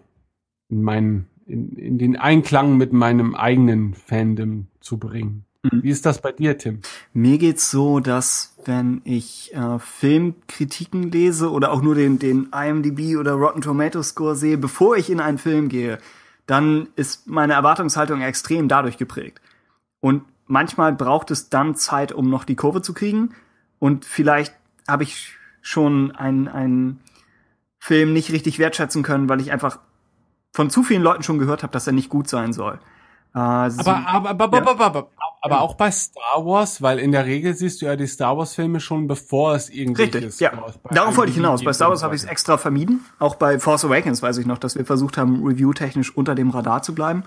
in meinen, in, in den Einklang mit meinem eigenen Fandom zu bringen. Wie ist das bei dir, Tim? Mir geht's so, dass wenn ich äh, Filmkritiken lese oder auch nur den, den IMDb oder Rotten Tomatoes Score sehe, bevor ich in einen Film gehe, dann ist meine Erwartungshaltung extrem dadurch geprägt. Und manchmal braucht es dann Zeit, um noch die Kurve zu kriegen. Und vielleicht habe ich schon einen, einen Film nicht richtig wertschätzen können, weil ich einfach von zu vielen Leuten schon gehört habe, dass er nicht gut sein soll. Äh, Aber, aber, aber, Ja. aber, aber, aber auch bei Star Wars, weil in der Regel siehst du ja die Star Wars Filme schon bevor es irgendwelche Richtig, ja. Scores bei Darauf wollte ich hinaus. Bei Star Wars habe ich es extra vermieden. Auch bei Force Awakens weiß ich noch, dass wir versucht haben, review-technisch unter dem Radar zu bleiben.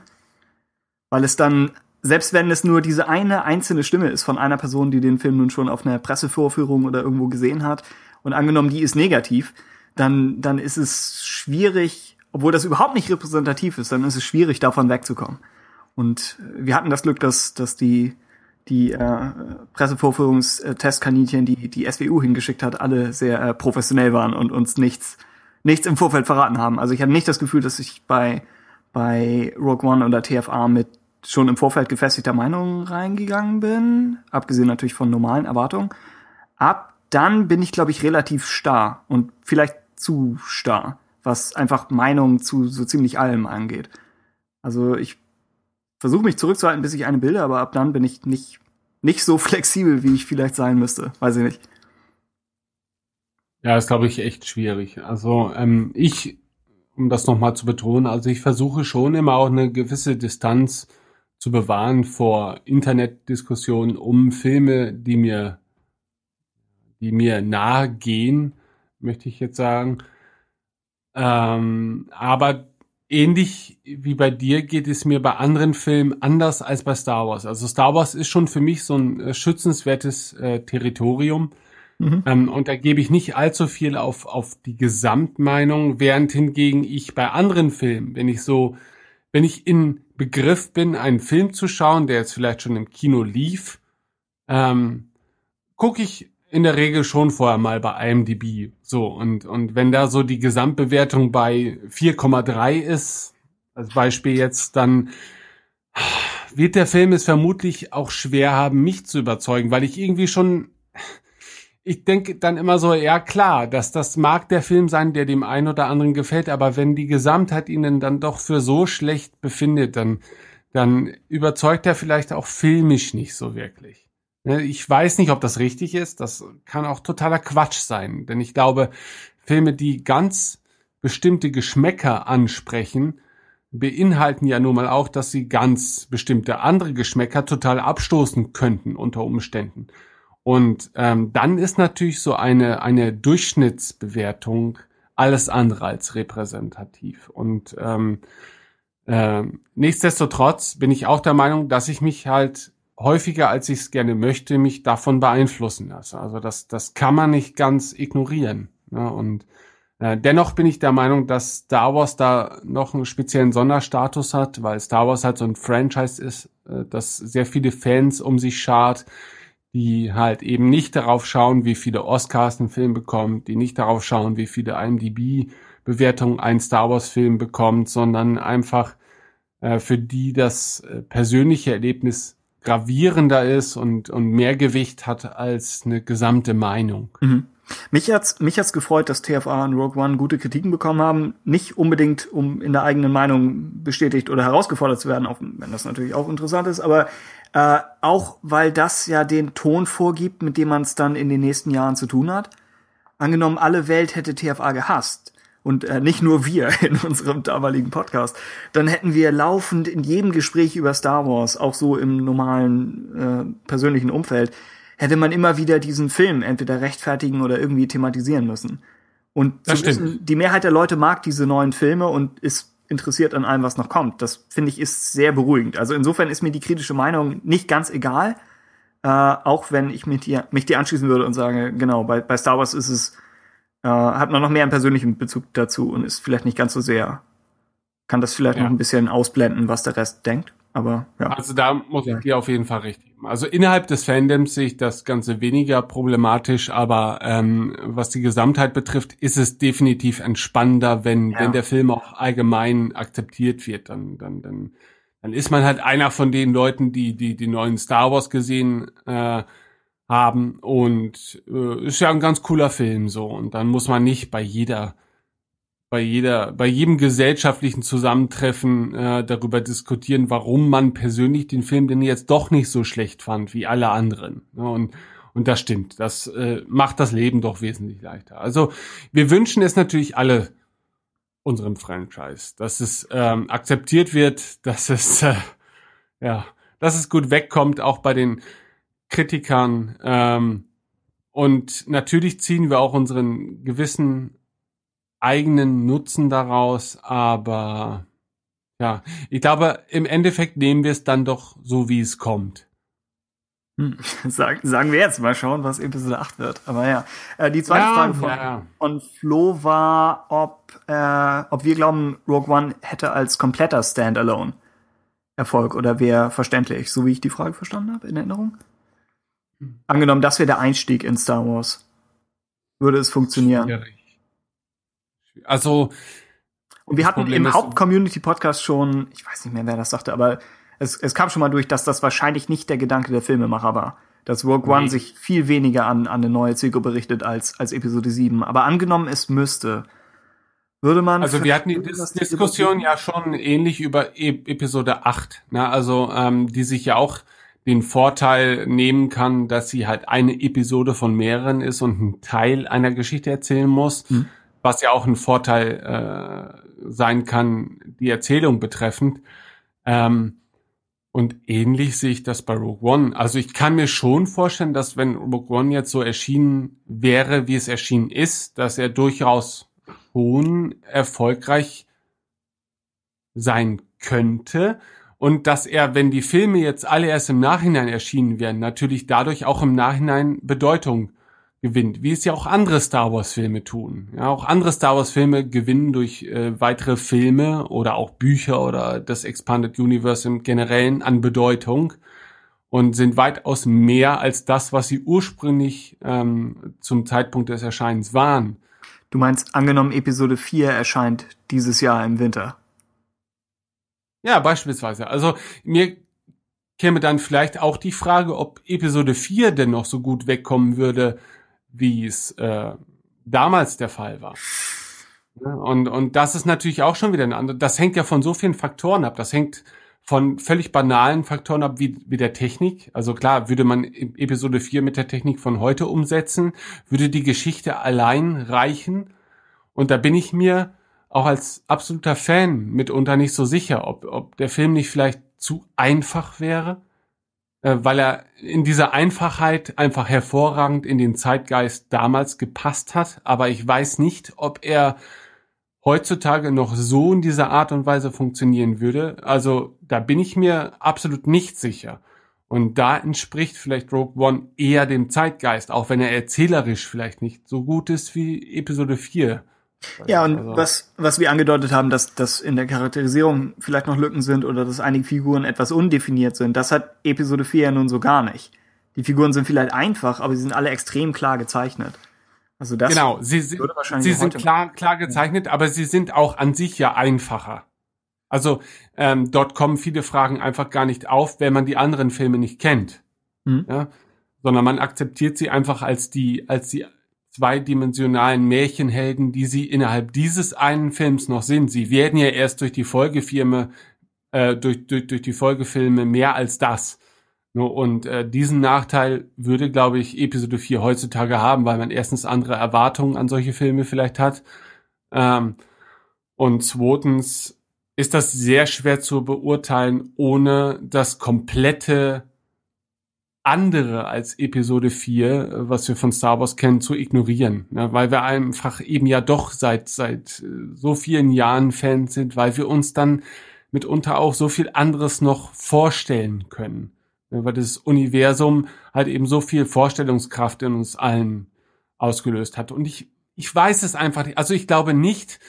Weil es dann, selbst wenn es nur diese eine einzelne Stimme ist von einer Person, die den Film nun schon auf einer Pressevorführung oder irgendwo gesehen hat, und angenommen, die ist negativ, dann, dann ist es schwierig, obwohl das überhaupt nicht repräsentativ ist, dann ist es schwierig, davon wegzukommen. Und wir hatten das Glück, dass, dass die, die äh, Pressevorführungstestkaninchen, die die SWU hingeschickt hat, alle sehr äh, professionell waren und uns nichts, nichts im Vorfeld verraten haben. Also ich hatte nicht das Gefühl, dass ich bei, bei Rogue One oder TFA mit schon im Vorfeld gefestigter Meinung reingegangen bin, abgesehen natürlich von normalen Erwartungen. Ab dann bin ich, glaube ich, relativ starr und vielleicht zu starr, was einfach Meinung zu so ziemlich allem angeht. Also ich versuche mich zurückzuhalten, bis ich eine bilde, aber ab dann bin ich nicht, nicht so flexibel, wie ich vielleicht sein müsste. Weiß ich nicht. Ja, ist glaube ich echt schwierig. Also ähm, ich, um das nochmal zu betonen, also ich versuche schon immer auch eine gewisse Distanz zu bewahren vor Internetdiskussionen um Filme, die mir, die mir nahe gehen, möchte ich jetzt sagen. Ähm, aber ähnlich wie bei dir geht es mir bei anderen Filmen anders als bei Star Wars. Also Star Wars ist schon für mich so ein äh, schützenswertes äh, Territorium. Mhm. Ähm, und da gebe ich nicht allzu viel auf, auf die Gesamtmeinung, während hingegen ich bei anderen Filmen, wenn ich so, wenn ich in Begriff bin, einen Film zu schauen, der jetzt vielleicht schon im Kino lief, ähm, gucke ich in der Regel schon vorher mal bei IMDb. So, und, und wenn da so die Gesamtbewertung bei 4,3 ist, als Beispiel jetzt, dann wird der Film es vermutlich auch schwer haben, mich zu überzeugen, weil ich irgendwie schon ich denke dann immer so, ja klar, dass das mag der Film sein, der dem einen oder anderen gefällt, aber wenn die Gesamtheit ihnen dann doch für so schlecht befindet, dann, dann überzeugt er vielleicht auch filmisch nicht so wirklich. Ne, Ich weiß nicht, ob das richtig ist. Das kann auch totaler Quatsch sein, denn ich glaube, Filme, die ganz bestimmte Geschmäcker ansprechen, beinhalten ja nun mal auch, dass sie ganz bestimmte andere Geschmäcker total abstoßen könnten unter Umständen. Und ähm, dann ist natürlich so eine, eine Durchschnittsbewertung alles andere als repräsentativ. Und ähm, ähm, nichtsdestotrotz bin ich auch der Meinung, dass ich mich halt häufiger, als ich es gerne möchte, mich davon beeinflussen lasse. Also das, das kann man nicht ganz ignorieren. Ne? Und äh, dennoch bin ich der Meinung, dass Star Wars da noch einen speziellen Sonderstatus hat, weil Star Wars halt so ein Franchise ist, äh, das sehr viele Fans um sich schart, die halt eben nicht darauf schauen, wie viele Oscars ein Film bekommt, die nicht darauf schauen, wie viele IMDb-Bewertungen ein Star Wars-Film bekommt, sondern einfach äh, für die das äh, persönliche Erlebnis gravierender ist und, und mehr Gewicht hat als eine gesamte Meinung. Mhm. Mich hat's, mich hat's gefreut, dass TFA und Rogue One gute Kritiken bekommen haben. Nicht unbedingt, um in der eigenen Meinung bestätigt oder herausgefordert zu werden, auch wenn das natürlich auch interessant ist, aber äh, auch weil das ja den Ton vorgibt, mit dem man es dann in den nächsten Jahren zu tun hat. Angenommen, alle Welt hätte TFA gehasst und äh, nicht nur wir in unserem damaligen Podcast, dann hätten wir laufend in jedem Gespräch über Star Wars, auch so im normalen äh, persönlichen Umfeld, hätte man immer wieder diesen Film entweder rechtfertigen oder irgendwie thematisieren müssen. Und Das zu wissen, die Mehrheit der Leute mag diese neuen Filme und ist interessiert an allem, was noch kommt. Das finde ich ist sehr beruhigend. Also insofern ist mir die kritische Meinung nicht ganz egal, äh, auch wenn ich mich dir, mich dir anschließen würde und sage, genau, bei, bei Star Wars ist es, äh, hat man noch mehr einen persönlichen Bezug dazu und ist vielleicht nicht ganz so sehr, kann das vielleicht Ja. noch ein bisschen ausblenden, was der Rest denkt. Aber ja. Also da muss ich dir auf jeden Fall recht geben. Also innerhalb des Fandoms sehe ich das Ganze weniger problematisch, aber ähm, was die Gesamtheit betrifft, ist es definitiv entspannender, wenn, Ja. wenn der Film auch allgemein akzeptiert wird. Dann, dann, dann, dann ist man halt einer von den Leuten, die die die neuen Star Wars gesehen äh, haben und äh, ist ja ein ganz cooler Film so und dann muss man nicht bei jeder bei jeder bei jedem gesellschaftlichen Zusammentreffen äh, darüber diskutieren, warum man persönlich den Film denn jetzt doch nicht so schlecht fand wie alle anderen. Ne? Und und das stimmt. Das äh, macht das Leben doch wesentlich leichter. Also wir wünschen es natürlich alle unserem Franchise, dass es ähm, akzeptiert wird, dass es äh, ja, dass es gut wegkommt, auch bei den Kritikern. Ähm, und natürlich ziehen wir auch unseren gewissen eigenen Nutzen daraus, aber ja, ich glaube, im Endeffekt nehmen wir es dann doch so, wie es kommt. Hm, Sag, sagen wir jetzt mal schauen, was Episode 8 wird. Aber ja, äh, die zweite Ja, Frage von, ja, von Flo war, ob, äh, ob wir glauben, Rogue One hätte als kompletter Standalone Erfolg oder wäre verständlich, so wie ich die Frage verstanden habe in Erinnerung. Angenommen, das wäre der Einstieg in Star Wars. Würde es funktionieren? Schwierig. Also Und wir hatten Problem im Haupt-Community-Podcast schon, ich weiß nicht mehr, wer das sagte, aber es, es kam schon mal durch, dass das wahrscheinlich nicht der Gedanke der Filmemacher war. Dass Rogue One Nee. sich viel weniger an, an eine neue Zielgruppe richtet als, als Episode 7. Aber angenommen, es müsste, würde man. Also wir hatten die Dis Diskussion ja schon ähnlich über e Episode 8, ne? also ähm, die sich ja auch den Vorteil nehmen kann, dass sie halt eine Episode von mehreren ist und ein Teil einer Geschichte erzählen muss, Mhm. was ja auch ein Vorteil äh, sein kann, die Erzählung betreffend. Ähm, und ähnlich sehe ich das bei Rogue One. Also ich kann mir schon vorstellen, dass wenn Rogue One jetzt so erschienen wäre, wie es erschienen ist, dass er durchaus schon erfolgreich sein könnte und dass er, wenn die Filme jetzt alle erst im Nachhinein erschienen wären, natürlich dadurch auch im Nachhinein Bedeutung gewinnt, wie es ja auch andere Star Wars Filme tun. Ja, auch andere Star Wars Filme gewinnen durch äh, weitere Filme oder auch Bücher oder das Expanded Universe im Generellen an Bedeutung und sind weitaus mehr als das, was sie ursprünglich ähm, zum Zeitpunkt des Erscheinens waren. Du meinst, angenommen, Episode 4 erscheint dieses Jahr im Winter. Ja, beispielsweise. Also mir käme dann vielleicht auch die Frage, ob Episode 4 denn noch so gut wegkommen würde, wie es äh, damals der Fall war. Und, und das ist natürlich auch schon wieder eine andere. Das hängt ja von so vielen Faktoren ab. Das hängt von völlig banalen Faktoren ab, wie, wie der Technik. Also klar, würde man E- Episode 4 mit der Technik von heute umsetzen, würde die Geschichte allein reichen. Und da bin ich mir auch als absoluter Fan mitunter nicht so sicher, ob, ob der Film nicht vielleicht zu einfach wäre, äh, weil er in dieser Einfachheit einfach hervorragend in den Zeitgeist damals gepasst hat. Aber ich weiß nicht, ob er heutzutage noch so in dieser Art und Weise funktionieren würde. Also da bin ich mir absolut nicht sicher. Und da entspricht vielleicht Rogue One eher dem Zeitgeist, auch wenn er erzählerisch vielleicht nicht so gut ist wie Episode 4. Ja, und Also- was, was wir angedeutet haben, dass, dass in der Charakterisierung vielleicht noch Lücken sind oder dass einige Figuren etwas undefiniert sind, das hat Episode 4 ja nun so gar nicht. Die Figuren sind vielleicht einfach, aber sie sind alle extrem klar gezeichnet. Also das genau, sie, sie, würde wahrscheinlich sie sind klar, klar gezeichnet, aber sie sind auch an sich ja einfacher. Also ähm, dort kommen viele Fragen einfach gar nicht auf, wenn man die anderen Filme nicht kennt. Mhm. Ja? Sondern man akzeptiert sie einfach als die, als die zweidimensionalen Märchenhelden, die sie innerhalb dieses einen Films noch sind. Sie werden ja erst durch die Folgefilme, äh, durch, durch, durch die Folgefilme mehr als das. Und äh, diesen Nachteil würde, glaube ich, Episode 4 heutzutage haben, weil man erstens andere Erwartungen an solche Filme vielleicht hat. Ähm, und zweitens ist das sehr schwer zu beurteilen, ohne das komplette andere als Episode 4, äh, was wir von Star Wars kennen, zu ignorieren. Ne? Weil wir einfach eben ja doch seit, seit äh, so vielen Jahren Fans sind, weil wir uns dann mitunter auch so viel anderes noch vorstellen können. Ne? Weil das Universum halt eben so viel Vorstellungskraft in uns allen ausgelöst hat. Und ich, ich weiß es einfach nicht. Also ich glaube nicht,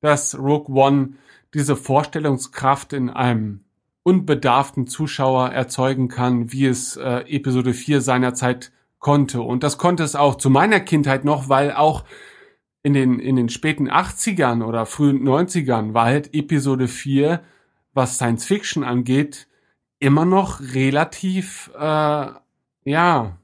dass Rogue One diese Vorstellungskraft in einem unbedarften Zuschauer erzeugen kann, wie es äh, Episode 4 seinerzeit konnte. Und das konnte es auch zu meiner Kindheit noch, weil auch in den, in den späten 80ern oder frühen 90ern war halt Episode 4 was Science Fiction angeht, immer noch relativ, äh, ja,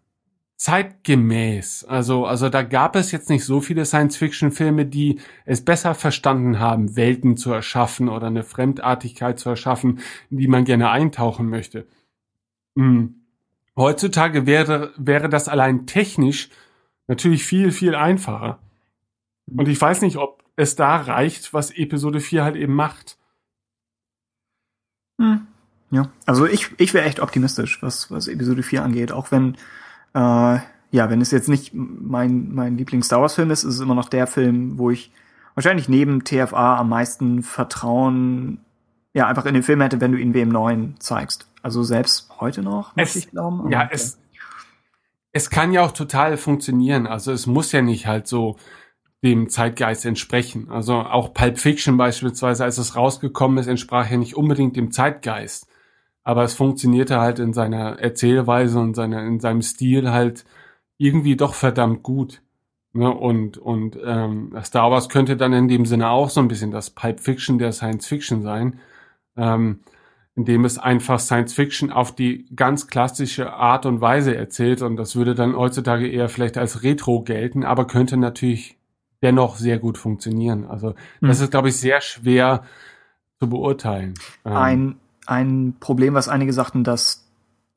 zeitgemäß. Also, also da gab es jetzt nicht so viele Science-Fiction-Filme, die es besser verstanden haben, Welten zu erschaffen oder eine Fremdartigkeit zu erschaffen, in die man gerne eintauchen möchte. Hm. Heutzutage wäre, wäre das allein technisch natürlich viel, viel einfacher. Und ich weiß nicht, ob es da reicht, was Episode 4 halt eben macht. Hm. Ja, also ich, ich wäre echt optimistisch, was, was Episode 4 angeht, auch wenn, äh, ja, wenn es jetzt nicht mein, mein Lieblings-Star Wars-Film ist, ist es immer noch der Film, wo ich wahrscheinlich neben TFA am meisten Vertrauen, ja, einfach in den Film hätte, wenn du ihn wem neuen zeigst. Also selbst heute noch, muss Es- ich glauben. Ja, es, es kann ja auch total funktionieren. Also es muss ja nicht halt so dem Zeitgeist entsprechen. Also auch Pulp Fiction beispielsweise, als es rausgekommen ist, entsprach ja nicht unbedingt dem Zeitgeist. Aber es funktionierte halt in seiner Erzählweise und seiner, in seinem Stil halt irgendwie doch verdammt gut. Ne? Und, und ähm, Star Wars könnte dann in dem Sinne auch so ein bisschen das Pulp Fiction der Science Fiction sein. Ähm, indem es einfach Science Fiction auf die ganz klassische Art und Weise erzählt und das würde dann heutzutage eher vielleicht als Retro gelten, aber könnte natürlich dennoch sehr gut funktionieren. Also das Hm. ist, glaube ich, sehr schwer zu beurteilen. Ähm, ein, ein Problem, was einige sagten, dass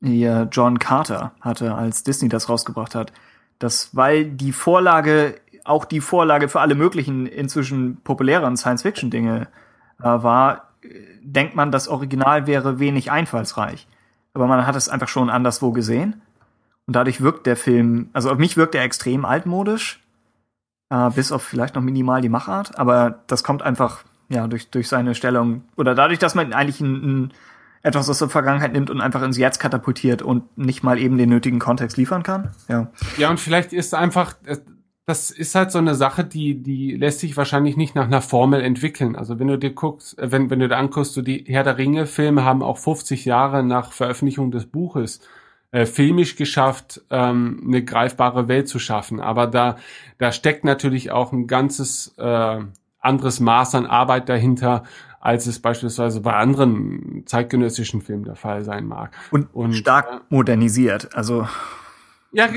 hier John Carter hatte, als Disney das rausgebracht hat, dass weil die Vorlage auch die Vorlage für alle möglichen inzwischen populäreren Science-Fiction-Dinge äh, war, äh, denkt man, das Original wäre wenig einfallsreich. Aber man hat es einfach schon anderswo gesehen. Und dadurch wirkt der Film, also auf mich wirkt er extrem altmodisch, äh, bis auf vielleicht noch minimal die Machart. Aber das kommt einfach ja durch durch seine Stellung oder dadurch, dass man eigentlich ein, ein etwas aus der Vergangenheit nimmt und einfach ins Jetzt katapultiert und nicht mal eben den nötigen Kontext liefern kann. Ja. Ja, und vielleicht ist einfach, das ist halt so eine Sache, die, die lässt sich wahrscheinlich nicht nach einer Formel entwickeln. Also wenn du dir guckst, äh, wenn, wenn du dir anguckst, so die Herr der Ringe Filme haben auch 50 Jahre nach Veröffentlichung des Buches äh, filmisch geschafft, ähm, eine greifbare Welt zu schaffen. Aber da, da steckt natürlich auch ein ganzes äh, anderes Maß an Arbeit dahinter, als es beispielsweise bei anderen zeitgenössischen Filmen der Fall sein mag. Und, Und, stark modernisiert. Also Ja,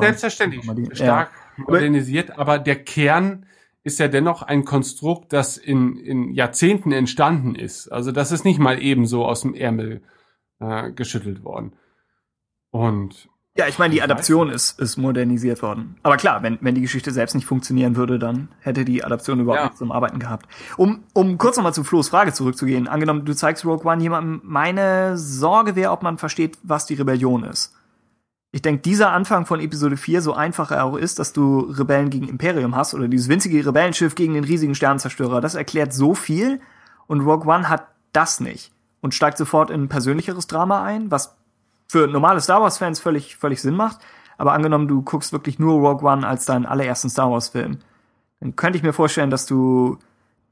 selbstverständlich. die- Stark ja. modernisiert, aber der Kern ist ja dennoch ein Konstrukt, das in, in Jahrzehnten entstanden ist. Also das ist nicht mal eben so aus dem Ärmel äh, geschüttelt worden. Und Ja, ich meine, die Adaption ist, ist modernisiert worden. Aber klar, wenn, wenn die Geschichte selbst nicht funktionieren würde, dann hätte die Adaption überhaupt Ja. nichts zum Arbeiten gehabt. Um, um kurz nochmal zu Flo's Frage zurückzugehen, angenommen, du zeigst Rogue One jemandem, meine Sorge wäre, ob man versteht, was die Rebellion ist. Ich denke, dieser Anfang von Episode 4, so einfach er auch ist, dass du Rebellen gegen Imperium hast oder dieses winzige Rebellenschiff gegen den riesigen Sternzerstörer, das erklärt so viel und Rogue One hat das nicht und steigt sofort in ein persönlicheres Drama ein, was für normale Star Wars-Fans völlig, völlig Sinn macht. Aber angenommen, du guckst wirklich nur Rogue One als deinen allerersten Star Wars-Film, dann könnte ich mir vorstellen, dass du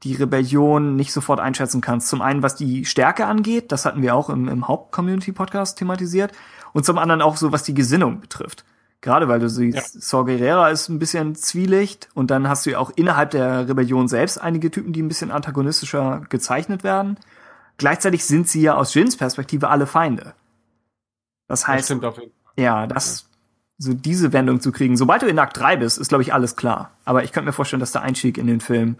die Rebellion nicht sofort einschätzen kannst. Zum einen, was die Stärke angeht, das hatten wir auch im, im Haupt-Community-Podcast thematisiert. Und zum anderen auch so, was die Gesinnung betrifft. Gerade weil du siehst, Saw Gerrera ist ein bisschen zwielicht und dann hast du ja auch innerhalb der Rebellion selbst einige Typen, die ein bisschen antagonistischer gezeichnet werden. Gleichzeitig sind sie ja aus Jins Perspektive alle Feinde. Das das heißt, jeden ja, das, so diese Wendung zu kriegen. Sobald du in Akt 3 bist, ist, glaube ich, alles klar. Aber ich könnte mir vorstellen, dass der Einstieg in den Film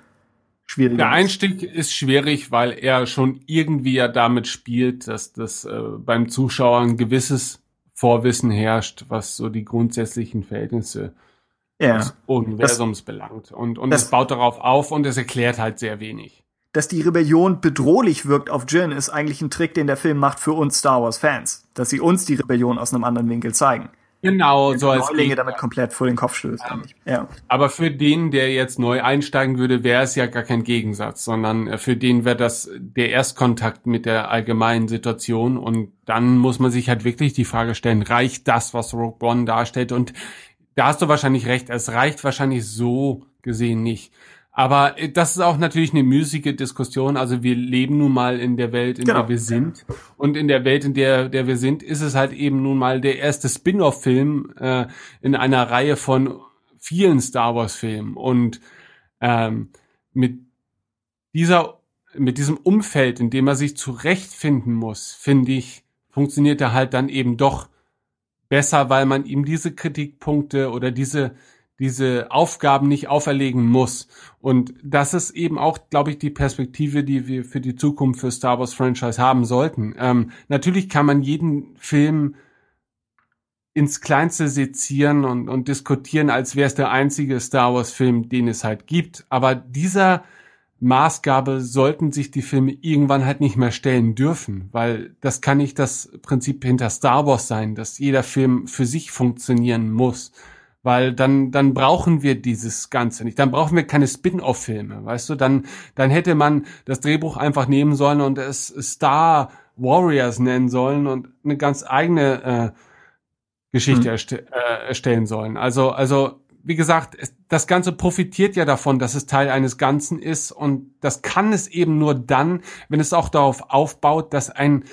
schwieriger Der. Einstieg ist schwierig, weil er schon irgendwie ja damit spielt, dass das äh, beim Zuschauer ein gewisses Vorwissen herrscht, was so die grundsätzlichen Verhältnisse Ja. des Universums belangt. Und, und das- es baut darauf auf und es erklärt halt sehr wenig. Dass die Rebellion bedrohlich wirkt auf Jin, ist eigentlich ein Trick, den der Film macht für uns Star Wars-Fans. Dass sie uns die Rebellion aus einem anderen Winkel zeigen. Genau, so als Neulinge damit komplett vor den Kopf stößt. eigentlich. Ja. Aber für den, der jetzt neu einsteigen würde, wäre es ja gar kein Gegensatz, sondern äh, für den wäre das der Erstkontakt mit der allgemeinen Situation und dann muss man sich halt wirklich die Frage stellen, reicht das, was Rogue One darstellt? Und da hast du wahrscheinlich recht, es reicht wahrscheinlich so gesehen nicht. Aber äh, das ist auch natürlich eine müßige Diskussion. Also wir leben nun mal in der Welt, in Genau. der wir sind. Und in der Welt, in der, der wir sind, ist es halt eben nun mal der erste Spin-off-Film äh, in einer Reihe von vielen Star Wars-Filmen. Und ähm, mit dieser mit diesem Umfeld, in dem er sich zurechtfinden muss, finde ich, funktioniert er halt dann eben doch besser, weil man ihm diese Kritikpunkte oder diese diese Aufgaben nicht auferlegen muss. Und das ist eben auch, glaube ich, die Perspektive, die wir für die Zukunft für Star Wars Franchise haben sollten. Ähm, natürlich kann man jeden Film ins Kleinste sezieren und, und diskutieren, als wäre es der einzige Star Wars Film, den es halt gibt. Aber dieser Maßgabe sollten sich die Filme irgendwann halt nicht mehr stellen dürfen, weil das kann nicht das Prinzip hinter Star Wars sein, dass jeder Film für sich funktionieren muss weil dann dann brauchen wir dieses Ganze nicht. Dann brauchen wir keine Spin-off-Filme, weißt du? Dann dann hätte man das Drehbuch einfach nehmen sollen und es Star Warriors nennen sollen und eine ganz eigene äh, Geschichte Mhm. erste äh, erstellen sollen. Also also wie gesagt, es, das Ganze profitiert ja davon, dass es Teil eines Ganzen ist und das kann es eben nur dann, wenn es auch darauf aufbaut, dass ein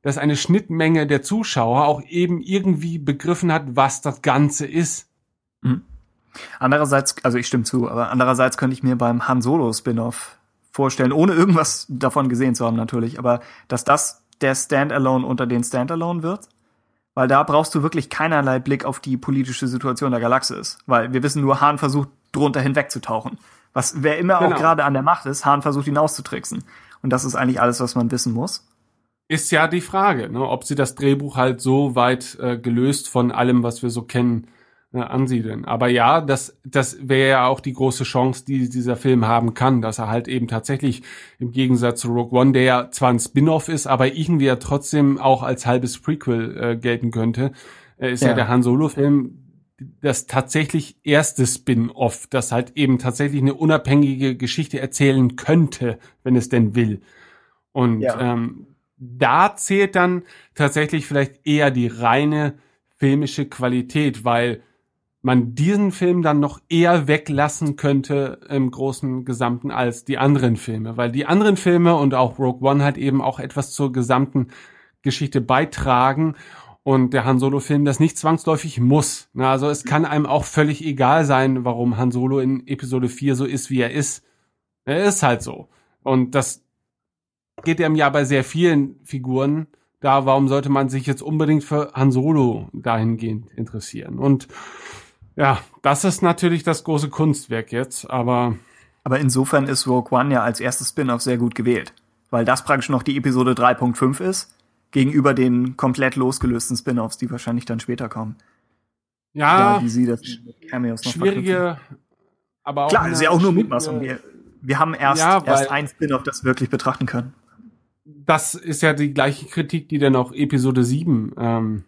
dass eine Schnittmenge der Zuschauer auch eben irgendwie begriffen hat, was das Ganze ist. Andererseits, also ich stimme zu, aber andererseits könnte ich mir beim Han Solo Spin-off vorstellen, ohne irgendwas davon gesehen zu haben natürlich, aber dass das der Standalone unter den Standalone wird, weil da brauchst du wirklich keinerlei Blick auf die politische Situation der Galaxis, weil wir wissen nur, Han versucht drunter hinwegzutauchen. Was wer immer Genau. auch gerade an der Macht ist, Han versucht ihn auszutricksen. Und das ist eigentlich alles, was man wissen muss. Ist ja die Frage, ne, ob sie das Drehbuch halt so weit äh, gelöst von allem, was wir so kennen, ansiedeln. Aber ja, das, das wäre ja auch die große Chance, die dieser Film haben kann, dass er halt eben tatsächlich im Gegensatz zu Rogue One, der ja zwar ein Spin-off ist, aber irgendwie ja trotzdem auch als halbes Prequel äh, gelten könnte, äh, ist ja. Ja. der Han Solo-Film das tatsächlich erste Spin-off, das halt eben tatsächlich eine unabhängige Geschichte erzählen könnte, wenn es denn will. Und Ja. ähm, da zählt dann tatsächlich vielleicht eher die reine filmische Qualität, weil man diesen Film dann noch eher weglassen könnte im großen Gesamten als die anderen Filme, weil die anderen Filme und auch Rogue One halt eben auch etwas zur gesamten Geschichte beitragen und der Han Solo Film das nicht zwangsläufig muss. Also es kann einem auch völlig egal sein, warum Han Solo in Episode 4 so ist, wie er ist. Er ist halt so. Und das geht ja im Jahr bei sehr vielen Figuren da, warum sollte man sich jetzt unbedingt für Han Solo dahingehend interessieren? Und ja, das ist natürlich das große Kunstwerk jetzt, aber Aber insofern ist Rogue One ja als erstes Spin-off sehr gut gewählt, weil das praktisch noch die Episode 3.5 ist, gegenüber den komplett losgelösten Spin-offs, die wahrscheinlich dann später kommen. ja, wie sie das mit Cameos noch schwierige, aber auch Klar, ist ja auch nur Mutmaßung. Wir, wir haben erst, Ja, erst ein Spin-off, das wir wirklich betrachten können. das ist ja die gleiche Kritik, die dann auch Episode 7 ähm,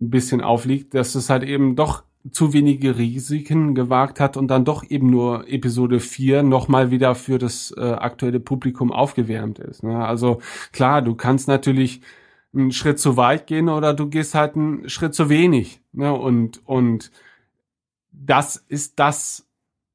ein bisschen aufliegt, dass es halt eben doch zu wenige Risiken gewagt hat und dann doch eben nur Episode 4 nochmal wieder für das äh, aktuelle Publikum aufgewärmt ist. Ne? Also klar, du kannst natürlich einen Schritt zu weit gehen oder du gehst halt einen Schritt zu wenig. Ne? Und, und das ist das,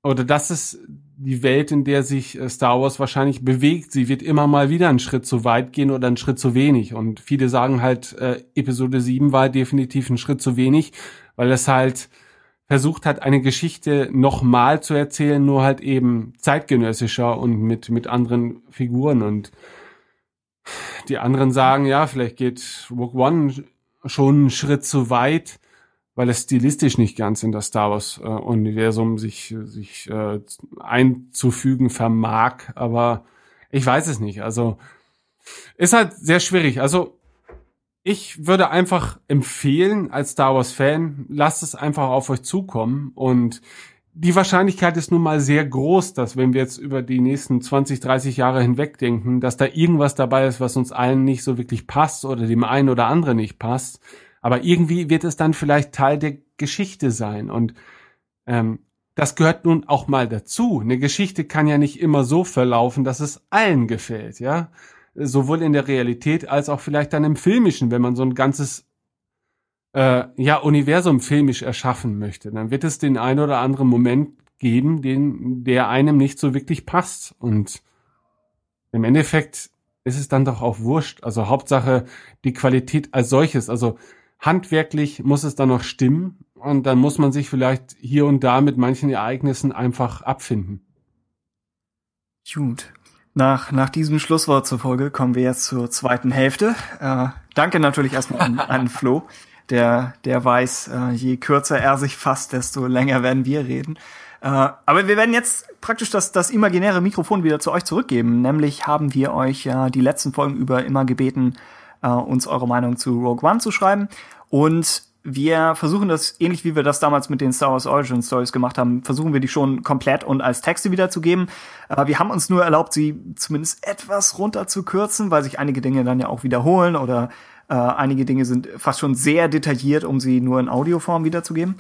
oder das ist die Welt, in der sich äh, Star Wars wahrscheinlich bewegt. Sie wird immer mal wieder einen Schritt zu weit gehen oder einen Schritt zu wenig. Und viele sagen halt, äh, Episode 7 war definitiv ein Schritt zu wenig, weil es halt versucht hat, eine Geschichte nochmal zu erzählen, nur halt eben zeitgenössischer und mit, mit anderen Figuren. Und die anderen sagen, ja, vielleicht geht Rogue One schon einen Schritt zu weit, weil es stilistisch nicht ganz in das Star Wars äh, Universum sich sich äh, einzufügen vermag, aber ich weiß es nicht. Also ist halt sehr schwierig. Also ich würde einfach empfehlen als Star Wars Fan, lasst es einfach auf euch zukommen und die Wahrscheinlichkeit ist nun mal sehr groß, dass wenn wir jetzt über die nächsten 20, 30 Jahre hinweg denken, dass da irgendwas dabei ist, was uns allen nicht so wirklich passt oder dem einen oder anderen nicht passt. Aber irgendwie wird es dann vielleicht Teil der Geschichte sein. Und ähm, das gehört nun auch mal dazu. Eine Geschichte kann ja nicht immer so verlaufen, dass es allen gefällt, ja. Sowohl in der Realität als auch vielleicht dann im Filmischen, wenn man so ein ganzes äh, ja, Universum filmisch erschaffen möchte, dann wird es den einen oder anderen Moment geben, den, der einem nicht so wirklich passt. Und im Endeffekt ist es dann doch auch wurscht. Also Hauptsache die Qualität als solches. Also handwerklich muss es dann noch stimmen und dann muss man sich vielleicht hier und da mit manchen Ereignissen einfach abfinden. Gut. Nach, nach diesem Schlusswort zur Folge kommen wir jetzt zur zweiten Hälfte. Äh, danke natürlich erstmal an, an Flo, der, der weiß, äh, je kürzer er sich fasst, desto länger werden wir reden. Äh, aber wir werden jetzt praktisch das, das imaginäre Mikrofon wieder zu euch zurückgeben. Nämlich haben wir euch ja die letzten Folgen über immer gebeten, äh, uns eure Meinung zu Rogue One zu schreiben. Und wir versuchen das, ähnlich wie wir das damals mit den Star Wars Origin Stories gemacht haben, versuchen wir die schon komplett und als Texte wiederzugeben. Äh, wir haben uns nur erlaubt, sie zumindest etwas runter zu kürzen, weil sich einige Dinge dann ja auch wiederholen oder äh, einige Dinge sind fast schon sehr detailliert, um sie nur in Audioform wiederzugeben.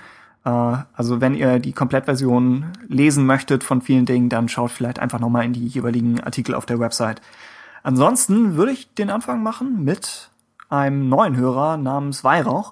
Äh, also wenn ihr die Komplettversion lesen möchtet von vielen Dingen, dann schaut vielleicht einfach nochmal in die jeweiligen Artikel auf der Website. Ansonsten würde ich den Anfang machen mit einem neuen Hörer namens Weihrauch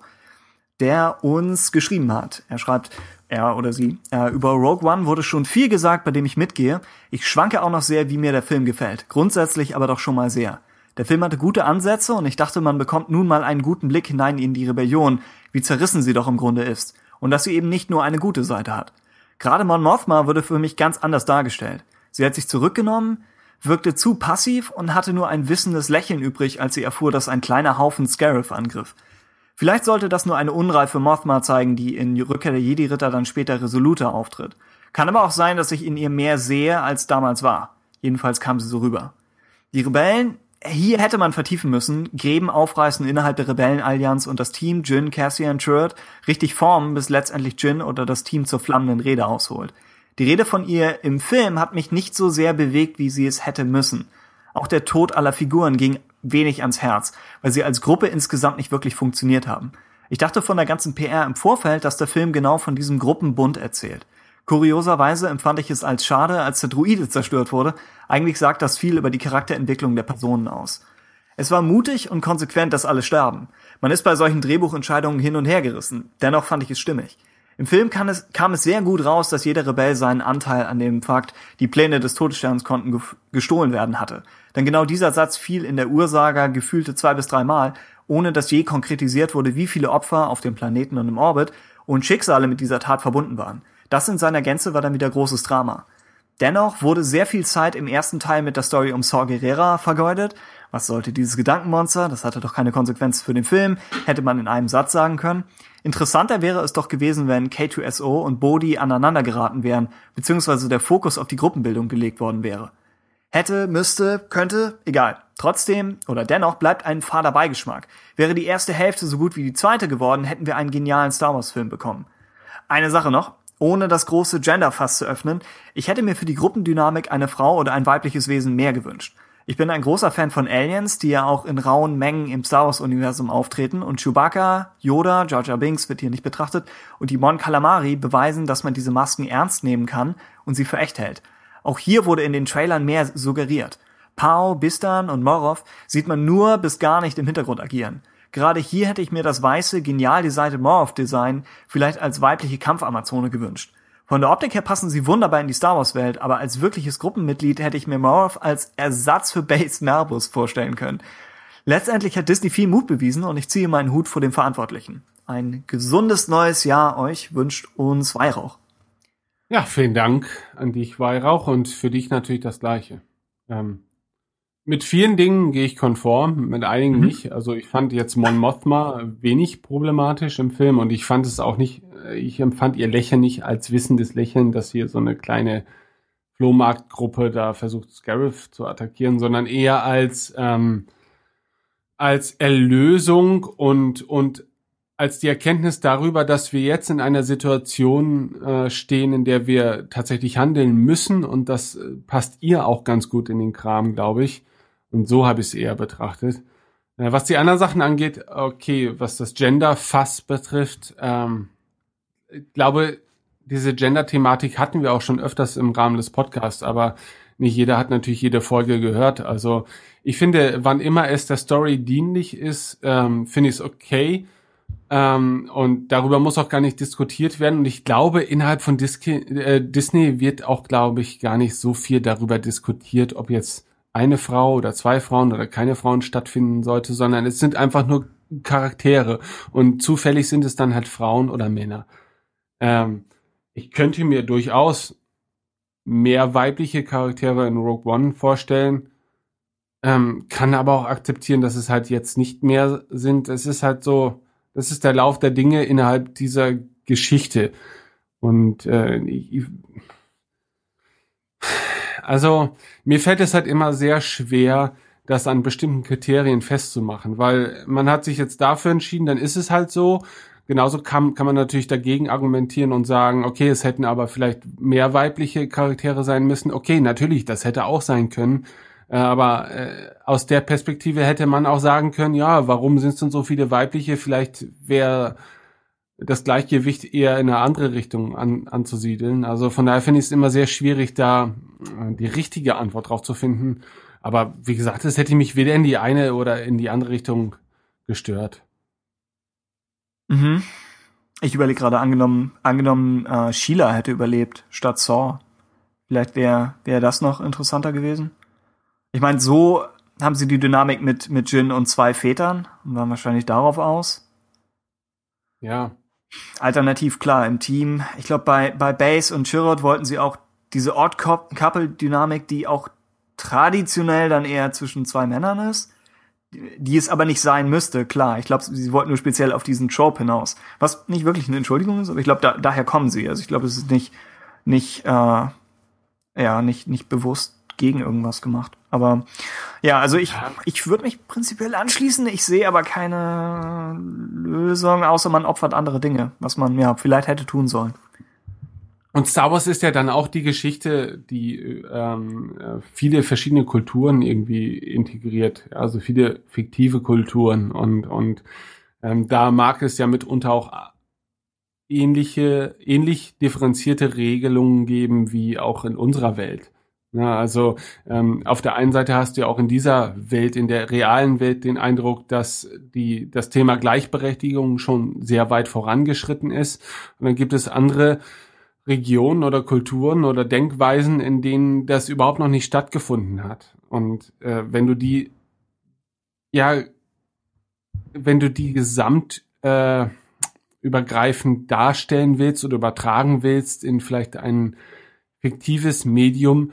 der uns geschrieben hat. Er schreibt, er oder sie, äh, über Rogue One wurde schon viel gesagt, bei dem ich mitgehe. Ich schwanke auch noch sehr, wie mir der Film gefällt. Grundsätzlich aber doch schon mal sehr. Der Film hatte gute Ansätze und ich dachte, man bekommt nun mal einen guten Blick hinein in die Rebellion, wie zerrissen sie doch im Grunde ist. Und dass sie eben nicht nur eine gute Seite hat. Gerade Mon Mothma wurde für mich ganz anders dargestellt. Sie hat sich zurückgenommen, wirkte zu passiv und hatte nur ein wissendes Lächeln übrig, als sie erfuhr, dass ein kleiner Haufen Scarif angriff. Vielleicht sollte das nur eine unreife Mothma zeigen, die in Rückkehr der Jedi-Ritter dann später resoluter auftritt. Kann aber auch sein, dass ich in ihr mehr sehe, als damals war. Jedenfalls kam sie so rüber. Die Rebellen, hier hätte man vertiefen müssen, Gräben aufreißen innerhalb der Rebellenallianz und das Team Jin, Cassian, Turret richtig formen, bis letztendlich Jin oder das Team zur flammenden Rede ausholt. Die Rede von ihr im Film hat mich nicht so sehr bewegt, wie sie es hätte müssen. Auch der Tod aller Figuren ging wenig ans Herz, weil sie als Gruppe insgesamt nicht wirklich funktioniert haben. Ich dachte von der ganzen PR im Vorfeld, dass der Film genau von diesem Gruppenbund erzählt. Kurioserweise empfand ich es als schade, als der Druide zerstört wurde. Eigentlich sagt das viel über die Charakterentwicklung der Personen aus. Es war mutig und konsequent, dass alle sterben. Man ist bei solchen Drehbuchentscheidungen hin und her gerissen. Dennoch fand ich es stimmig. Im Film kam es, kam es sehr gut raus, dass jeder Rebell seinen Anteil an dem Fakt, die Pläne des Todessterns konnten gestohlen werden hatte. Denn genau dieser Satz fiel in der Ursager gefühlte zwei bis dreimal, ohne dass je konkretisiert wurde, wie viele Opfer auf dem Planeten und im Orbit und Schicksale mit dieser Tat verbunden waren. Das in seiner Gänze war dann wieder großes Drama. Dennoch wurde sehr viel Zeit im ersten Teil mit der Story um Saw Gerrera vergeudet. Was sollte dieses Gedankenmonster? Das hatte doch keine Konsequenz für den Film, hätte man in einem Satz sagen können. Interessanter wäre es doch gewesen, wenn K2SO und Bodhi aneinander geraten wären, beziehungsweise der Fokus auf die Gruppenbildung gelegt worden wäre. Hätte, müsste, könnte, egal. Trotzdem oder dennoch bleibt ein fader Beigeschmack. Wäre die erste Hälfte so gut wie die zweite geworden, hätten wir einen genialen Star Wars Film bekommen. Eine Sache noch, ohne das große Genderfass zu öffnen, ich hätte mir für die Gruppendynamik eine Frau oder ein weibliches Wesen mehr gewünscht. Ich bin ein großer Fan von Aliens, die ja auch in rauen Mengen im Star Wars Universum auftreten und Chewbacca, Yoda, Jar Jar Binks wird hier nicht betrachtet und die Mon Calamari beweisen, dass man diese Masken ernst nehmen kann und sie für echt hält. Auch hier wurde in den Trailern mehr suggeriert. Pao, Bistan und Morov sieht man nur bis gar nicht im Hintergrund agieren. Gerade hier hätte ich mir das weiße, genial designte Morov-Design vielleicht als weibliche Kampfamazone gewünscht. Von der Optik her passen sie wunderbar in die Star Wars-Welt, aber als wirkliches Gruppenmitglied hätte ich mir Morov als Ersatz für Base Merbus vorstellen können. Letztendlich hat Disney viel Mut bewiesen und ich ziehe meinen Hut vor den Verantwortlichen. Ein gesundes neues Jahr euch wünscht uns Weihrauch. Ja, vielen Dank an dich, Weihrauch, und für dich natürlich das Gleiche. Ähm, mit vielen Dingen gehe ich konform, mit einigen mhm. nicht. Also ich fand jetzt Mon Mothma wenig problematisch im Film und ich fand es auch nicht, ich empfand ihr Lächeln nicht als wissendes Lächeln, dass hier so eine kleine Flohmarktgruppe da versucht, Scarif zu attackieren, sondern eher als ähm, als Erlösung und und als die Erkenntnis darüber, dass wir jetzt in einer Situation äh, stehen, in der wir tatsächlich handeln müssen und das äh, passt ihr auch ganz gut in den Kram, glaube ich. Und so habe ich es eher betrachtet. Äh, was die anderen Sachen angeht, okay, was das Gender-Fass betrifft, ähm, ich glaube, diese Gender-Thematik hatten wir auch schon öfters im Rahmen des Podcasts, aber nicht jeder hat natürlich jede Folge gehört. Also ich finde, wann immer es der Story dienlich ist, ähm, finde ich es okay ähm, und darüber muss auch gar nicht diskutiert werden. Und ich glaube, innerhalb von Disney, äh, Disney wird auch, glaube ich, gar nicht so viel darüber diskutiert, ob jetzt eine Frau oder zwei Frauen oder keine Frauen stattfinden sollte, sondern es sind einfach nur Charaktere. Und zufällig sind es dann halt Frauen oder Männer. Ähm, ich könnte mir durchaus mehr weibliche Charaktere in Rogue One vorstellen. Ähm, kann aber auch akzeptieren, dass es halt jetzt nicht mehr sind. Es ist halt so, das ist der Lauf der Dinge innerhalb dieser Geschichte. Und äh, ich, also mir fällt es halt immer sehr schwer, das an bestimmten Kriterien festzumachen, weil man hat sich jetzt dafür entschieden, dann ist es halt so. Genauso kann, kann man natürlich dagegen argumentieren und sagen, okay, es hätten aber vielleicht mehr weibliche Charaktere sein müssen. Okay, natürlich, das hätte auch sein können. Äh, Aber äh, aus der Perspektive hätte man auch sagen können, ja, warum sind es denn so viele weibliche? Vielleicht wäre das Gleichgewicht eher in eine andere Richtung an, anzusiedeln. Also von daher finde ich es immer sehr schwierig, da äh, die richtige Antwort drauf zu finden. Aber wie gesagt, es hätte mich weder in die eine oder in die andere Richtung gestört. Mhm. Ich überlege gerade, angenommen, angenommen, äh, Sheila hätte überlebt statt Saw. Vielleicht wäre wäre das noch interessanter gewesen. Ich meine, so haben sie die Dynamik mit, mit Jin und zwei Vätern und waren wahrscheinlich darauf aus. Ja. Alternativ klar im Team. Ich glaube, bei, bei Base und Chirrut wollten sie auch diese Odd-Couple-Dynamik, die auch traditionell dann eher zwischen zwei Männern ist, die es aber nicht sein müsste, klar. Ich glaube, sie wollten nur speziell auf diesen Trope hinaus. Was nicht wirklich eine Entschuldigung ist, aber ich glaube, da, daher kommen sie. Also ich glaube, es ist nicht, nicht, äh, ja, nicht, nicht bewusst gegen irgendwas gemacht. Aber ja, also ich, ich würde mich prinzipiell anschließen. Ich sehe aber keine Lösung, außer man opfert andere Dinge, was man ja vielleicht hätte tun sollen. Und Star Wars ist ja dann auch die Geschichte, die ähm, äh, viele verschiedene Kulturen irgendwie integriert, also viele fiktive Kulturen und und ähm, da mag es ja mitunter auch ähnliche, ähnlich differenzierte Regelungen geben wie auch in unserer Welt. Ja, also ähm, auf der einen Seite hast du ja auch in dieser Welt, in der realen Welt, den Eindruck, dass die das Thema Gleichberechtigung schon sehr weit vorangeschritten ist. Und dann gibt es andere Regionen oder Kulturen oder Denkweisen, in denen das überhaupt noch nicht stattgefunden hat. Und äh, wenn du die, ja, wenn du die gesamt äh, übergreifend darstellen willst oder übertragen willst in vielleicht ein fiktives Medium,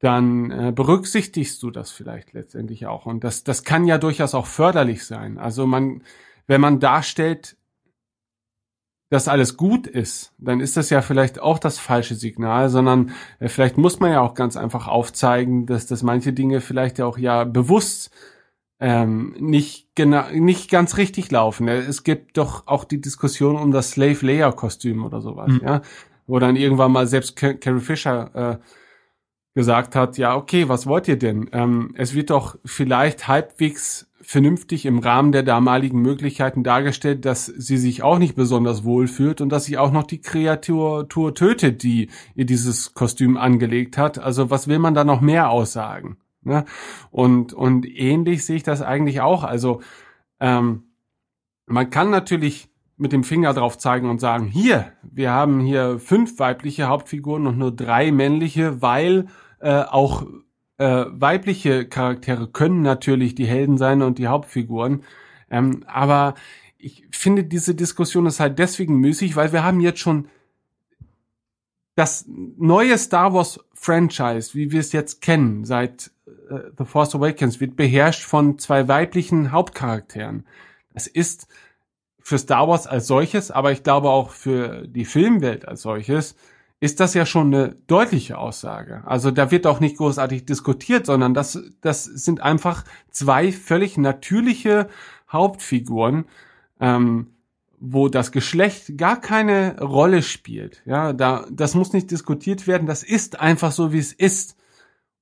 dann äh, berücksichtigst du das vielleicht letztendlich auch. Und das, das kann ja durchaus auch förderlich sein. Also man, wenn man darstellt, dass alles gut ist, dann ist das ja vielleicht auch das falsche Signal, sondern äh, vielleicht muss man ja auch ganz einfach aufzeigen, dass, dass manche Dinge vielleicht ja auch ja bewusst ähm, nicht genau, nicht ganz richtig laufen. Es gibt doch auch die Diskussion um das Slave Layer Kostüm oder sowas, Mhm. ja, wo dann irgendwann mal selbst Ca- Carrie Fisher äh, gesagt hat, ja, okay, was wollt ihr denn? Ähm, es wird doch vielleicht halbwegs vernünftig im Rahmen der damaligen Möglichkeiten dargestellt, dass sie sich auch nicht besonders wohl fühlt und dass sie auch noch die Kreatur tötet, die ihr dieses Kostüm angelegt hat. Also was will man da noch mehr aussagen? Ne? Und, und ähnlich sehe ich das eigentlich auch. Also ähm, man kann natürlich mit dem Finger drauf zeigen und sagen, hier, wir haben hier fünf weibliche Hauptfiguren und nur drei männliche, weil äh, auch äh, weibliche Charaktere können natürlich die Helden sein und die Hauptfiguren. Ähm, aber ich finde, diese Diskussion ist halt deswegen müßig, weil wir haben jetzt schon das neue Star Wars Franchise, wie wir es jetzt kennen, seit äh, The Force Awakens, wird beherrscht von zwei weiblichen Hauptcharakteren. Das ist für Star Wars als solches, aber ich glaube auch für die Filmwelt als solches, ist das ja schon eine deutliche Aussage. Also da wird auch nicht großartig diskutiert, sondern das, das sind einfach zwei völlig natürliche Hauptfiguren, ähm, wo das Geschlecht gar keine Rolle spielt. Ja, da, das muss nicht diskutiert werden. Das ist einfach so, wie es ist.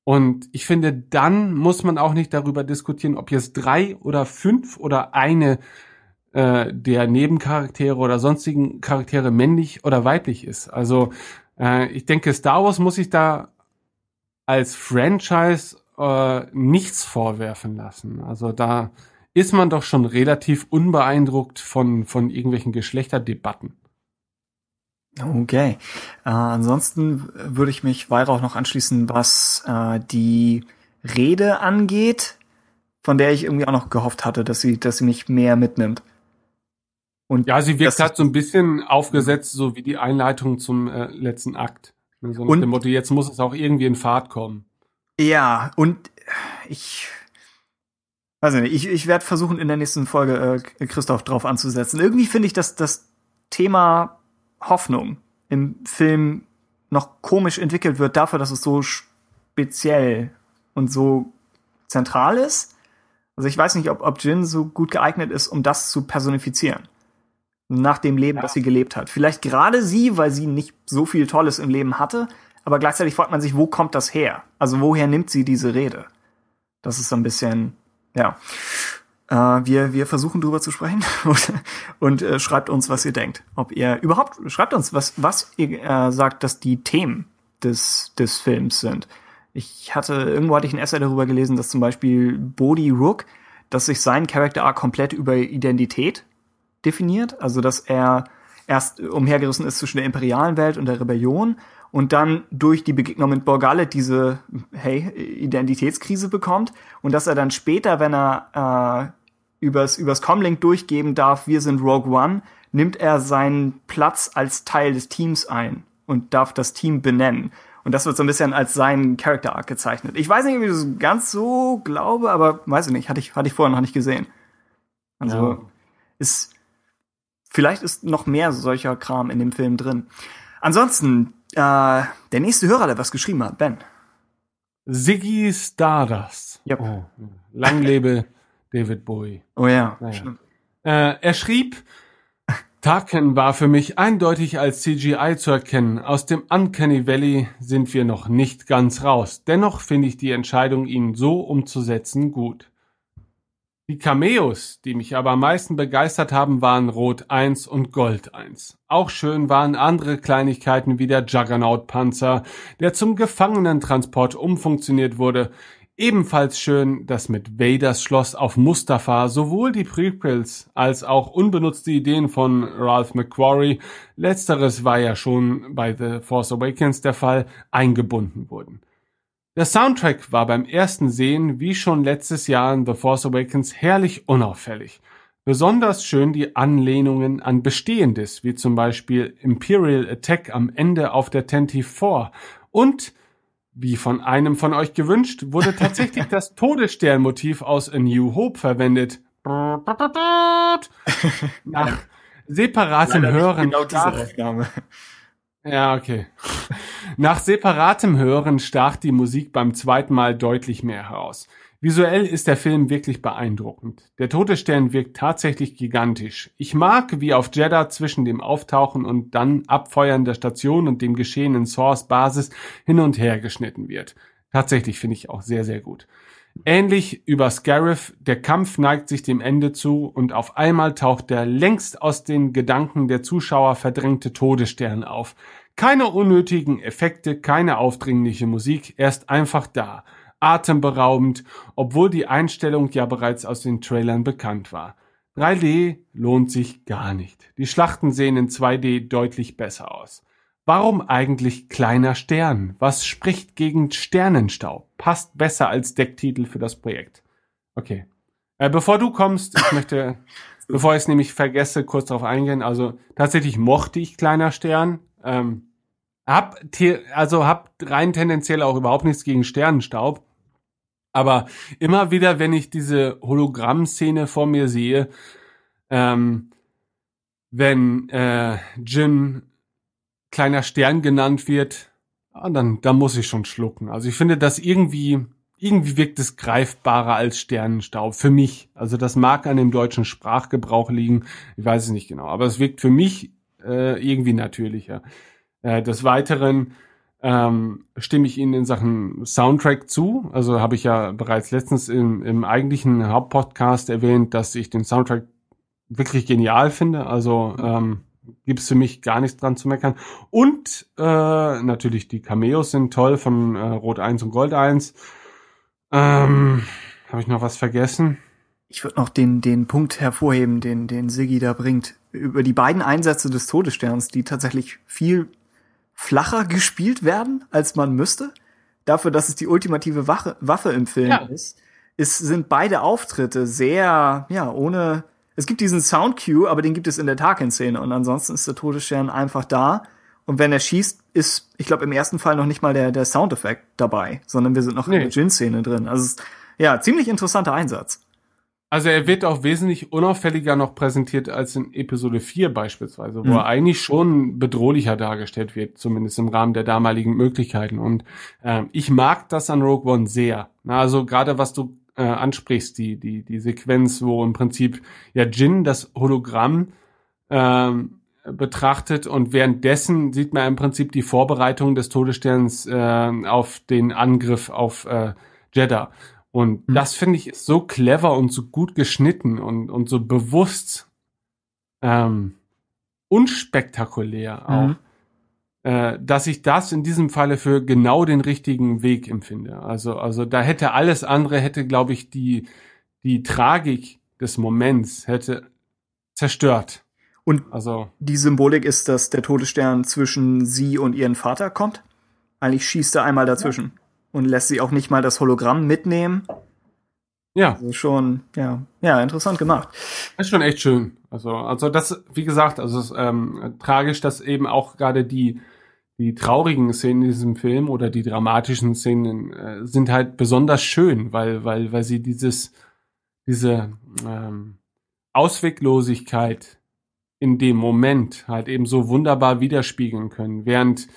Und ich finde, dann muss man auch nicht darüber diskutieren, ob jetzt drei oder fünf oder eine äh, der Nebencharaktere oder sonstigen Charaktere männlich oder weiblich ist. Also äh, ich denke, Star Wars muss sich da als Franchise äh, nichts vorwerfen lassen. Also da ist man doch schon relativ unbeeindruckt von, von irgendwelchen Geschlechterdebatten. Okay. Äh, ansonsten würde ich mich Weihrauch noch anschließen, was äh, die Rede angeht, von der ich irgendwie auch noch gehofft hatte, dass sie, dass sie mich mehr mitnimmt. Und Ja, sie wirkt halt so ein bisschen aufgesetzt, so wie die Einleitung zum äh, letzten Akt. So nach Und- dem Motto, jetzt muss es auch irgendwie in Fahrt kommen. Ja, und ich weiß nicht, ich, ich werde versuchen, in der nächsten Folge äh, Christoph drauf anzusetzen. Irgendwie finde ich, dass das Thema Hoffnung im Film noch komisch entwickelt wird, dafür, dass es so speziell und so zentral ist. Also ich weiß nicht, ob, ob Jin so gut geeignet ist, um das zu personifizieren. Nach dem Leben, das sie gelebt hat. Vielleicht gerade sie, weil sie nicht so viel Tolles im Leben hatte, aber gleichzeitig fragt man sich, wo kommt das her? Also woher nimmt sie diese Rede? Das ist so ein bisschen, ja. Äh, wir, wir versuchen drüber zu sprechen und, und äh, schreibt uns, was ihr denkt. Ob ihr überhaupt, schreibt uns, was, was ihr äh, sagt, dass die Themen des, des Films sind. Ich hatte, irgendwo hatte ich ein Essay darüber gelesen, dass zum Beispiel Bodhi Rook, dass sich sein Character Arc komplett über Identität definiert. Also, dass er erst umhergerissen ist zwischen der imperialen Welt und der Rebellion und dann durch die Begegnung mit Borgalet diese, hey, Identitätskrise bekommt und dass er dann später, wenn er äh, übers, übers Comlink durchgeben darf, wir sind Rogue One, nimmt er seinen Platz als Teil des Teams ein und darf das Team benennen. Und das wird so ein bisschen als sein Character Arc gezeichnet. Ich weiß nicht, ob ich das ganz so glaube, aber weiß ich nicht, hatte ich, hatte ich vorher noch nicht gesehen. Also Ja. ist vielleicht ist noch mehr solcher Kram in dem Film drin. Ansonsten, äh, der nächste Hörer, der was geschrieben hat, Ben. Ziggy Stardust. Yep. Oh, lang lebe David Bowie. Oh ja, Naja. Äh, er schrieb, Tarkin war für mich eindeutig als CGI zu erkennen. Aus dem Uncanny Valley sind wir noch nicht ganz raus. Dennoch finde ich die Entscheidung, ihn so umzusetzen, gut. Die Cameos, die mich aber am meisten begeistert haben, waren Rot 1 und Gold 1. Auch schön waren andere Kleinigkeiten wie der Juggernaut-Panzer, der zum Gefangenentransport umfunktioniert wurde. Ebenfalls schön, dass mit Vaders Schloss auf Mustafa sowohl die Prequels als auch unbenutzte Ideen von Ralph McQuarrie, letzteres war ja schon bei The Force Awakens der Fall, eingebunden wurden. Der Soundtrack war beim ersten Sehen, wie schon letztes Jahr in The Force Awakens, herrlich unauffällig. Besonders schön die Anlehnungen an Bestehendes, wie zum Beispiel Imperial Attack am Ende auf der Tantive 4 und wie von einem von euch gewünscht, wurde tatsächlich das Todessternmotiv aus A New Hope verwendet. Nach separatem Hören genau diese Aufnahme. ja, okay. Nach separatem Hören stach die Musik beim zweiten Mal deutlich mehr heraus. Visuell ist der Film wirklich beeindruckend. Der Todesstern wirkt tatsächlich gigantisch. Ich mag, wie auf Jeddah zwischen dem Auftauchen und dann Abfeuern der Station und dem Geschehen in Source Basis hin und her geschnitten wird. Tatsächlich finde ich auch sehr, sehr gut. Ähnlich über Scarif, der Kampf neigt sich dem Ende zu und auf einmal taucht der längst aus den Gedanken der Zuschauer verdrängte Todesstern auf. Keine unnötigen Effekte, keine aufdringliche Musik, er ist einfach da. Atemberaubend, obwohl die Einstellung ja bereits aus den Trailern bekannt war. 3D lohnt sich gar nicht. Die Schlachten sehen in 2D deutlich besser aus. Warum eigentlich kleiner Stern? Was spricht gegen Sternenstaub? Passt besser als Decktitel für das Projekt. Okay. Äh, bevor du kommst, ich möchte, bevor ich es nämlich vergesse, kurz darauf eingehen. Also tatsächlich mochte ich kleiner Stern. Ähm, hab, also hab rein tendenziell auch überhaupt nichts gegen Sternenstaub. Aber immer wieder, wenn ich diese Hologramm-Szene vor mir sehe, ähm, wenn äh, Jin kleiner Stern genannt wird, ah, dann, dann muss ich schon schlucken. Also ich finde das irgendwie, irgendwie wirkt es greifbarer als Sternenstaub. Für mich. Also das mag an dem deutschen Sprachgebrauch liegen. Ich weiß es nicht genau. Aber es wirkt für mich äh, irgendwie natürlicher. Äh, des Weiteren ähm, stimme ich Ihnen in Sachen Soundtrack zu. Also habe ich ja bereits letztens im, im eigentlichen Hauptpodcast erwähnt, dass ich den Soundtrack wirklich genial finde. Also ähm, gibt es für mich gar nichts dran zu meckern. Und äh, natürlich die Cameos sind toll von äh, Rot 1 und Gold 1. Ähm, habe ich noch was vergessen? Ich würde noch den, den Punkt hervorheben, den, den Siggi da bringt. Über die beiden Einsätze des Todessterns, die tatsächlich viel flacher gespielt werden, als man müsste. Dafür, dass es die ultimative Wache, Waffe im Film Ja. ist, ist, sind beide Auftritte sehr, ja, ohne, es gibt diesen Soundcue, aber den gibt es in der Tarkin-Szene und ansonsten ist der Todesstern einfach da Und wenn er schießt, ist, ich glaube, im ersten Fall noch nicht mal der, der Soundeffekt dabei, sondern wir sind noch in Nee. der Jin-Szene drin. Also, es ist, ja, ziemlich interessanter Einsatz. Also er wird auch wesentlich unauffälliger noch präsentiert als in Episode 4 beispielsweise, wo Mhm. er eigentlich schon bedrohlicher dargestellt wird, zumindest im Rahmen der damaligen Möglichkeiten. Und ähm, ich mag das an Rogue One sehr. Na, also gerade was du äh, ansprichst, die, die, die Sequenz, wo im Prinzip ja Jin das Hologramm ähm, betrachtet und währenddessen sieht man im Prinzip die Vorbereitung des Todessterns äh, auf den Angriff auf äh, Jeddah. Und Mhm. das finde ich ist so clever und so gut geschnitten und, und so bewusst ähm, unspektakulär auch, Mhm. äh, dass ich das in diesem Falle für genau den richtigen Weg empfinde. Also, also da hätte alles andere, hätte, glaube ich, die, die Tragik des Moments hätte zerstört. Und Also, die Symbolik ist, dass der Todesstern zwischen sie und ihren Vater kommt. Eigentlich schießt er einmal dazwischen und lässt sie auch nicht mal das Hologramm mitnehmen. ja, Also schon, ja, ja, interessant gemacht. ist schon echt schön. Also, also das, wie gesagt, also es ist ähm, tragisch, dass eben auch gerade die, die traurigen Szenen in diesem Film oder die dramatischen Szenen äh, sind halt besonders schön, weil, weil, weil sie dieses, diese ähm, Ausweglosigkeit in dem Moment halt eben so wunderbar widerspiegeln können, während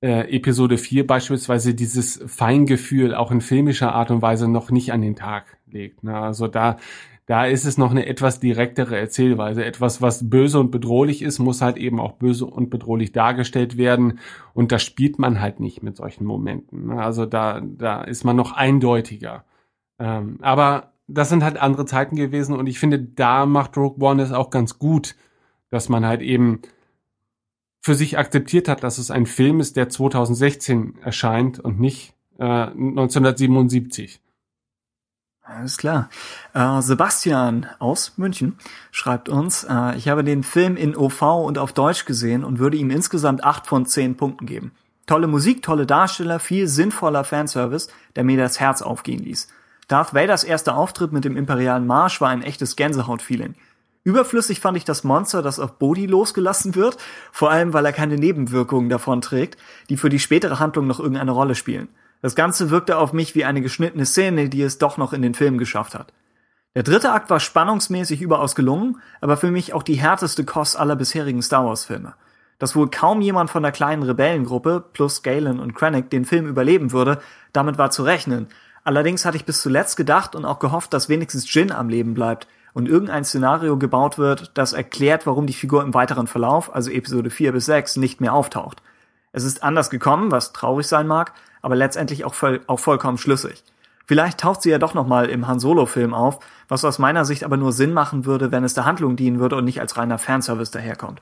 äh, Episode 4 beispielsweise dieses Feingefühl auch in filmischer Art und Weise noch nicht an den Tag legt. Ne? Also da, da ist es noch eine etwas direktere Erzählweise. Etwas, was böse und bedrohlich ist, muss halt eben auch böse und bedrohlich dargestellt werden. Und da spielt man halt nicht mit solchen Momenten. Ne? Also da, da ist man noch eindeutiger. Ähm, aber das sind halt andere Zeiten gewesen und ich finde, da macht Rogue One es auch ganz gut, dass man halt eben für sich akzeptiert hat, dass es ein Film ist, der 2016 erscheint und nicht äh, 1977. Alles klar. Äh, Sebastian aus München schreibt uns, äh, ich habe den Film in OV und auf Deutsch gesehen und würde ihm insgesamt acht von zehn Punkten geben. Tolle Musik, tolle Darsteller, viel sinnvoller Fanservice, der mir das Herz aufgehen ließ. Darth Vaders erster Auftritt mit dem imperialen Marsch war ein echtes Gänsehaut-Feeling. Überflüssig fand ich das Monster, das auf Bodhi losgelassen wird, vor allem weil er keine Nebenwirkungen davon trägt, die für die spätere Handlung noch irgendeine Rolle spielen. Das Ganze wirkte auf mich wie eine geschnittene Szene, die es doch noch in den Film geschafft hat. Der dritte Akt war spannungsmäßig überaus gelungen, aber für mich auch die härteste Kost aller bisherigen Star Wars Filme. Dass wohl kaum jemand von der kleinen Rebellengruppe plus Galen und Krennic den Film überleben würde, damit war zu rechnen. Allerdings hatte ich bis zuletzt gedacht und auch gehofft, dass wenigstens Jin am Leben bleibt und irgendein Szenario gebaut wird, das erklärt, warum die Figur im weiteren Verlauf, also Episode 4 bis 6, nicht mehr auftaucht. Es ist anders gekommen, was traurig sein mag, aber letztendlich auch, voll, auch vollkommen schlüssig. Vielleicht taucht sie ja doch nochmal im Han Solo-Film auf, was aus meiner Sicht aber nur Sinn machen würde, wenn es der Handlung dienen würde und nicht als reiner Fanservice daherkommt.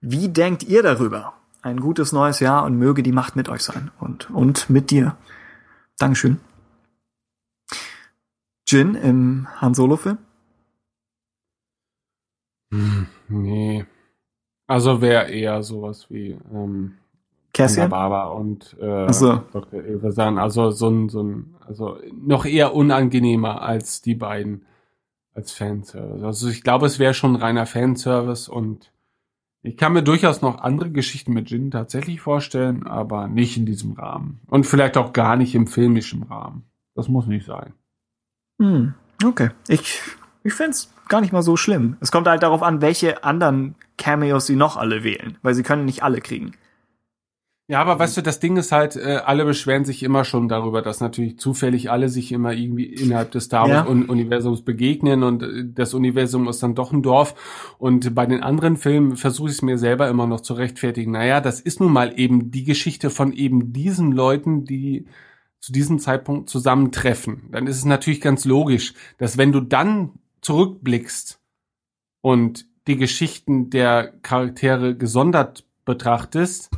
Wie denkt ihr darüber? Ein gutes neues Jahr und möge die Macht mit euch sein und, und mit dir. Dankeschön. Jin im Han Solo-Film? Hm, nee. Also wäre eher sowas wie ähm, Cassian? Baba und äh, so. Dr. Ilvesan. Also so ein, so ein, also noch eher unangenehmer als die beiden als Fanservice. Also ich glaube, es wäre schon reiner Fanservice und ich kann mir durchaus noch andere Geschichten mit Jin tatsächlich vorstellen, aber nicht in diesem Rahmen. Und vielleicht auch gar nicht im filmischen Rahmen. Das muss nicht sein. Hm, okay. Ich, ich find's gar nicht mal so schlimm. Es kommt halt darauf an, welche anderen Cameos sie noch alle wählen, weil sie können nicht alle kriegen. Ja, aber weißt du, das Ding ist halt, äh, alle beschweren sich immer schon darüber, dass natürlich zufällig alle sich immer irgendwie innerhalb des Star Ja. Wars Un- Universums begegnen und äh, das Universum ist dann doch ein Dorf. Und bei den anderen Filmen versuche ich es mir selber immer noch zu rechtfertigen. Naja, das ist nun mal eben die Geschichte von eben diesen Leuten, die zu diesem Zeitpunkt zusammentreffen. Dann ist es natürlich ganz logisch, dass wenn du dann zurückblickst und die Geschichten der Charaktere gesondert betrachtest,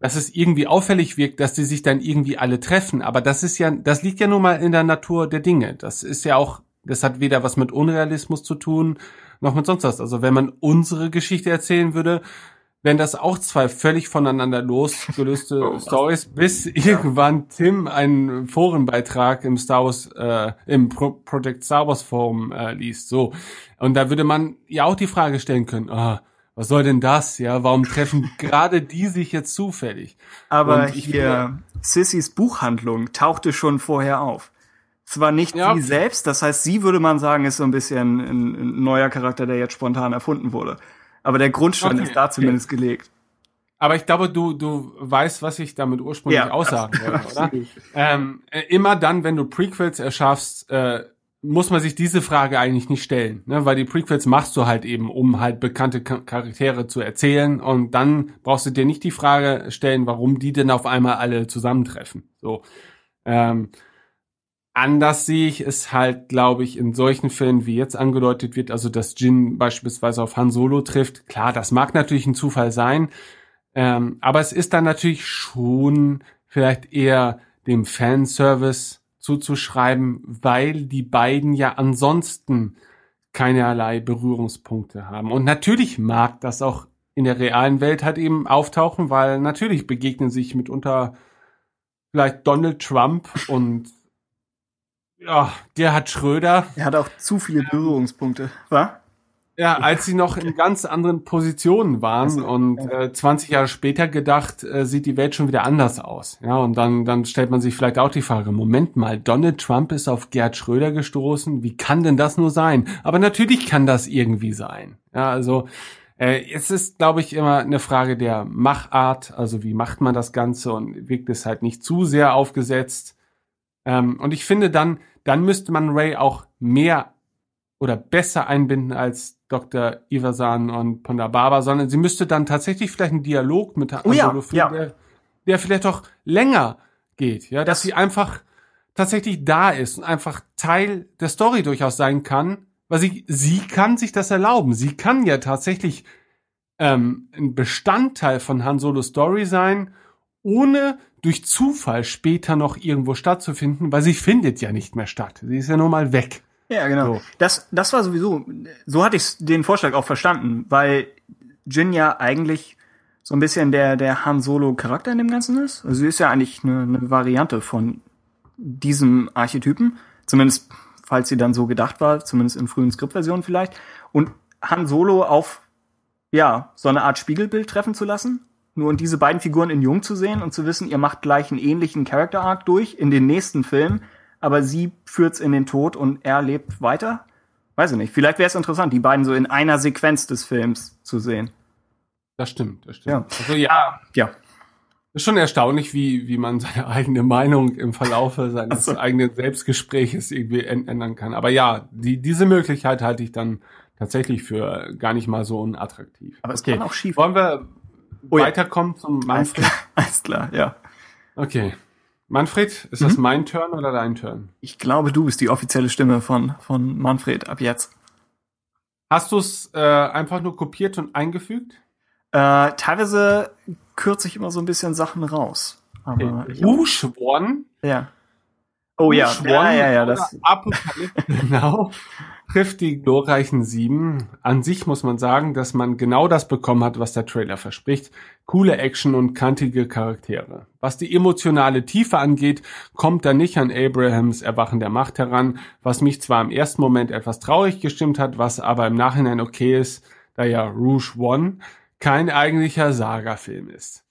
dass es irgendwie auffällig wirkt, dass die sich dann irgendwie alle treffen. Aber das ist ja, das liegt ja nun mal in der Natur der Dinge. Das ist ja auch, das hat weder was mit Unrealismus zu tun, noch mit sonst was. Also wenn man unsere Geschichte erzählen würde, wären das auch zwei völlig voneinander losgelöste Stories, bis irgendwann Tim einen Forenbeitrag im Star Wars, äh, im Pro Project Star Wars Forum äh, liest. So. Und da würde man ja auch die Frage stellen können, ah, was soll denn das? Ja, warum treffen gerade die sich jetzt zufällig? Aber Und hier, Sissys Buchhandlung tauchte schon vorher auf. Zwar nicht Ja, sie selbst, das heißt, sie würde man sagen, ist so ein bisschen ein, ein neuer Charakter, der jetzt spontan erfunden wurde. Aber der Grundstein Okay, ist da zumindest gelegt. Aber ich glaube, du, du weißt, was ich damit ursprünglich Ja, aussagen wollte, oder? Ähm, äh, immer dann, wenn du Prequels erschaffst, äh, muss man sich diese Frage eigentlich nicht stellen, ne? weil die Prequels machst du halt eben, um halt bekannte Cha- Charaktere zu erzählen und dann brauchst du dir nicht die Frage stellen, warum die denn auf einmal alle zusammentreffen. So. Ähm, anders sehe ich es halt, glaube ich, in solchen Fällen, wie jetzt angedeutet wird, also dass Jin beispielsweise auf Han Solo trifft. Klar, das mag natürlich ein Zufall sein, ähm, aber es ist dann natürlich schon vielleicht eher dem Fanservice zuzuschreiben, weil die beiden ja ansonsten keinerlei Berührungspunkte haben. Und natürlich mag das auch in der realen Welt halt eben auftauchen, weil natürlich begegnen sich mitunter vielleicht Donald Trump und ja, Gerhard Schröder. Er hat auch zu viele Berührungspunkte, wa? Ja, als sie noch in ganz anderen Positionen waren und äh, 20 Jahre später gedacht, äh, sieht die Welt schon wieder anders aus. Ja, und dann, dann stellt man sich vielleicht auch die Frage, Moment mal, Donald Trump ist auf Gerhard Schröder gestoßen, wie kann denn das nur sein? Aber natürlich kann das irgendwie sein. Ja, also äh, es ist, glaube ich, immer eine Frage der Machart, also wie macht man das Ganze und wirkt es halt nicht zu sehr aufgesetzt. Ähm, und ich finde dann, dann müsste man Ray auch mehr oder besser einbinden als Dr. Ivasan und Ponda Baba, sondern sie müsste dann tatsächlich vielleicht einen Dialog mit Han Oh ja, Solo führen, ja. der, der vielleicht auch länger geht, ja, dass sie einfach tatsächlich da ist und einfach Teil der Story durchaus sein kann, weil sie, sie kann sich das erlauben. Sie kann ja tatsächlich ähm, ein Bestandteil von Han Solo Story sein, ohne durch Zufall später noch irgendwo stattzufinden, weil sie findet ja nicht mehr statt. Sie ist ja nur mal weg. Ja, genau. So. Das, das war sowieso, so hatte ich den Vorschlag auch verstanden, weil Jin ja eigentlich so ein bisschen der, der Han Solo Charakter in dem Ganzen ist. Also sie ist ja eigentlich eine, eine Variante von diesem Archetypen. Zumindest, falls sie dann so gedacht war, zumindest in frühen Skriptversionen vielleicht. Und Han Solo auf, ja, so eine Art Spiegelbild treffen zu lassen. Nur und diese beiden Figuren in Jung zu sehen und zu wissen, ihr macht gleich einen ähnlichen Character Arc durch in den nächsten Filmen, aber sie führt's in den Tod und er lebt weiter. Weiß ich nicht. Vielleicht wäre es interessant, die beiden so in einer Sequenz des Films zu sehen. Das stimmt, das stimmt. Ja. Also ja, Ja. ist schon erstaunlich, wie, wie man seine eigene Meinung im Verlaufe seines so. eigenen Selbstgespräches irgendwie änd- ändern kann. Aber ja, die, diese Möglichkeit halte ich dann tatsächlich für gar nicht mal so unattraktiv. Aber es okay. kann auch schief. Wollen wir Oh ja. weiterkommen zum Alles Manfred? klar, alles klar, ja. Okay. Manfred, ist Mhm. das mein Turn oder dein Turn? Ich glaube, du bist die offizielle Stimme von, von Manfred ab jetzt. Hast du es äh, einfach nur kopiert und eingefügt? Äh, teilweise kürze ich immer so ein bisschen Sachen raus. Aber Rouge One ja. Oh ja, ja, ja, ja, das, Apokalypse, genau. Trifft die glorreichen Sieben. An sich muss man sagen, dass man genau das bekommen hat, was der Trailer verspricht. Coole Action und kantige Charaktere. Was die emotionale Tiefe angeht, kommt da nicht an Abrahams Erwachen der Macht heran, was mich zwar im ersten Moment etwas traurig gestimmt hat, was aber im Nachhinein okay ist, da ja Rouge One kein eigentlicher Saga-Film ist.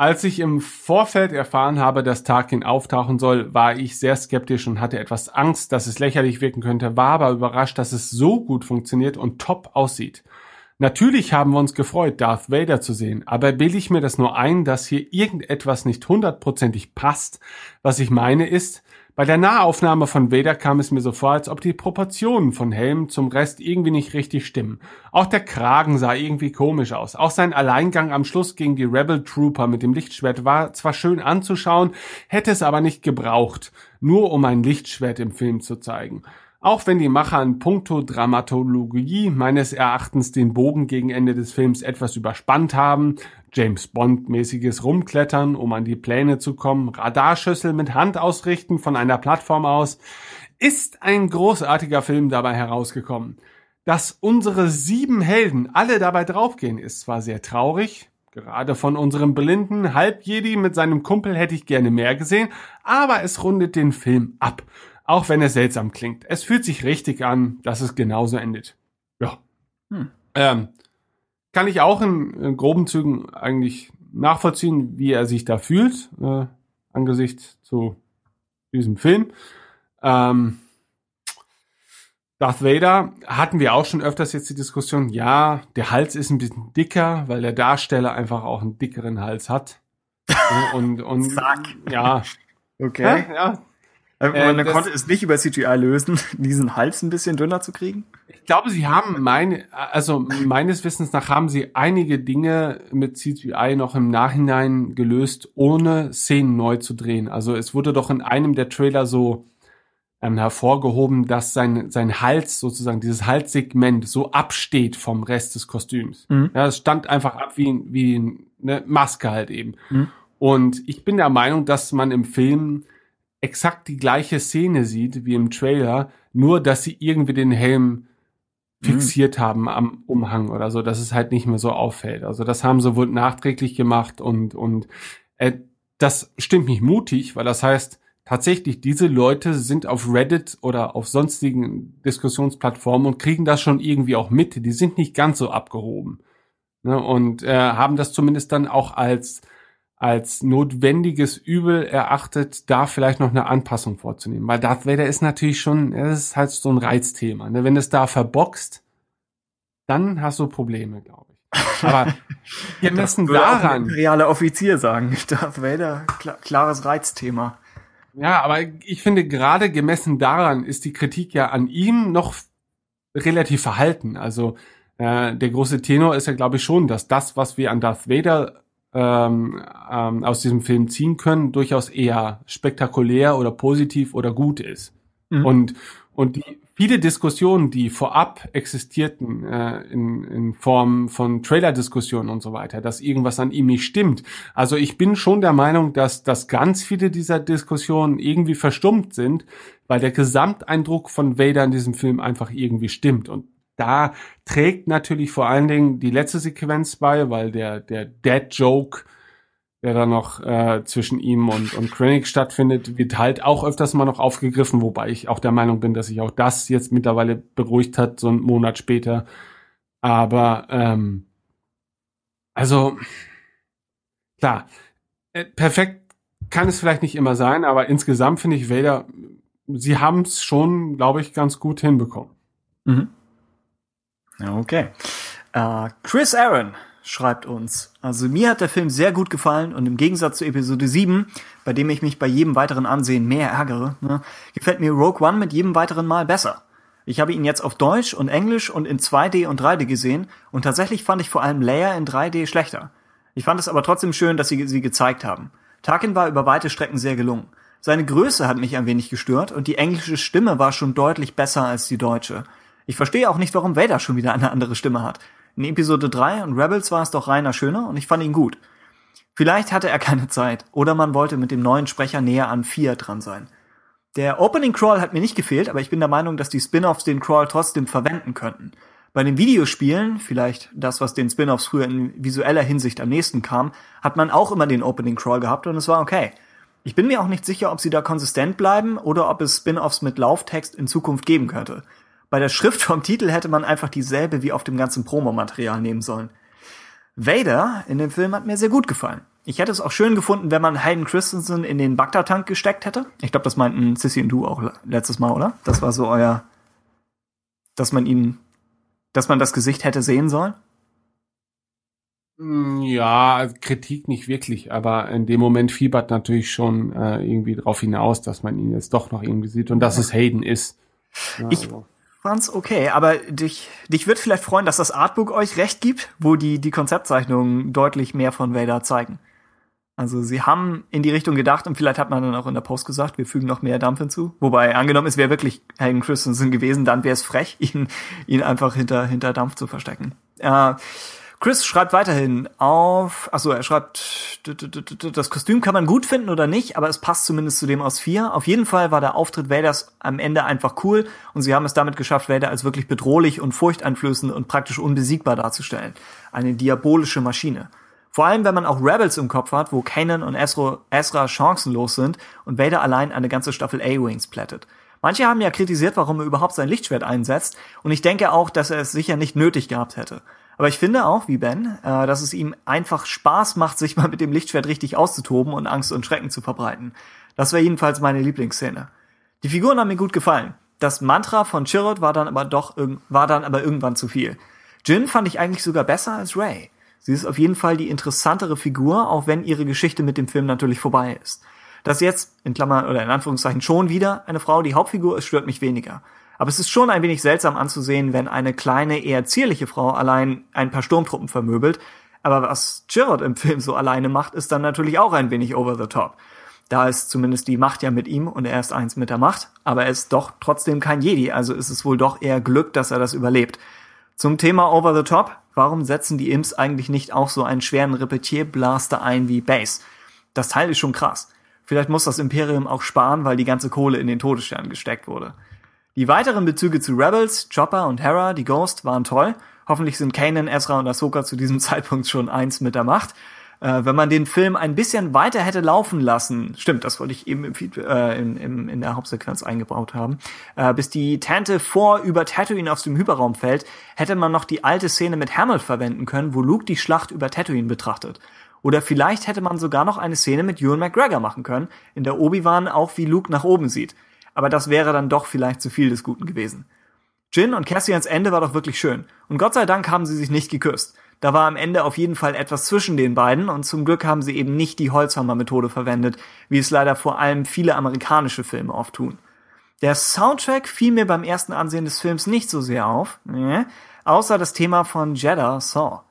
Als ich im Vorfeld erfahren habe, dass Tarkin auftauchen soll, war ich sehr skeptisch und hatte etwas Angst, dass es lächerlich wirken könnte, war aber überrascht, dass es so gut funktioniert und top aussieht. Natürlich haben wir uns gefreut, Darth Vader zu sehen, aber bilde ich mir das nur ein, dass hier irgendetwas nicht hundertprozentig passt. Was ich meine ist, bei der Nahaufnahme von Vader kam es mir so vor, als ob die Proportionen von Helm zum Rest irgendwie nicht richtig stimmen. Auch der Kragen sah irgendwie komisch aus. Auch sein Alleingang am Schluss gegen die Rebel Trooper mit dem Lichtschwert war zwar schön anzuschauen, hätte es aber nicht gebraucht, nur um ein Lichtschwert im Film zu zeigen. Auch wenn die Macher in puncto Dramatologie meines Erachtens den Bogen gegen Ende des Films etwas überspannt haben, James Bond-mäßiges Rumklettern, um an die Pläne zu kommen, Radarschüssel mit Hand ausrichten von einer Plattform aus, ist ein großartiger Film dabei herausgekommen. Dass unsere sieben Helden alle dabei draufgehen, ist zwar sehr traurig, gerade von unserem blinden Halbjedi mit seinem Kumpel hätte ich gerne mehr gesehen, aber es rundet den Film ab. Auch wenn es seltsam klingt. Es fühlt sich richtig an, dass es genauso endet. Ja. Hm. Ähm, kann ich auch in, in groben Zügen eigentlich nachvollziehen, wie er sich da fühlt, äh, angesichts zu diesem Film. Ähm, Darth Vader hatten wir auch schon öfters jetzt die Diskussion, ja, der Hals ist ein bisschen dicker, weil der Darsteller einfach auch einen dickeren Hals hat. Und, und Zack. ja. Okay. Ja, ja. Äh, man das- konnte es nicht über CGI lösen, diesen Hals ein bisschen dünner zu kriegen. Ich glaube, sie haben meine, also meines Wissens nach haben sie einige Dinge mit CGI noch im Nachhinein gelöst, ohne Szenen neu zu drehen. Also es wurde doch in einem der Trailer so ähm, hervorgehoben, dass sein, sein Hals sozusagen, dieses Halssegment so absteht vom Rest des Kostüms. Mhm. Ja, es stand einfach ab wie, wie eine Maske halt eben. Mhm. Und ich bin der Meinung, dass man im Film exakt die gleiche Szene sieht wie im Trailer, nur dass sie irgendwie den Helm fixiert haben am Umhang oder so, dass es halt nicht mehr so auffällt. Also das haben sie wohl nachträglich gemacht und und äh, das stimmt mich mutig, weil das heißt tatsächlich diese Leute sind auf Reddit oder auf sonstigen Diskussionsplattformen und kriegen das schon irgendwie auch mit. Die sind nicht ganz so abgehoben ne, und äh, haben das zumindest dann auch als als notwendiges Übel erachtet, da vielleicht noch eine Anpassung vorzunehmen. Weil Darth Vader ist natürlich schon, es ist halt so ein Reizthema. Ne? Wenn es da verboxt, dann hast du Probleme, glaube ich. Aber gemessen Würde auch ein daran, imperialer Offizier sagen. Darth Vader, klar, klares Reizthema. ja, aber ich finde gerade gemessen daran ist die Kritik ja an ihm noch relativ verhalten. Also äh, der große Tenor ist ja, glaube ich, schon, dass das, was wir an Darth Vader ähm, ähm, aus diesem Film ziehen können, durchaus eher spektakulär oder positiv oder gut ist. Mhm. Und, und die viele Diskussionen, die vorab existierten, äh, in, in Form von Trailer-Diskussionen und so weiter, dass irgendwas an ihm nicht stimmt. Also ich bin schon der Meinung, dass, dass ganz viele dieser Diskussionen irgendwie verstummt sind, weil der Gesamteindruck von Vader in diesem Film einfach irgendwie stimmt. Und da trägt natürlich vor allen Dingen die letzte Sequenz bei, weil der, der Dad-Joke, der da noch äh, zwischen ihm und, und Krennic stattfindet, wird halt auch öfters mal noch aufgegriffen, wobei ich auch der Meinung bin, dass sich auch das jetzt mittlerweile beruhigt hat, so einen Monat später. Aber ähm, also klar, äh, perfekt kann es vielleicht nicht immer sein, aber insgesamt finde ich Vader, sie haben es schon, glaube ich, ganz gut hinbekommen. Mhm. Okay. Äh, Chris Aaron schreibt uns. Also mir hat der Film sehr gut gefallen und im Gegensatz zu Episode 7, bei dem ich mich bei jedem weiteren Ansehen mehr ärgere, ne, gefällt mir Rogue One mit jedem weiteren Mal besser. Ich habe ihn jetzt auf Deutsch und Englisch und in 2D und 3D gesehen und tatsächlich fand ich vor allem Leia in 3D schlechter. Ich fand es aber trotzdem schön, dass sie sie gezeigt haben. Tarkin war über weite Strecken sehr gelungen. Seine Größe hat mich ein wenig gestört und die englische Stimme war schon deutlich besser als die deutsche. Ich verstehe auch nicht, warum Vader schon wieder eine andere Stimme hat. In Episode 3 und Rebels war es doch reiner schöner und ich fand ihn gut. Vielleicht hatte er keine Zeit oder man wollte mit dem neuen Sprecher näher an 4 dran sein. Der Opening Crawl hat mir nicht gefehlt, aber ich bin der Meinung, dass die Spin-offs den Crawl trotzdem verwenden könnten. Bei den Videospielen, vielleicht das, was den Spin-offs früher in visueller Hinsicht am nächsten kam, hat man auch immer den Opening Crawl gehabt und es war okay. Ich bin mir auch nicht sicher, ob sie da konsistent bleiben oder ob es Spin-offs mit Lauftext in Zukunft geben könnte. Bei der Schrift vom Titel hätte man einfach dieselbe wie auf dem ganzen Promomaterial nehmen sollen. Vader in dem Film hat mir sehr gut gefallen. Ich hätte es auch schön gefunden, wenn man Hayden Christensen in den Bagdad-Tank gesteckt hätte. Ich glaube, das meinten Sissy und du auch letztes Mal, oder? Das war so euer, dass man ihn, dass man das Gesicht hätte sehen sollen. Mm, Ja, Kritik nicht wirklich, aber in dem Moment fiebert natürlich schon äh, irgendwie drauf hinaus, dass man ihn jetzt doch noch irgendwie sieht und dass es Hayden ist. Ja, Ich also. Fand's okay, aber dich, dich wird vielleicht freuen, dass das Artbook euch recht gibt, wo die, die Konzeptzeichnungen deutlich mehr von Vader zeigen. Also sie haben in die Richtung gedacht und vielleicht hat man dann auch in der Post gesagt, wir fügen noch mehr Dampf hinzu. Wobei, angenommen, es wäre wirklich Hayden Christensen gewesen, dann wäre es frech, ihn, ihn einfach hinter, hinter Dampf zu verstecken. Äh, Chris schreibt weiterhin auf, achso, er schreibt, das Kostüm kann man gut finden oder nicht, aber es passt zumindest zu dem aus vier. Auf jeden Fall war der Auftritt Vaders am Ende einfach cool und sie haben es damit geschafft, Vader als wirklich bedrohlich und furchteinflößend und praktisch unbesiegbar darzustellen. Eine diabolische Maschine. Vor allem, wenn man auch Rebels im Kopf hat, wo Kanan und Ezra, Ezra chancenlos sind und Vader allein eine ganze Staffel A-Wings plättet. Manche haben ja kritisiert, warum er überhaupt sein Lichtschwert einsetzt, und ich denke auch, dass er es sicher nicht nötig gehabt hätte. Aber ich finde auch, wie Ben, äh, dass es ihm einfach Spaß macht, sich mal mit dem Lichtschwert richtig auszutoben und Angst und Schrecken zu verbreiten. Das wäre jedenfalls meine Lieblingsszene. Die Figuren haben mir gut gefallen. Das Mantra von Chirrut war dann aber doch war dann aber irgendwann zu viel. Jin fand ich eigentlich sogar besser als Ray. Sie ist auf jeden Fall die interessantere Figur, auch wenn ihre Geschichte mit dem Film natürlich vorbei ist. Dass jetzt, in Klammern oder in Anführungszeichen schon wieder, eine Frau die Hauptfigur ist, stört mich weniger. Aber es ist schon ein wenig seltsam anzusehen, wenn eine kleine, eher zierliche Frau allein ein paar Sturmtruppen vermöbelt. Aber was Chirrut im Film so alleine macht, ist dann natürlich auch ein wenig over the top. Da ist zumindest die Macht ja mit ihm und er ist eins mit der Macht, aber er ist doch trotzdem kein Jedi, also ist es wohl doch eher Glück, dass er das überlebt. Zum Thema Over the Top, warum setzen die Imps eigentlich nicht auch so einen schweren Repetierblaster ein wie Base? Das Teil ist schon krass. Vielleicht muss das Imperium auch sparen, weil die ganze Kohle in den Todesstern gesteckt wurde. Die weiteren Bezüge zu Rebels, Chopper und Hera, die Ghost, waren toll. Hoffentlich sind Kanan, Ezra und Ahsoka zu diesem Zeitpunkt schon eins mit der Macht. Äh, wenn man den Film ein bisschen weiter hätte laufen lassen, stimmt, das wollte ich eben im, Feed- äh, in, im, in der Hauptsequenz eingebaut haben, äh, bis die Tante vor über Tatooine aus dem Hyperraum fällt, hätte man noch die alte Szene mit Hamill verwenden können, wo Luke die Schlacht über Tatooine betrachtet. Oder vielleicht hätte man sogar noch eine Szene mit Ewan McGregor machen können, in der Obi-Wan auch wie Luke nach oben sieht. Aber das wäre dann doch vielleicht zu viel des Guten gewesen. Jin und Cassians Ende war doch wirklich schön. Und Gott sei Dank haben sie sich nicht geküsst. Da war am Ende auf jeden Fall etwas zwischen den beiden und zum Glück haben sie eben nicht die Holzhammer-Methode verwendet, wie es leider vor allem viele amerikanische Filme oft tun. Der Soundtrack fiel mir beim ersten Ansehen des Films nicht so sehr auf, nee, außer das Thema von Jeddah Saw.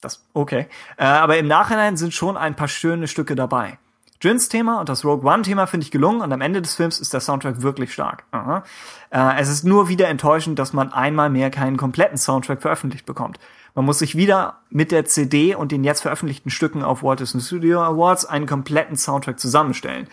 Das, okay. Äh, aber im Nachhinein sind schon ein paar schöne Stücke dabei. Jins Thema und das Rogue One Thema finde ich gelungen und am Ende des Films ist der Soundtrack wirklich stark. Aha. Äh, es ist nur wieder enttäuschend, dass man einmal mehr keinen kompletten Soundtrack veröffentlicht bekommt. Man muss sich wieder mit der CD und den jetzt veröffentlichten Stücken auf Walt Disney Studio Awards einen kompletten Soundtrack zusammenstellen.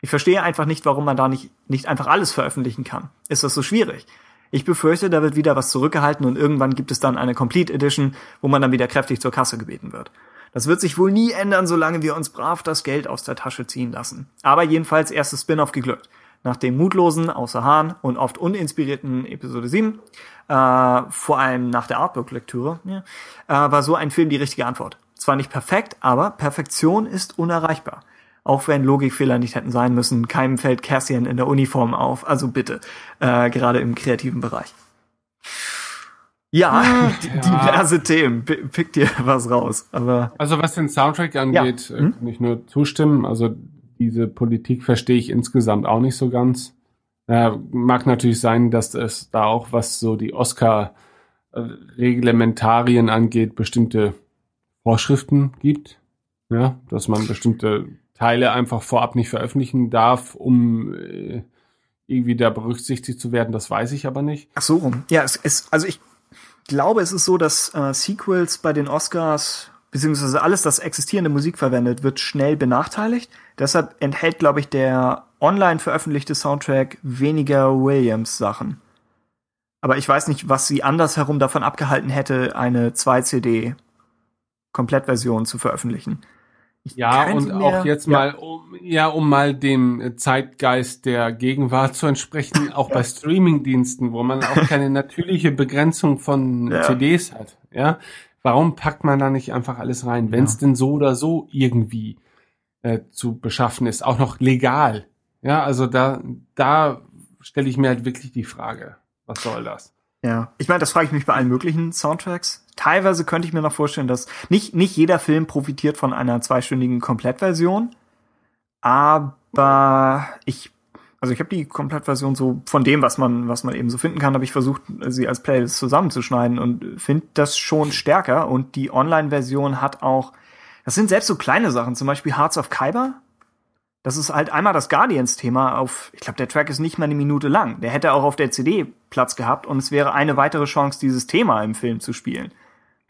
Ich verstehe einfach nicht, warum man da nicht, nicht einfach alles veröffentlichen kann. Ist das so schwierig? Ich befürchte, da wird wieder was zurückgehalten und irgendwann gibt es dann eine Complete Edition, wo man dann wieder kräftig zur Kasse gebeten wird. Das wird sich wohl nie ändern, solange wir uns brav das Geld aus der Tasche ziehen lassen. Aber jedenfalls erstes Spin-off geglückt. Nach dem mutlosen, außer Hahn und oft uninspirierten Episode 7, äh, vor allem nach der Artbook-Lektüre, ja, äh, war so ein Film die richtige Antwort. Zwar nicht perfekt, aber Perfektion ist unerreichbar. Auch wenn Logikfehler nicht hätten sein müssen, keinem fällt Cassian in der Uniform auf. Also bitte, äh, gerade im kreativen Bereich. Ja, Ah, ja. diverse Themen. P- Pick dir was raus. Aber Also was den Soundtrack angeht, Ja. äh, Hm? kann ich nur zustimmen. Also diese Politik verstehe ich insgesamt auch nicht so ganz. Äh, mag natürlich sein, dass es da auch, was so die Oscar-Reglementarien angeht, bestimmte Vorschriften gibt. Ja, dass man bestimmte Teile einfach vorab nicht veröffentlichen darf, um äh, irgendwie da berücksichtigt zu werden. Das weiß ich aber nicht. Ach so rum. Ja, es ist, also ich glaube, es ist so, dass äh, Sequels bei den Oscars, beziehungsweise alles, das existierende Musik verwendet, wird schnell benachteiligt. Deshalb enthält, glaube ich, der online veröffentlichte Soundtrack weniger Williams-Sachen. Aber ich weiß nicht, was sie andersherum davon abgehalten hätte, eine 2-CD-Komplettversion zu veröffentlichen. Ich Ja, und auch jetzt ja. mal, um, ja, um mal dem Zeitgeist der Gegenwart zu entsprechen, auch bei Streamingdiensten, wo man auch keine natürliche Begrenzung von Ja. CDs hat, ja. Warum packt man da nicht einfach alles rein, wenn es denn so oder so irgendwie äh, zu beschaffen ist, auch noch legal? Ja, also da, da stelle ich mir halt wirklich die Frage, was soll das? Ja, ich meine, das frage ich mich bei allen möglichen Soundtracks. Teilweise könnte ich mir noch vorstellen, dass nicht, nicht jeder Film profitiert von einer zweistündigen Komplettversion. Aber ich, also ich habe die Komplettversion so von dem, was man, was man eben so finden kann, habe ich versucht, sie als Playlist zusammenzuschneiden und finde das schon stärker. Und die Online-Version hat auch, das sind selbst so kleine Sachen, zum Beispiel Hearts of Kyber. Das ist halt einmal das Guardians-Thema auf, ich glaube, der Track ist nicht mal eine Minute lang. Der hätte auch auf der CD Platz gehabt und es wäre eine weitere Chance, dieses Thema im Film zu spielen.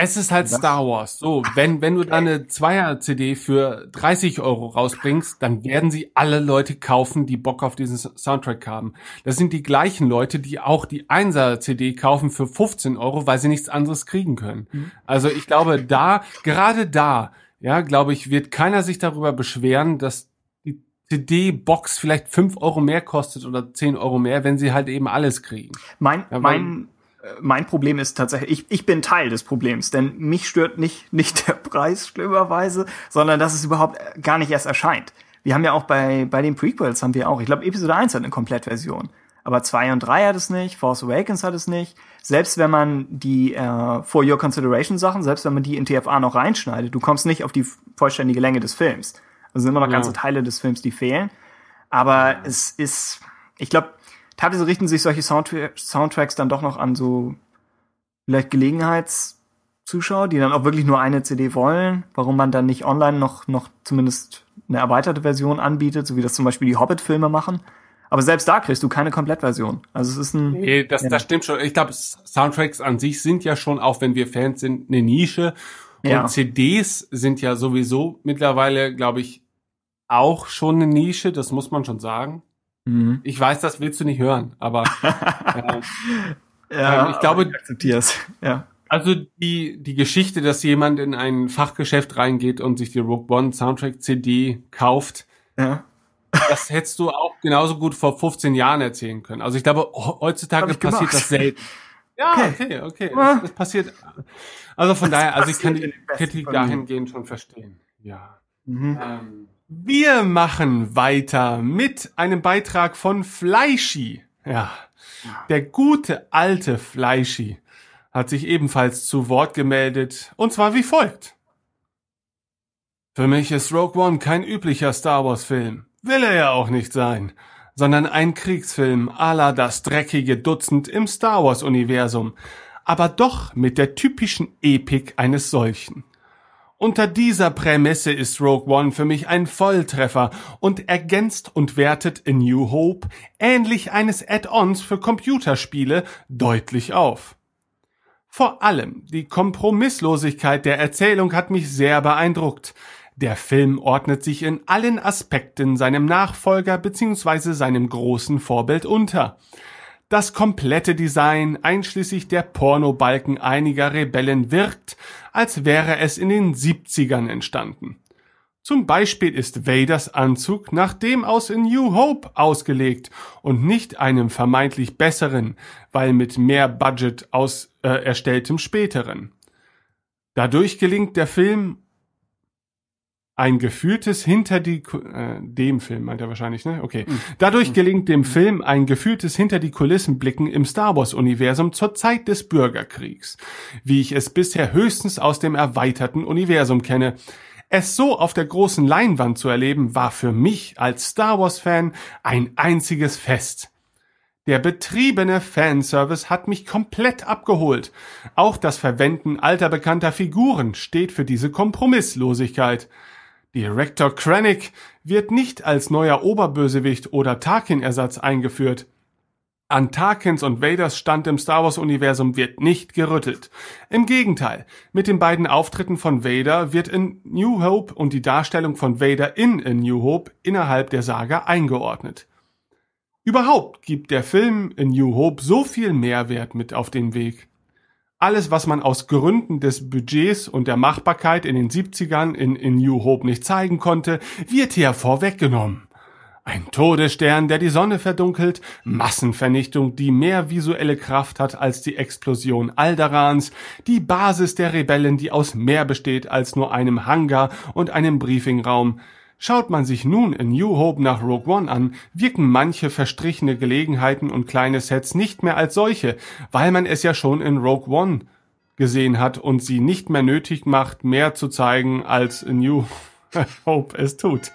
Es ist halt Star Wars. So, wenn, wenn du da eine Zweier-CD für 30 Euro rausbringst, dann werden sie alle Leute kaufen, die Bock auf diesen Soundtrack haben. Das sind die gleichen Leute, die auch die Einser-CD kaufen für 15 Euro, weil sie nichts anderes kriegen können. Also ich glaube, da, gerade da, ja, glaube ich, wird keiner sich darüber beschweren, dass CD-Box vielleicht 5 Euro mehr kostet oder 10 Euro mehr, wenn sie halt eben alles kriegen. Mein, Ja, mein, mein Problem ist tatsächlich, ich, ich bin Teil des Problems, denn mich stört nicht, nicht der Preis schlimmerweise, sondern dass es überhaupt gar nicht erst erscheint. Wir haben ja auch bei, bei den Prequels haben wir auch, ich glaube, Episode 1 hat eine Komplettversion. Aber 2 und 3 hat es nicht, Force Awakens hat es nicht. Selbst wenn man die äh, For Your Consideration Sachen, selbst wenn man die in TFA noch reinschneidet, du kommst nicht auf die vollständige Länge des Films. Also sind immer noch Ja. ganze Teile des Films, die fehlen. Aber es ist, ich glaube, teilweise richten sich solche Soundtra Soundtracks dann doch noch an so vielleicht Gelegenheitszuschauer, die dann auch wirklich nur eine CD wollen, warum man dann nicht online noch, noch zumindest eine erweiterte Version anbietet, so wie das zum Beispiel die Hobbit-Filme machen. Aber selbst da kriegst du keine Komplettversion. Also es ist ein. Nee, das, Ja. das stimmt schon. Ich glaube, Soundtracks an sich sind ja schon, auch wenn wir Fans sind, eine Nische. Und Ja. CDs sind ja sowieso mittlerweile, glaube ich, auch schon eine Nische. Das muss man schon sagen. Mhm. Ich weiß, das willst du nicht hören, aber äh, Ja, Ähm, ich glaube- ich akzeptier's. Ja. also die die Geschichte, dass jemand in ein Fachgeschäft reingeht und sich die Rogue One Soundtrack CD kauft, Ja. das hättest du auch genauso gut vor 15 Jahren erzählen können. Also ich glaube, heutzutage ich passiert gemacht. das selten. Ja, Okay. okay, okay. Ah. Das, das passiert. Also von Das daher, also ich kann die Kritik dahingehend schon verstehen. Ja. Mhm. Ähm, wir machen weiter mit einem Beitrag von Fleischi. Ja. Der gute alte Fleischi hat sich ebenfalls zu Wort gemeldet, und zwar wie folgt. Für mich ist Rogue One kein üblicher Star Wars Film. Will er ja auch nicht sein. Sondern ein Kriegsfilm à la das dreckige Dutzend im Star Wars Universum. Aber doch mit der typischen Epik eines solchen. Unter dieser Prämisse ist Rogue One für mich ein Volltreffer und ergänzt und wertet in New Hope ähnlich eines Add-ons für Computerspiele deutlich auf. Vor allem die Kompromisslosigkeit der Erzählung hat mich sehr beeindruckt. Der Film ordnet sich in allen Aspekten seinem Nachfolger bzw. seinem großen Vorbild unter. Das komplette Design einschließlich der Pornobalken einiger Rebellen wirkt, als wäre es in den 70ern entstanden. Zum Beispiel ist Vaders Anzug nach dem aus in New Hope ausgelegt und nicht einem vermeintlich besseren, weil mit mehr Budget aus äh, erstelltem späteren. Dadurch gelingt der Film ein gefühltes hinter die äh, dem Film meint er wahrscheinlich, ne? Okay. Dadurch gelingt dem Film ein gefühltes hinter die Kulissen blicken im Star Wars Universum zur Zeit des Bürgerkriegs, wie ich es bisher höchstens aus dem erweiterten Universum kenne. Es so auf der großen Leinwand zu erleben, war für mich als Star Wars Fan ein einziges Fest. Der betriebene Fanservice hat mich komplett abgeholt. Auch das Verwenden alter bekannter Figuren steht für diese Kompromisslosigkeit. Director Krennic wird nicht als neuer Oberbösewicht oder Tarkin-Ersatz eingeführt. An Tarkins und Vaders Stand im Star Wars-Universum wird nicht gerüttelt. Im Gegenteil, mit den beiden Auftritten von Vader wird in New Hope und die Darstellung von Vader in A New Hope innerhalb der Saga eingeordnet. Überhaupt gibt der Film in New Hope so viel Mehrwert mit auf den Weg. Alles, was man aus Gründen des Budgets und der Machbarkeit in den 70ern in, in New Hope nicht zeigen konnte, wird hier vorweggenommen. Ein Todesstern, der die Sonne verdunkelt, Massenvernichtung, die mehr visuelle Kraft hat als die Explosion Alderans, die Basis der Rebellen, die aus mehr besteht als nur einem Hangar und einem Briefingraum. Schaut man sich nun in New Hope nach Rogue One an, wirken manche verstrichene Gelegenheiten und kleine Sets nicht mehr als solche, weil man es ja schon in Rogue One gesehen hat und sie nicht mehr nötig macht, mehr zu zeigen, als New Hope es tut.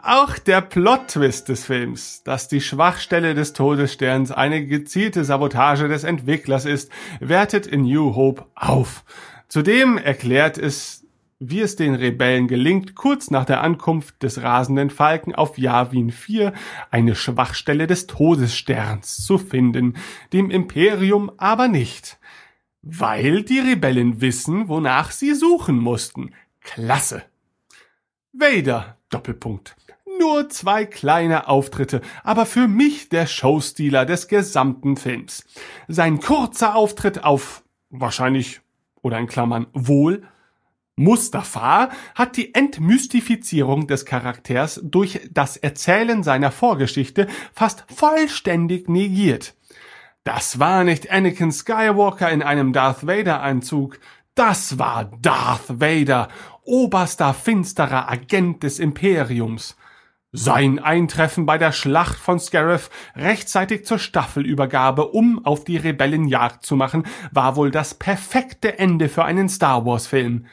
Auch der Plot-Twist des Films, dass die Schwachstelle des Todessterns eine gezielte Sabotage des Entwicklers ist, wertet in New Hope auf. Zudem erklärt es, wie es den Rebellen gelingt, kurz nach der Ankunft des rasenden Falken auf Yavin 4 eine Schwachstelle des Todessterns zu finden, dem Imperium aber nicht. Weil die Rebellen wissen, wonach sie suchen mussten. Klasse. Vader, Doppelpunkt. Nur zwei kleine Auftritte, aber für mich der Showstealer des gesamten Films. Sein kurzer Auftritt auf wahrscheinlich oder in Klammern wohl Mustafa hat die Entmystifizierung des Charakters durch das Erzählen seiner Vorgeschichte fast vollständig negiert. Das war nicht Anakin Skywalker in einem Darth Vader Anzug. Das war Darth Vader, oberster finsterer Agent des Imperiums. Sein Eintreffen bei der Schlacht von Scarif rechtzeitig zur Staffelübergabe, um auf die Rebellen Jagd zu machen, war wohl das perfekte Ende für einen Star Wars Film.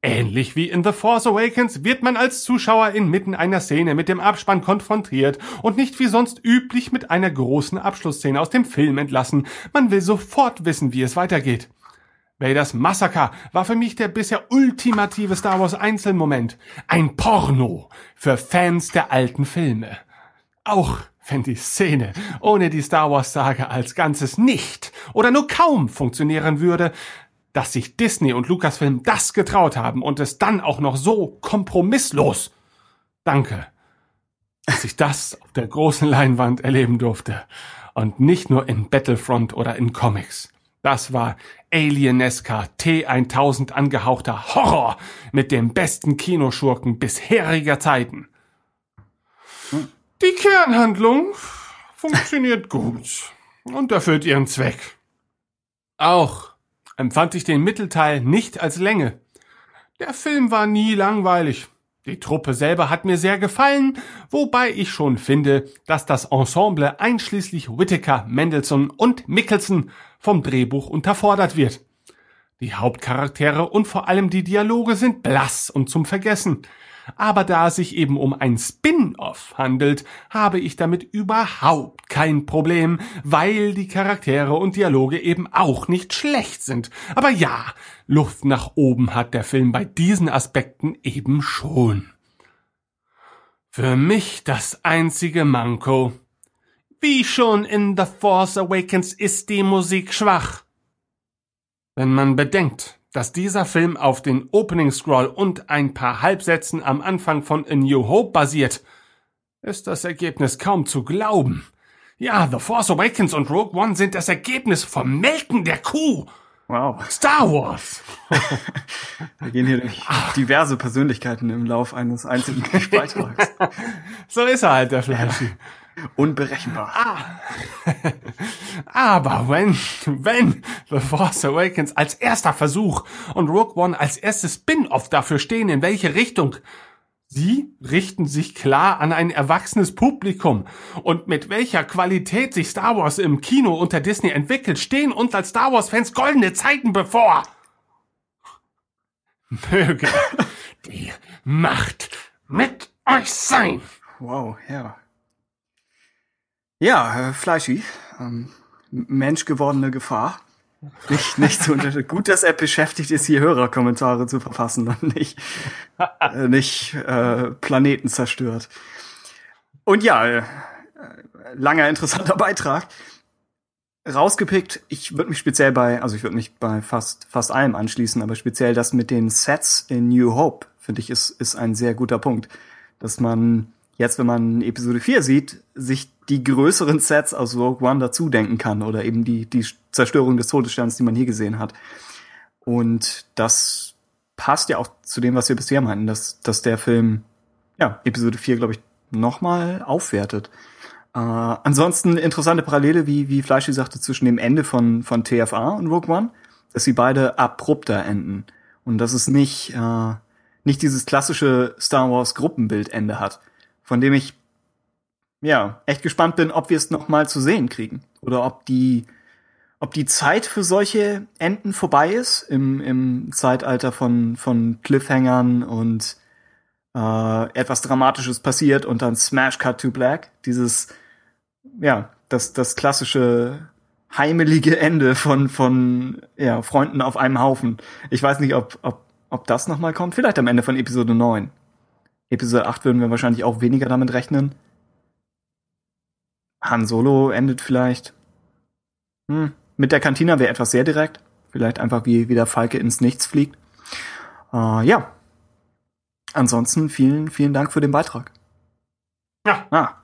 Ähnlich wie in The Force Awakens wird man als Zuschauer inmitten einer Szene mit dem Abspann konfrontiert und nicht wie sonst üblich mit einer großen Abschlussszene aus dem Film entlassen. Man will sofort wissen, wie es weitergeht. Vaders Massaker war für mich der bisher ultimative Star Wars Einzelmoment. Ein Porno für Fans der alten Filme. Auch wenn die Szene ohne die Star Wars Sage als Ganzes nicht oder nur kaum funktionieren würde, dass sich Disney und Lucasfilm das getraut haben und es dann auch noch so kompromisslos. Danke, dass ich das auf der großen Leinwand erleben durfte und nicht nur in Battlefront oder in Comics. Das war alienesker T1000 angehauchter Horror mit dem besten Kinoschurken bisheriger Zeiten. Die Kernhandlung funktioniert gut und erfüllt ihren Zweck. Auch empfand ich den Mittelteil nicht als Länge. Der Film war nie langweilig. Die Truppe selber hat mir sehr gefallen, wobei ich schon finde, dass das Ensemble einschließlich Whittaker, Mendelssohn und Mickelson vom Drehbuch unterfordert wird. Die Hauptcharaktere und vor allem die Dialoge sind blass und zum Vergessen. Aber da es sich eben um ein Spin-off handelt, habe ich damit überhaupt kein Problem, weil die Charaktere und Dialoge eben auch nicht schlecht sind. Aber ja, Luft nach oben hat der Film bei diesen Aspekten eben schon. Für mich das einzige Manko. Wie schon in The Force Awakens ist die Musik schwach. Wenn man bedenkt, dass dieser Film auf den Opening Scroll und ein paar Halbsätzen am Anfang von A New Hope basiert, ist das Ergebnis kaum zu glauben. Ja, The Force Awakens und Rogue One sind das Ergebnis vom Melken der Kuh. Wow. Star Wars. Wir gehen hier durch diverse Persönlichkeiten im Lauf eines einzigen Beitrags. so ist er halt, der Fleischi. Unberechenbar. Ah. Aber wenn, wenn The Force Awakens als erster Versuch und Rogue One als erstes Spin-off dafür stehen, in welche Richtung, Sie richten sich klar an ein erwachsenes Publikum. Und mit welcher Qualität sich Star Wars im Kino unter Disney entwickelt, stehen uns als Star Wars-Fans goldene Zeiten bevor. Möge die Macht mit euch sein. Wow, ja. Ja, äh, Fleischi, ähm, menschgewordene Gefahr. Nicht, nicht zu unter Gut, dass er beschäftigt ist, hier Hörerkommentare zu verfassen und nicht, äh, nicht äh, Planeten zerstört. Und ja, äh, langer interessanter Beitrag. Rausgepickt, ich würde mich speziell bei, also ich würde mich bei fast fast allem anschließen, aber speziell das mit den Sets in New Hope, finde ich, ist, ist ein sehr guter Punkt. Dass man jetzt, wenn man Episode 4 sieht, sich die größeren Sets aus Rogue One dazu denken kann oder eben die, die Zerstörung des Todessterns, die man hier gesehen hat. Und das passt ja auch zu dem, was wir bisher meinten, dass, dass der Film, ja, Episode 4, glaube ich, nochmal aufwertet. Äh, ansonsten interessante Parallele, wie, wie Fleischi sagte, zwischen dem Ende von, von TFA und Rogue One, dass sie beide abrupter enden. Und dass es nicht, äh, nicht dieses klassische Star Wars Gruppenbildende hat, von dem ich ja echt gespannt bin, ob wir es noch mal zu sehen kriegen oder ob die ob die Zeit für solche Enden vorbei ist im, im Zeitalter von von Cliffhangern und äh, etwas Dramatisches passiert und dann Smash Cut to Black dieses ja das das klassische heimelige Ende von von ja Freunden auf einem Haufen. Ich weiß nicht, ob ob ob das noch mal kommt. Vielleicht am Ende von Episode 9. Episode 8 würden wir wahrscheinlich auch weniger damit rechnen. Han Solo endet vielleicht. Hm. Mit der Kantina wäre etwas sehr direkt. Vielleicht einfach wie, wie der Falke ins Nichts fliegt. Äh, ja. Ansonsten vielen, vielen Dank für den Beitrag. Ja. Ah.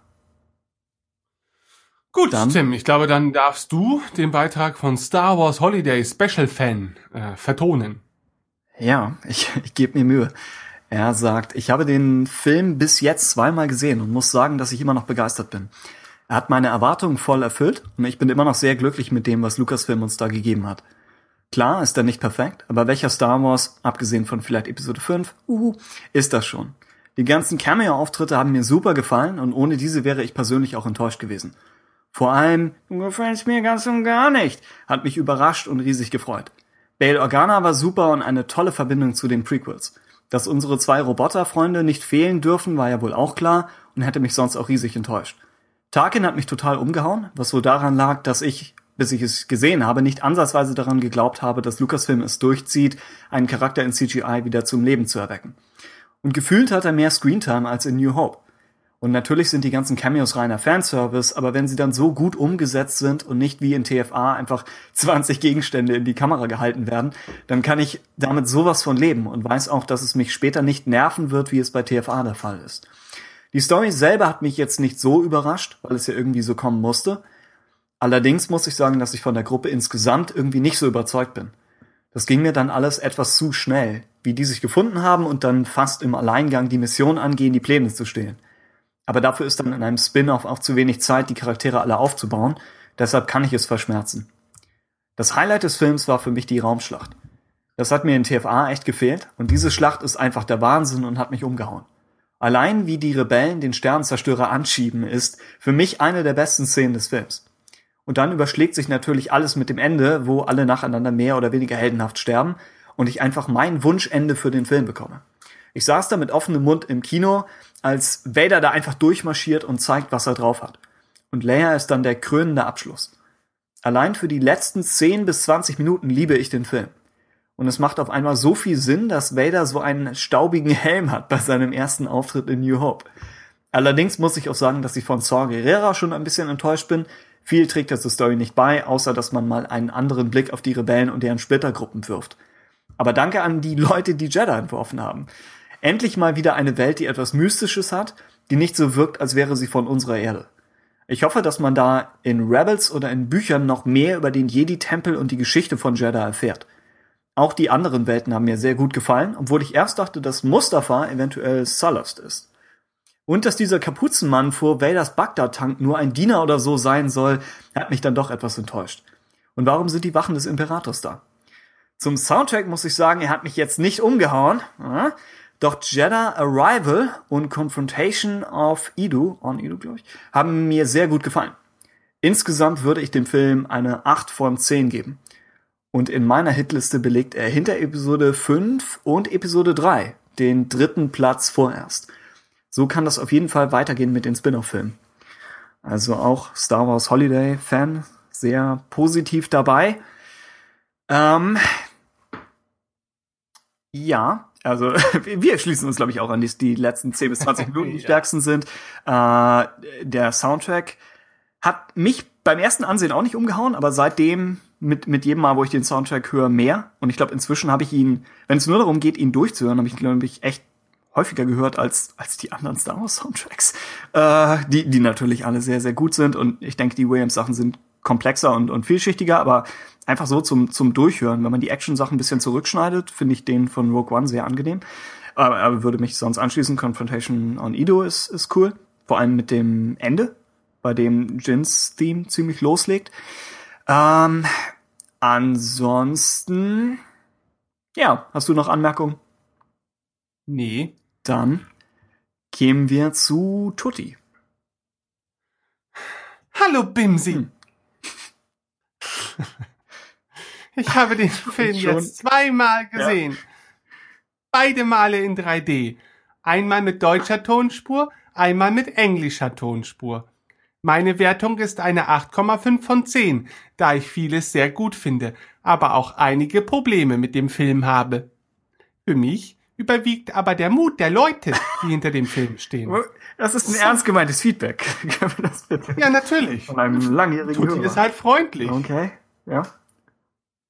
Gut, Dann- Tim, ich glaube, dann darfst du den Beitrag von Star Wars Holiday Special Fan äh, vertonen. Ja, ich, ich gebe mir Mühe. Er sagt, ich habe den Film bis jetzt zweimal gesehen und muss sagen, dass ich immer noch begeistert bin. Er hat meine Erwartungen voll erfüllt und ich bin immer noch sehr glücklich mit dem, was Lucasfilm uns da gegeben hat. Klar ist er nicht perfekt, aber welcher Star Wars, abgesehen von vielleicht Episode 5, uhu, ist das schon. Die ganzen Cameo-Auftritte haben mir super gefallen und ohne diese wäre ich persönlich auch enttäuscht gewesen. Vor allem, du gefällst mir ganz und gar nicht, hat mich überrascht und riesig gefreut. Bail Organa war super und eine tolle Verbindung zu den Prequels. Dass unsere zwei Roboterfreunde nicht fehlen dürfen, war ja wohl auch klar und hätte mich sonst auch riesig enttäuscht. Tarkin hat mich total umgehauen, was wohl daran lag, dass ich, bis ich es gesehen habe, nicht ansatzweise daran geglaubt habe, dass Lucasfilm es durchzieht, einen Charakter in CGI wieder zum Leben zu erwecken. Und gefühlt hat er mehr Screentime als in New Hope. Und natürlich sind die ganzen Cameos reiner Fanservice, aber wenn sie dann so gut umgesetzt sind und nicht wie in TFA einfach 20 Gegenstände in die Kamera gehalten werden, dann kann ich damit sowas von leben und weiß auch, dass es mich später nicht nerven wird, wie es bei TFA der Fall ist. Die Story selber hat mich jetzt nicht so überrascht, weil es ja irgendwie so kommen musste. Allerdings muss ich sagen, dass ich von der Gruppe insgesamt irgendwie nicht so überzeugt bin. Das ging mir dann alles etwas zu schnell, wie die sich gefunden haben und dann fast im Alleingang die Mission angehen, die Pläne zu stehlen. Aber dafür ist dann in einem Spin-off auch zu wenig Zeit, die Charaktere alle aufzubauen. Deshalb kann ich es verschmerzen. Das Highlight des Films war für mich die Raumschlacht. Das hat mir in TFA echt gefehlt und diese Schlacht ist einfach der Wahnsinn und hat mich umgehauen. Allein wie die Rebellen den Sternenzerstörer anschieben, ist für mich eine der besten Szenen des Films. Und dann überschlägt sich natürlich alles mit dem Ende, wo alle nacheinander mehr oder weniger heldenhaft sterben und ich einfach mein Wunschende für den Film bekomme. Ich saß da mit offenem Mund im Kino, als Vader da einfach durchmarschiert und zeigt, was er drauf hat. Und Leia ist dann der krönende Abschluss. Allein für die letzten 10 bis 20 Minuten liebe ich den Film. Und es macht auf einmal so viel Sinn, dass Vader so einen staubigen Helm hat bei seinem ersten Auftritt in New Hope. Allerdings muss ich auch sagen, dass ich von Saw Gerrera schon ein bisschen enttäuscht bin. Viel trägt das zur Story nicht bei, außer dass man mal einen anderen Blick auf die Rebellen und deren Splittergruppen wirft. Aber danke an die Leute, die Jedi entworfen haben. Endlich mal wieder eine Welt, die etwas Mystisches hat, die nicht so wirkt, als wäre sie von unserer Erde. Ich hoffe, dass man da in Rebels oder in Büchern noch mehr über den Jedi-Tempel und die Geschichte von Jedi erfährt. Auch die anderen Welten haben mir sehr gut gefallen, obwohl ich erst dachte, dass Mustafa eventuell Sullust ist. Und dass dieser Kapuzenmann vor Vaders Bagdad-Tank nur ein Diener oder so sein soll, hat mich dann doch etwas enttäuscht. Und warum sind die Wachen des Imperators da? Zum Soundtrack muss ich sagen, er hat mich jetzt nicht umgehauen. Doch Jedi Arrival und Confrontation of Edu, on Edu, glaube ich, haben mir sehr gut gefallen. Insgesamt würde ich dem Film eine 8 von 10 geben. Und in meiner Hitliste belegt er hinter Episode 5 und Episode 3 den dritten Platz vorerst. So kann das auf jeden Fall weitergehen mit den Spin-off-Filmen. Also auch Star Wars Holiday Fan sehr positiv dabei. Ähm, ja, also wir schließen uns, glaube ich, auch an die, die letzten 10 bis 20 Minuten, die stärksten sind. Äh, der Soundtrack hat mich beim ersten Ansehen auch nicht umgehauen, aber seitdem mit, mit jedem Mal, wo ich den Soundtrack höre, mehr. Und ich glaube, inzwischen habe ich ihn, wenn es nur darum geht, ihn durchzuhören, habe ich, glaube ich, echt häufiger gehört als, als die anderen Star Wars Soundtracks, äh, die, die natürlich alle sehr, sehr gut sind. Und ich denke, die Williams-Sachen sind komplexer und, und vielschichtiger, aber einfach so zum, zum Durchhören. Wenn man die Action-Sachen ein bisschen zurückschneidet, finde ich den von Rogue One sehr angenehm. Aber, aber würde mich sonst anschließen. Confrontation on Edo ist, ist cool. Vor allem mit dem Ende, bei dem Jins Theme ziemlich loslegt. Ähm, ansonsten, ja, hast du noch Anmerkungen? Nee. Dann kämen wir zu Tutti. Hallo Bimsi. Ich habe den Film Schon. jetzt zweimal gesehen. Beide Male in 3D. Einmal mit deutscher Tonspur, einmal mit englischer Tonspur. Meine Wertung ist eine 8,5 von 10, da ich vieles sehr gut finde, aber auch einige Probleme mit dem Film habe. Für mich überwiegt aber der Mut der Leute, die hinter dem Film stehen. Das ist ein ernst gemeintes Feedback. Ja, natürlich. Von einem langjährigen Tutti Hörer. ist halt freundlich. Okay, ja.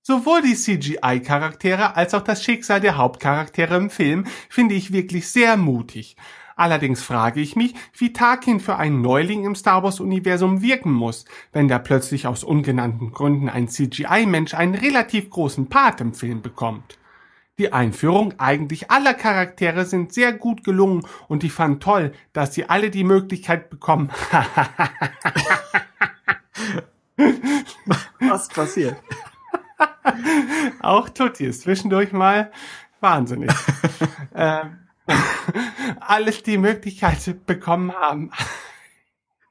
Sowohl die CGI-Charaktere als auch das Schicksal der Hauptcharaktere im Film finde ich wirklich sehr mutig. Allerdings frage ich mich, wie Tarkin für einen Neuling im Star Wars-Universum wirken muss, wenn da plötzlich aus ungenannten Gründen ein CGI-Mensch einen relativ großen Part im Film bekommt. Die Einführung eigentlich aller Charaktere sind sehr gut gelungen und ich fand toll, dass sie alle die Möglichkeit bekommen. Was passiert? Auch Tutti ist zwischendurch mal wahnsinnig. ähm, alles die Möglichkeit bekommen haben.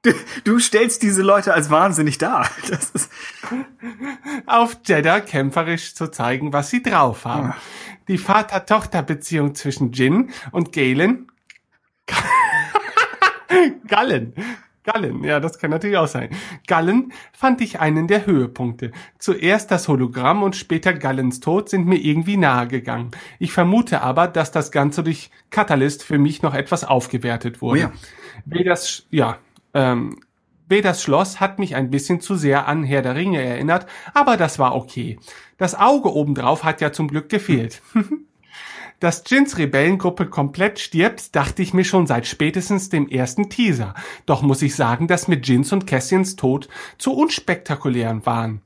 Du, du stellst diese Leute als wahnsinnig dar. Das ist auf Jeddah kämpferisch zu zeigen, was sie drauf haben. Die Vater-Tochter-Beziehung zwischen Jin und Galen. Gallen. Gallen, ja, das kann natürlich auch sein. Gallen fand ich einen der Höhepunkte. Zuerst das Hologramm und später Gallens Tod sind mir irgendwie nahe gegangen. Ich vermute aber, dass das Ganze durch Catalyst für mich noch etwas aufgewertet wurde. Oh ja. Vedas, ja, ähm, Vedas Schloss hat mich ein bisschen zu sehr an Herr der Ringe erinnert, aber das war okay. Das Auge obendrauf hat ja zum Glück gefehlt. Dass Jins Rebellengruppe komplett stirbt, dachte ich mir schon seit spätestens dem ersten Teaser. Doch muss ich sagen, dass mir Jins und Cassians Tod zu unspektakulären waren.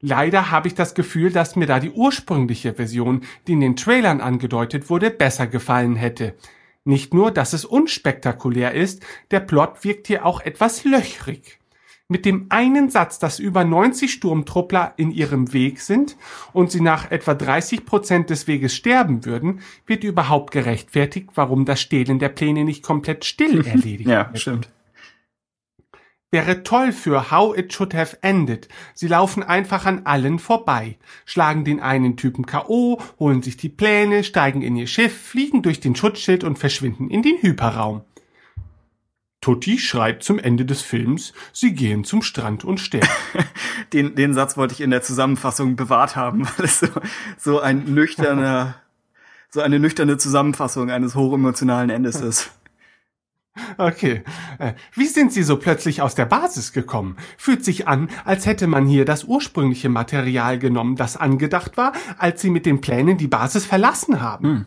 Leider habe ich das Gefühl, dass mir da die ursprüngliche Version, die in den Trailern angedeutet wurde, besser gefallen hätte. Nicht nur, dass es unspektakulär ist, der Plot wirkt hier auch etwas löchrig. Mit dem einen Satz, dass über 90 Sturmtruppler in ihrem Weg sind und sie nach etwa 30 Prozent des Weges sterben würden, wird überhaupt gerechtfertigt, warum das Stehlen der Pläne nicht komplett still erledigt ja, wird. stimmt. Wäre toll für How It Should Have Ended. Sie laufen einfach an allen vorbei, schlagen den einen Typen K.O., holen sich die Pläne, steigen in ihr Schiff, fliegen durch den Schutzschild und verschwinden in den Hyperraum. Tutti schreibt zum Ende des Films, sie gehen zum Strand und sterben. Den, den Satz wollte ich in der Zusammenfassung bewahrt haben, weil es so, so ein nüchterner, so eine nüchterne Zusammenfassung eines hochemotionalen Endes ist. Okay. Äh, Wie sind Sie so plötzlich aus der Basis gekommen? Fühlt sich an, als hätte man hier das ursprüngliche Material genommen, das angedacht war, als Sie mit den Plänen die Basis verlassen haben.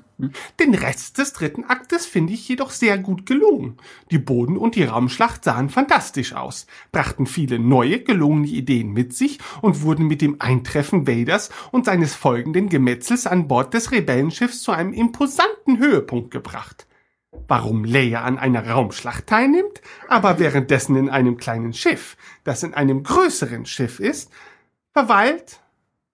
Den Rest des dritten Aktes finde ich jedoch sehr gut gelungen. Die Boden- und die Raumschlacht sahen fantastisch aus, brachten viele neue, gelungene Ideen mit sich und wurden mit dem Eintreffen Vaders und seines folgenden Gemetzels an Bord des Rebellenschiffs zu einem imposanten Höhepunkt gebracht. Warum Leia an einer Raumschlacht teilnimmt, aber währenddessen in einem kleinen Schiff, das in einem größeren Schiff ist, verweilt,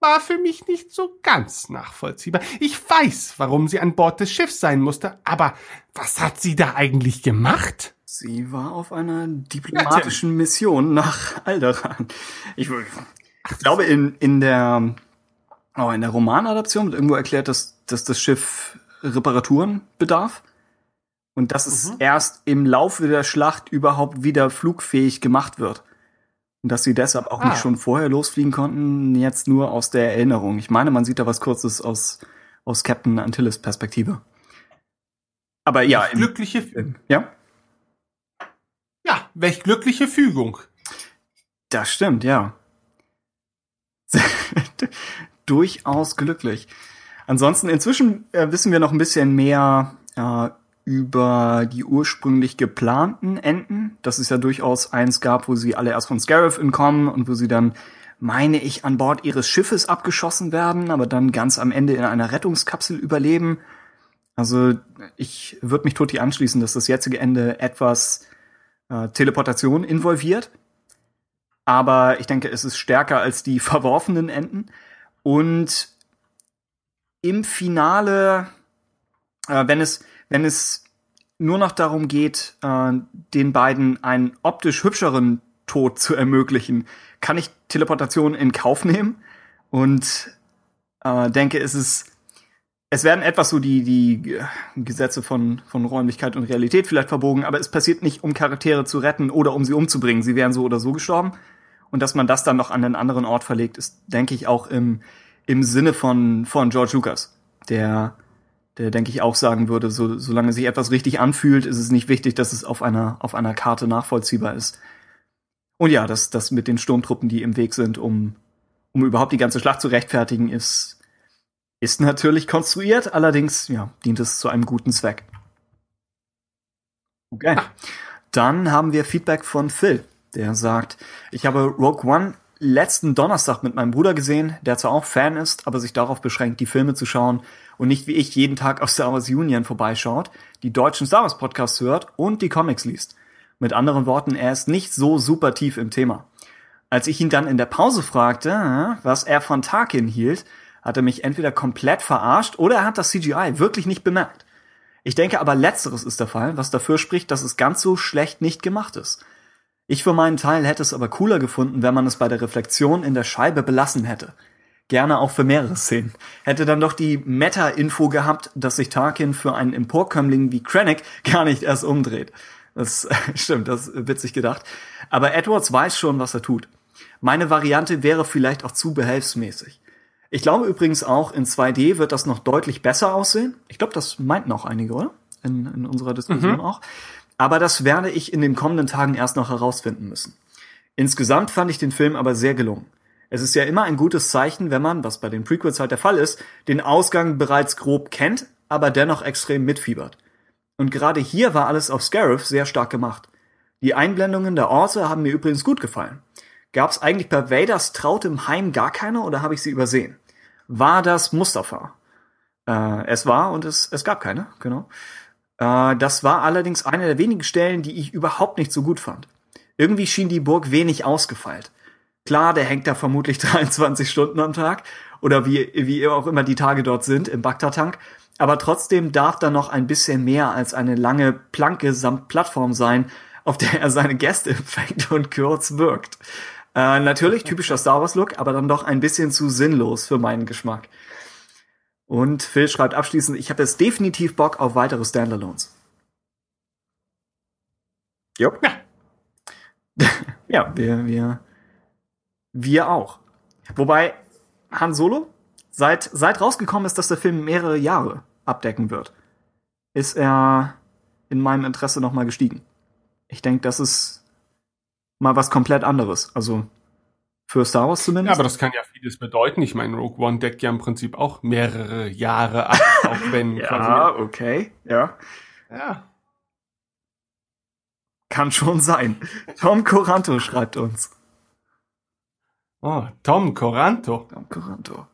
war für mich nicht so ganz nachvollziehbar. Ich weiß, warum sie an Bord des Schiffs sein musste, aber was hat sie da eigentlich gemacht? Sie war auf einer diplomatischen Mission nach Alderaan. Ich, ich glaube, in, in der, oh, in der Romanadaption wird irgendwo erklärt, dass, dass das Schiff Reparaturen bedarf. Und dass es erst im Laufe der Schlacht überhaupt wieder flugfähig gemacht wird. Und dass sie deshalb auch Ah. nicht schon vorher losfliegen konnten, jetzt nur aus der Erinnerung. Ich meine, man sieht da was Kurzes aus, aus Captain Antilles Perspektive. Aber ja, im, Glückliche, im, ja, ja, welch glückliche Fügung. das stimmt, ja. Durchaus glücklich. Ansonsten, inzwischen äh, wissen wir noch ein bisschen mehr äh, über die ursprünglich geplanten Enden. Dass es ja durchaus eins gab, wo sie alle erst von Scarif entkommen und wo sie dann, meine ich, an Bord ihres Schiffes abgeschossen werden, aber dann ganz am Ende in einer Rettungskapsel überleben. Also ich würde mich Toti anschließen, dass das jetzige Ende etwas äh, Teleportation involviert. Aber ich denke, es ist stärker als die verworfenen Enden. Und im Finale, äh, wenn es, wenn es nur noch darum geht, äh, den beiden einen optisch hübscheren Tod zu ermöglichen, kann ich Teleportation in Kauf nehmen und äh, denke, es ist es werden etwas so die, die äh, Gesetze von, von Räumlichkeit und Realität vielleicht verbogen, aber es passiert nicht, um Charaktere zu retten oder um sie umzubringen. Sie wären so oder so gestorben. Und dass man das dann noch an einen anderen Ort verlegt, ist, denke ich, auch im, im Sinne von, von George Lucas, der, der, denke ich, auch sagen würde, so, solange sich etwas richtig anfühlt, ist es nicht wichtig, dass es auf einer, auf einer Karte nachvollziehbar ist. Und ja, das, das mit den Sturmtruppen, die im Weg sind, um, um überhaupt die ganze Schlacht zu rechtfertigen, ist, ist natürlich konstruiert, allerdings ja, dient es zu einem guten Zweck. Okay. Dann haben wir Feedback von Phil, der sagt, ich habe Rogue One letzten Donnerstag mit meinem Bruder gesehen, der zwar auch Fan ist, aber sich darauf beschränkt, die Filme zu schauen und nicht wie ich jeden Tag auf Star Wars Union vorbeischaut, die deutschen Star Wars Podcasts hört und die Comics liest. Mit anderen Worten, er ist nicht so super tief im Thema. Als ich ihn dann in der Pause fragte, äh, was er von Tarkin hielt, hat er mich entweder komplett verarscht oder er hat das CGI wirklich nicht bemerkt. Ich denke aber letzteres ist der Fall, was dafür spricht, dass es ganz so schlecht nicht gemacht ist. Ich für meinen Teil hätte es aber cooler gefunden, wenn man es bei der Reflexion in der Scheibe belassen hätte. Gerne auch für mehrere Szenen. Hätte dann doch die Meta-Info gehabt, dass sich Tarkin für einen Emporkömmling wie Krennic gar nicht erst umdreht. Das stimmt, das ist witzig gedacht. Aber Edwards weiß schon, was er tut. Meine Variante wäre vielleicht auch zu behelfsmäßig. Ich glaube übrigens auch, in 2D wird das noch deutlich besser aussehen. Ich glaube, das meinten auch einige, oder? In, in unserer Diskussion Mhm. auch. Aber das werde ich in den kommenden Tagen erst noch herausfinden müssen. Insgesamt fand ich den Film aber sehr gelungen. Es ist ja immer ein gutes Zeichen, wenn man, was bei den Prequels halt der Fall ist, den Ausgang bereits grob kennt, aber dennoch extrem mitfiebert. Und gerade hier war alles auf Scarif sehr stark gemacht. Die Einblendungen der Orte haben mir übrigens gut gefallen. Gab es eigentlich bei Vaders trautem Heim gar keine oder habe ich sie übersehen? War das Mustafa? Äh, es war und es, es gab keine, genau. Äh, das war allerdings eine der wenigen Stellen, die ich überhaupt nicht so gut fand. Irgendwie schien die Burg wenig ausgefeilt. Klar, der hängt da vermutlich 23 Stunden am Tag oder wie, wie auch immer die Tage dort sind im Bagdad-Tank. Aber trotzdem darf da noch ein bisschen mehr als eine lange Planke samt Plattform sein, auf der er seine Gäste empfängt und kurz wirkt. Äh, natürlich typischer Star Wars Look, aber dann doch ein bisschen zu sinnlos für meinen Geschmack. Und Phil schreibt abschließend, ich habe jetzt definitiv Bock auf weitere Standalones. Jupp. Ja. ja, wir, wir, wir auch. Wobei, Han Solo, seit, seit rausgekommen ist, dass der Film mehrere Jahre abdecken wird, ist er in meinem Interesse nochmal gestiegen. Ich denke, das ist mal was komplett anderes. Also für Star Wars Ja, zumindest. aber das kann ja vieles bedeuten. Ich meine, Rogue One deckt ja im Prinzip auch mehrere Jahre ab, auch wenn ja, okay, ja. Ja. Kann schon sein. Tom Coranto schreibt uns. Oh, Tom Coranto. Tom Coranto.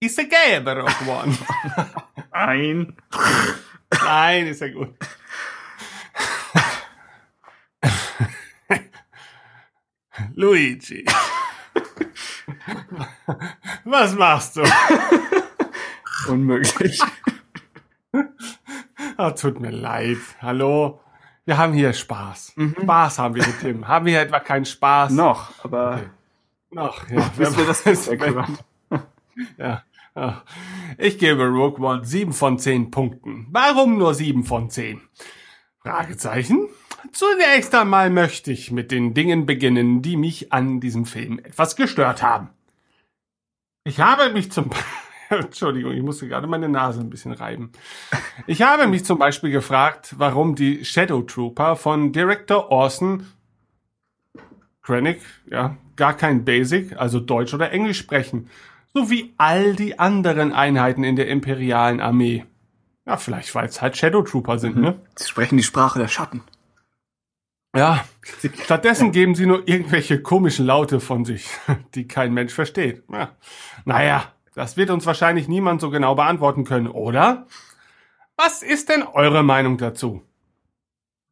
Ist er gay bei Rogue One? Nein. Nein, ist ja gut. Luigi. Was machst du? Unmöglich. Ah, tut mir leid. Hallo. Wir haben hier Spaß. Spaß haben wir mit Tim. Haben wir hier etwa keinen Spaß? Noch, aber Okay. Noch, ja. bis wir das hören. Ja. ja. Ich gebe Rogue One 7 von 10 Punkten. Warum nur 7 von 10? Fragezeichen. Zunächst einmal möchte ich mit den Dingen beginnen, die mich an diesem Film etwas gestört haben. Ich habe mich zum Entschuldigung, ich musste gerade meine Nase ein bisschen reiben. Ich habe mich zum Beispiel gefragt, warum die Shadow Trooper von Director Orson Krennic, ja, gar kein Basic, also Deutsch oder Englisch sprechen, so wie all die anderen Einheiten in der imperialen Armee. Ja, vielleicht weil es halt Shadow Trooper sind, ne? Sie sprechen die Sprache der Schatten. Ja, stattdessen geben sie nur irgendwelche komischen Laute von sich, die kein Mensch versteht. Ja. Naja, das wird uns wahrscheinlich niemand so genau beantworten können, oder? Was ist denn eure Meinung dazu?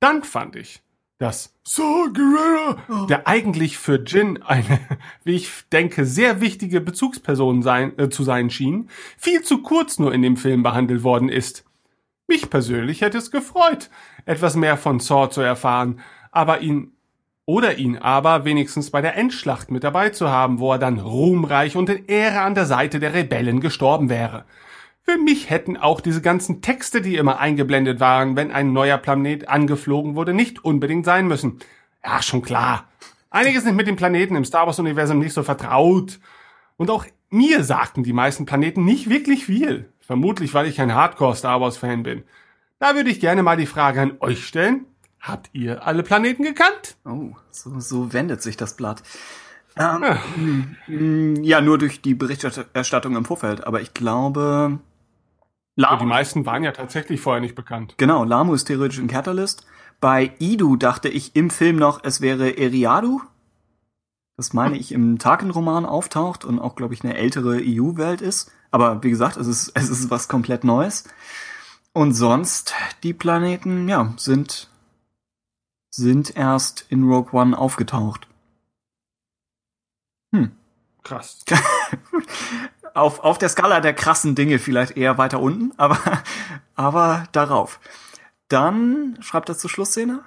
Dann fand ich, dass Saw Gerrera, der eigentlich für Jin eine, wie ich denke, sehr wichtige Bezugsperson sein, äh, zu sein schien, viel zu kurz nur in dem Film behandelt worden ist. Mich persönlich hätte es gefreut, etwas mehr von Saw zu erfahren, aber ihn oder ihn aber wenigstens bei der Endschlacht mit dabei zu haben, wo er dann ruhmreich und in Ehre an der Seite der Rebellen gestorben wäre. Für mich hätten auch diese ganzen Texte, die immer eingeblendet waren, wenn ein neuer Planet angeflogen wurde, nicht unbedingt sein müssen. Ja, schon klar. Einiges sind mit den Planeten im Star Wars-Universum nicht so vertraut. Und auch mir sagten die meisten Planeten nicht wirklich viel. Vermutlich, weil ich ein Hardcore-Star Wars-Fan bin. Da würde ich gerne mal die Frage an euch stellen. Habt ihr alle Planeten gekannt? Oh, so, so wendet sich das Blatt. Ähm, mm, ja, nur durch die Berichterstattung im Vorfeld, aber ich glaube. Ja, die meisten waren ja tatsächlich vorher nicht bekannt. Genau, Lamu ist theoretisch ein Catalyst. Bei Idu dachte ich im Film noch, es wäre Eriadu. das meine ich im Tarkin-Roman auftaucht und auch, glaube ich, eine ältere EU-Welt ist. Aber wie gesagt, es ist, es ist was komplett Neues. Und sonst, die Planeten, ja, sind, sind erst in Rogue One aufgetaucht. Hm. Krass. auf, auf der Skala der krassen Dinge vielleicht eher weiter unten, aber, aber darauf. Dann schreibt er zur Schlussszene.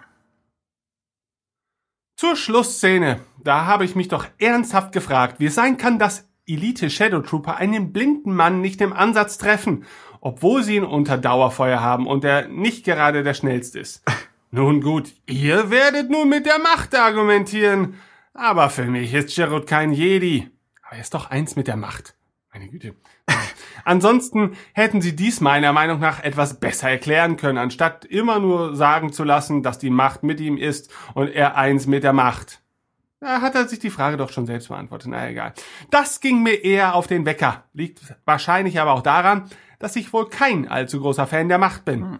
Zur Schlussszene. Da habe ich mich doch ernsthaft gefragt, wie es sein kann, dass Elite Shadow Trooper einen blinden Mann nicht im Ansatz treffen, obwohl sie ihn unter Dauerfeuer haben und er nicht gerade der schnellste ist. Nun gut, ihr werdet nun mit der Macht argumentieren. Aber für mich ist Gerard kein Jedi. Aber er ist doch eins mit der Macht. Meine Güte. Ansonsten hätten sie dies meiner Meinung nach etwas besser erklären können, anstatt immer nur sagen zu lassen, dass die Macht mit ihm ist und er eins mit der Macht. Da hat er sich die Frage doch schon selbst beantwortet. Na egal. Das ging mir eher auf den Wecker. Liegt wahrscheinlich aber auch daran, dass ich wohl kein allzu großer Fan der Macht bin.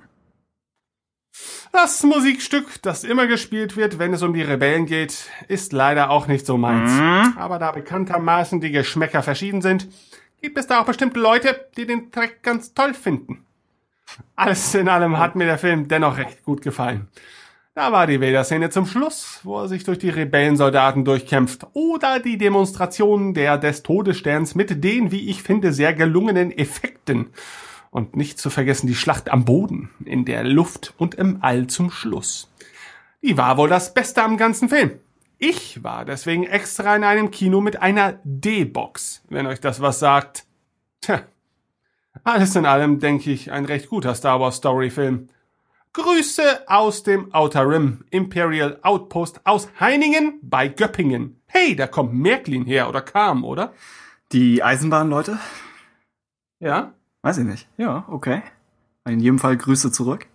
Das Musikstück, das immer gespielt wird, wenn es um die Rebellen geht, ist leider auch nicht so meins. Aber da bekanntermaßen die Geschmäcker verschieden sind, gibt es da auch bestimmte Leute, die den Track ganz toll finden. Alles in allem hat mir der Film dennoch recht gut gefallen. Da war die Vader-Szene zum Schluss, wo er sich durch die Rebellensoldaten durchkämpft. Oder die Demonstration der des Todessterns mit den, wie ich finde, sehr gelungenen Effekten. Und nicht zu vergessen die Schlacht am Boden, in der Luft und im All zum Schluss. Die war wohl das Beste am ganzen Film. Ich war deswegen extra in einem Kino mit einer D-Box, wenn euch das was sagt. Tja. Alles in allem, denke ich, ein recht guter Star Wars Story-Film. Grüße aus dem Outer Rim Imperial Outpost aus Heiningen bei Göppingen. Hey, da kommt Märklin her oder kam, oder? Die Eisenbahnleute? Ja? Weiß ich nicht. Ja, okay. In jedem Fall Grüße zurück.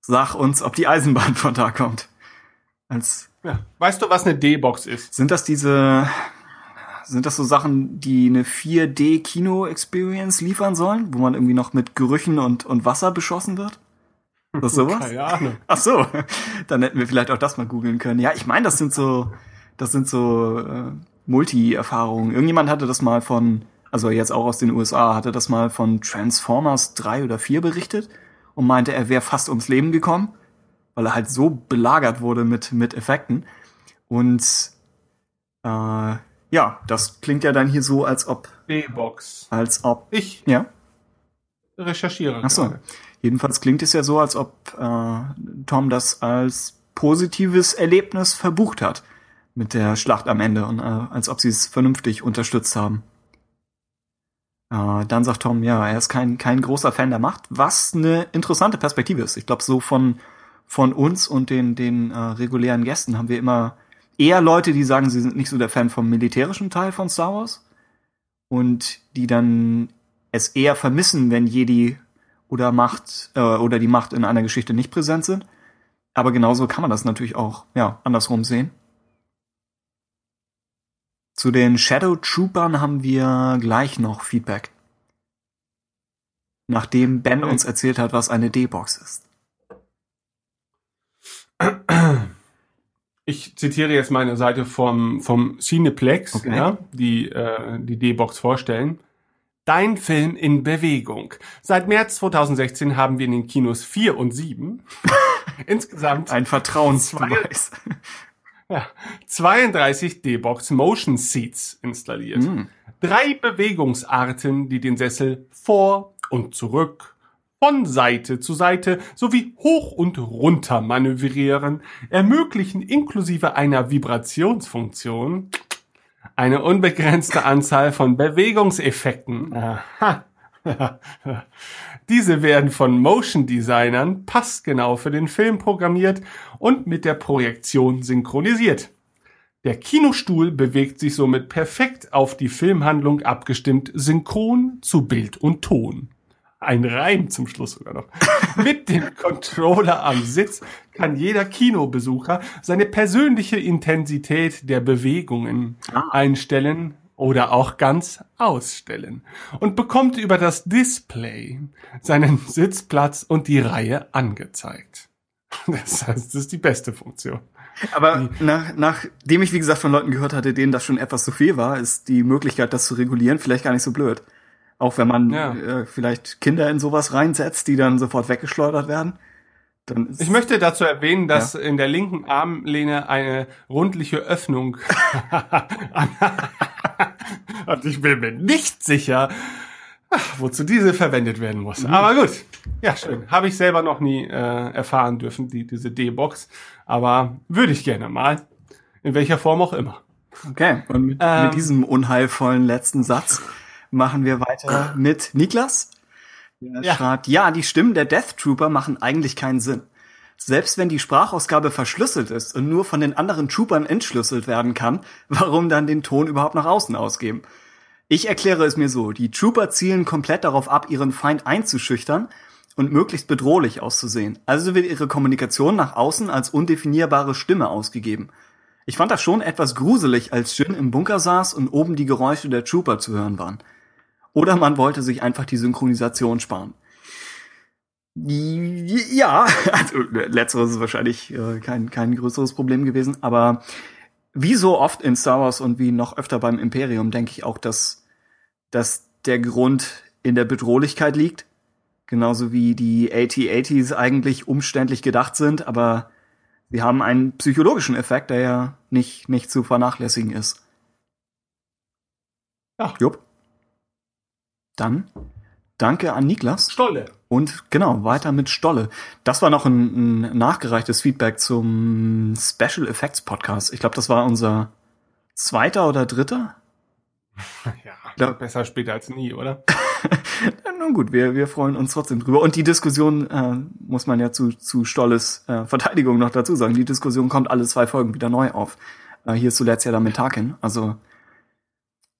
Sag uns, ob die Eisenbahn von da kommt. Als Ja. Weißt du, was eine D-Box ist? sind das diese sind das so Sachen, die eine 4D Kino Experience liefern sollen, wo man irgendwie noch mit Gerüchen und und Wasser beschossen wird? Ist das sowas? Keine Ahnung. Ach so, dann hätten wir vielleicht auch das mal googeln können. Ja, ich meine, das sind so, das sind so äh, Multi-Erfahrungen. Irgendjemand hatte das mal von, also jetzt auch aus den USA, hatte das mal von Transformers 3 oder 4 berichtet und meinte, er wäre fast ums Leben gekommen, weil er halt so belagert wurde mit, mit Effekten. Und äh, ja, das klingt ja dann hier so, als ob, D-Box. als ob, Ich ja. recherchiere. Ach so. gerade. Jedenfalls klingt es ja so, als ob äh, Tom das als positives Erlebnis verbucht hat mit der Schlacht am Ende und äh, als ob sie es vernünftig unterstützt haben. Äh, dann sagt Tom, ja, er ist kein, kein großer Fan der Macht, was eine interessante Perspektive ist. Ich glaube, so von, von uns und den, den äh, regulären Gästen haben wir immer eher Leute, die sagen, sie sind nicht so der Fan vom militärischen Teil von Star Wars und die dann es eher vermissen, wenn Jedi oder Macht äh, oder die Macht in einer Geschichte nicht präsent sind. Aber genauso kann man das natürlich auch ja andersrum sehen. Zu den Shadow Troopern haben wir gleich noch Feedback. Nachdem Ben uns erzählt hat, was eine D-Box ist. Ich zitiere jetzt meine Seite vom, vom Cineplex, Okay. ja, die äh, die D-Box vorstellen. Dein Film in Bewegung. Seit März 2016 haben wir in den Kinos 4 und 7 insgesamt Ein Vertrauensbeweis. Ja, 32 D-Box Motion Seats installiert. Hm. Drei Bewegungsarten, die den Sessel vor und zurück, von Seite zu Seite sowie hoch und runter manövrieren, ermöglichen inklusive einer Vibrationsfunktion eine unbegrenzte Anzahl von Bewegungseffekten. Aha. Diese werden von Motion Designern passgenau für den Film programmiert und mit der Projektion synchronisiert. Der Kinostuhl bewegt sich somit perfekt auf die Filmhandlung abgestimmt, synchron zu Bild und Ton. Ein Reim zum Schluss sogar noch. Mit dem Controller am Sitz kann jeder Kinobesucher seine persönliche Intensität der Bewegungen einstellen oder auch ganz ausstellen und bekommt über das Display seinen Sitzplatz und die Reihe angezeigt. Das heißt, das ist die beste Funktion. Aber nach, nachdem ich, wie gesagt, von Leuten gehört hatte, denen das schon etwas zu viel war, ist die Möglichkeit, das zu regulieren, vielleicht gar nicht so blöd. Auch wenn man Ja. äh, vielleicht Kinder in sowas reinsetzt, die dann sofort weggeschleudert werden. Ich möchte dazu erwähnen, dass in der linken Armlehne eine rundliche Öffnung und ich bin mir nicht sicher, ach, wozu diese verwendet werden muss. Aber gut, ja schön. Habe ich selber noch nie äh, erfahren dürfen, die, diese D-Box. Aber würde ich gerne mal. In welcher Form auch immer. Okay, und mit, Ähm. mit diesem unheilvollen letzten Satz machen wir weiter mit Niklas. Der Ja. schreibt, ja, die Stimmen der Death Trooper machen eigentlich keinen Sinn. Selbst wenn die Sprachausgabe verschlüsselt ist und nur von den anderen Troopern entschlüsselt werden kann, warum dann den Ton überhaupt nach außen ausgeben? Ich erkläre es mir so, die Trooper zielen komplett darauf ab, ihren Feind einzuschüchtern und möglichst bedrohlich auszusehen. Also wird ihre Kommunikation nach außen als undefinierbare Stimme ausgegeben. Ich fand das schon etwas gruselig, als Jin im Bunker saß und oben die Geräusche der Trooper zu hören waren. Oder man wollte sich einfach die Synchronisation sparen. Ja, also letzteres ist wahrscheinlich äh, kein, kein größeres Problem gewesen, aber wie so oft in Star Wars und wie noch öfter beim Imperium denke ich auch, dass, dass der Grund in der Bedrohlichkeit liegt. Genauso wie die AT-ATs eigentlich umständlich gedacht sind, aber sie haben einen psychologischen Effekt, der ja nicht, nicht zu vernachlässigen ist. Ja. Jupp. Dann danke an Niklas. Stolle. Und genau, weiter mit Stolle. Das war noch ein, ein nachgereichtes Feedback zum Special Effects Podcast. Ich glaube, das war unser zweiter oder dritter. Ja, Ja. besser später als nie, oder? Nun gut, wir, wir freuen uns trotzdem drüber. Und die Diskussion, äh, muss man ja zu, zu Stolles äh, Verteidigung noch dazu sagen, die Diskussion kommt alle zwei Folgen wieder neu auf. Äh, hier ist zuletzt ja dann mit Tarkin. Also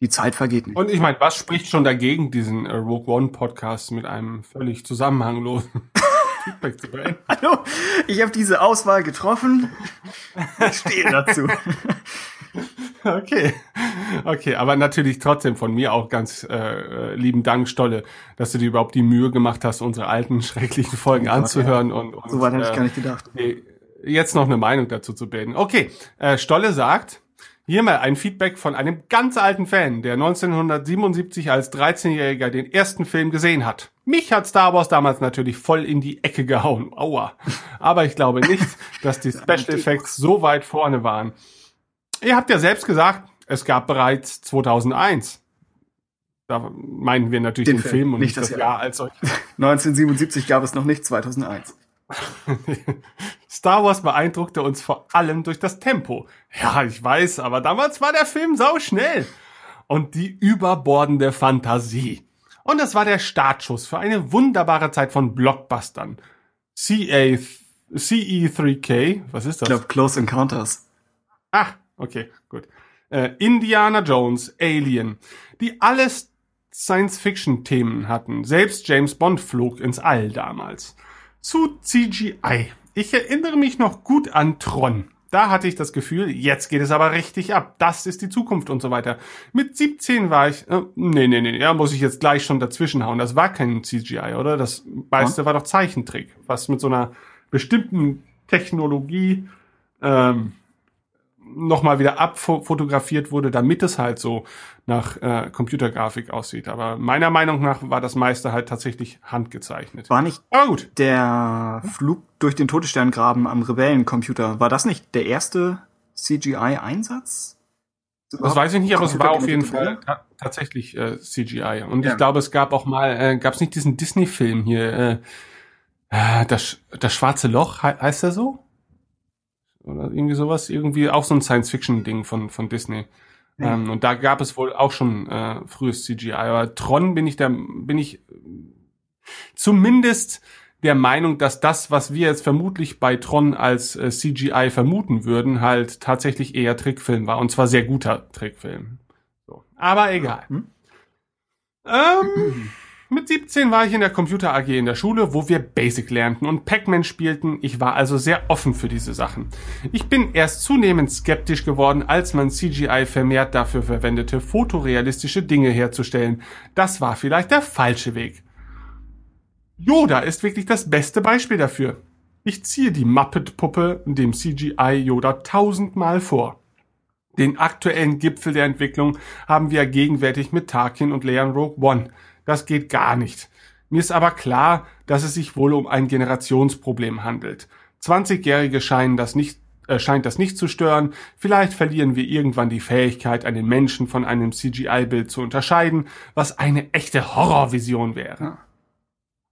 die Zeit vergeht nicht. Und ich meine, was spricht schon dagegen, diesen äh, Rogue One Podcast mit einem völlig zusammenhanglosen Feedback zu beenden? Hallo, ich habe diese Auswahl getroffen. Ich stehe dazu. Okay. Okay, aber natürlich trotzdem von mir auch ganz äh, lieben Dank, Stolle, dass du dir überhaupt die Mühe gemacht hast, unsere alten schrecklichen Folgen Oh Gott, anzuhören und, und So weit hätte ich äh, gar nicht gedacht. Jetzt noch eine Meinung dazu zu bilden. Okay, äh, Stolle sagt, hier mal ein Feedback von einem ganz alten Fan, der 1977 als 13-Jähriger den ersten Film gesehen hat. Mich hat Star Wars damals natürlich voll in die Ecke gehauen. Aua. Aber ich glaube nicht, dass die Special Effects so weit vorne waren. Ihr habt ja selbst gesagt, es gab bereits 2001. Da meinen wir natürlich den, Den Film, Film, und nicht das Jahr Jahr. als solches. 1977 gab es noch nicht, 2001. Star Wars beeindruckte uns vor allem durch das Tempo. Ja, ich weiß, aber damals war der Film sau schnell. Und die überbordende Fantasie. Und es war der Startschuss für eine wunderbare Zeit von Blockbustern. CA, CE3K, was ist Ich das? glaube, Close Encounters. Ah, okay, gut. Äh, Indiana Jones, Alien, die alles Science-Fiction-Themen hatten. Selbst James Bond flog ins All damals. Zu CGI. Ich erinnere mich noch gut an Tron. Da hatte ich das Gefühl, jetzt geht es aber richtig ab. Das ist die Zukunft und so weiter. Mit 17 war ich, äh, nee, nee, nee, da muss ich jetzt gleich schon dazwischenhauen. Das war kein CGI, oder? Das meiste war doch Zeichentrick, was mit so einer bestimmten Technologie ähm, nochmal wieder abfotografiert wurde, damit es halt so nach äh, Computergrafik aussieht. Aber meiner Meinung nach war das meiste halt tatsächlich handgezeichnet. War nicht Aber gut. der Flug durch den Todessterngraben am Rebellencomputer, war das nicht der erste CGI-Einsatz? Das weiß ich nicht, aber es war auf jeden Fall tatsächlich äh, CGI. Und Ja. ich glaube, es gab auch mal, äh, gab es nicht diesen Disney-Film hier, äh, äh, das, das schwarze Loch, he heißt der so? Oder irgendwie sowas, irgendwie auch so ein Science-Fiction-Ding von, von Disney. Ja. Ähm, und da gab es wohl auch schon äh, frühes CGI. Aber Tron bin ich da, bin ich zumindest der Meinung, dass das, was wir jetzt vermutlich bei Tron als äh, CGI vermuten würden, halt tatsächlich eher Trickfilm war. Und zwar sehr guter Trickfilm. So. Aber egal. Hm? Ähm, mit 17 war ich in der Computer AG in der Schule, wo wir Basic lernten und Pac-Man spielten. Ich war also sehr offen für diese Sachen. Ich bin erst zunehmend skeptisch geworden, als man CGI vermehrt dafür verwendete, fotorealistische Dinge herzustellen. Das war vielleicht der falsche Weg. Yoda ist wirklich das beste Beispiel dafür. Ich ziehe die Muppet-Puppe dem CGI Yoda tausendmal vor. Den aktuellen Gipfel der Entwicklung haben wir gegenwärtig mit Tarkin und Leia in Rogue One. Das geht gar nicht. Mir ist aber klar, dass es sich wohl um ein Generationsproblem handelt. 20-Jährige scheinen das nicht äh, scheint das nicht zu stören. Vielleicht verlieren wir irgendwann die Fähigkeit, einen Menschen von einem CGI-Bild zu unterscheiden, was eine echte Horrorvision wäre.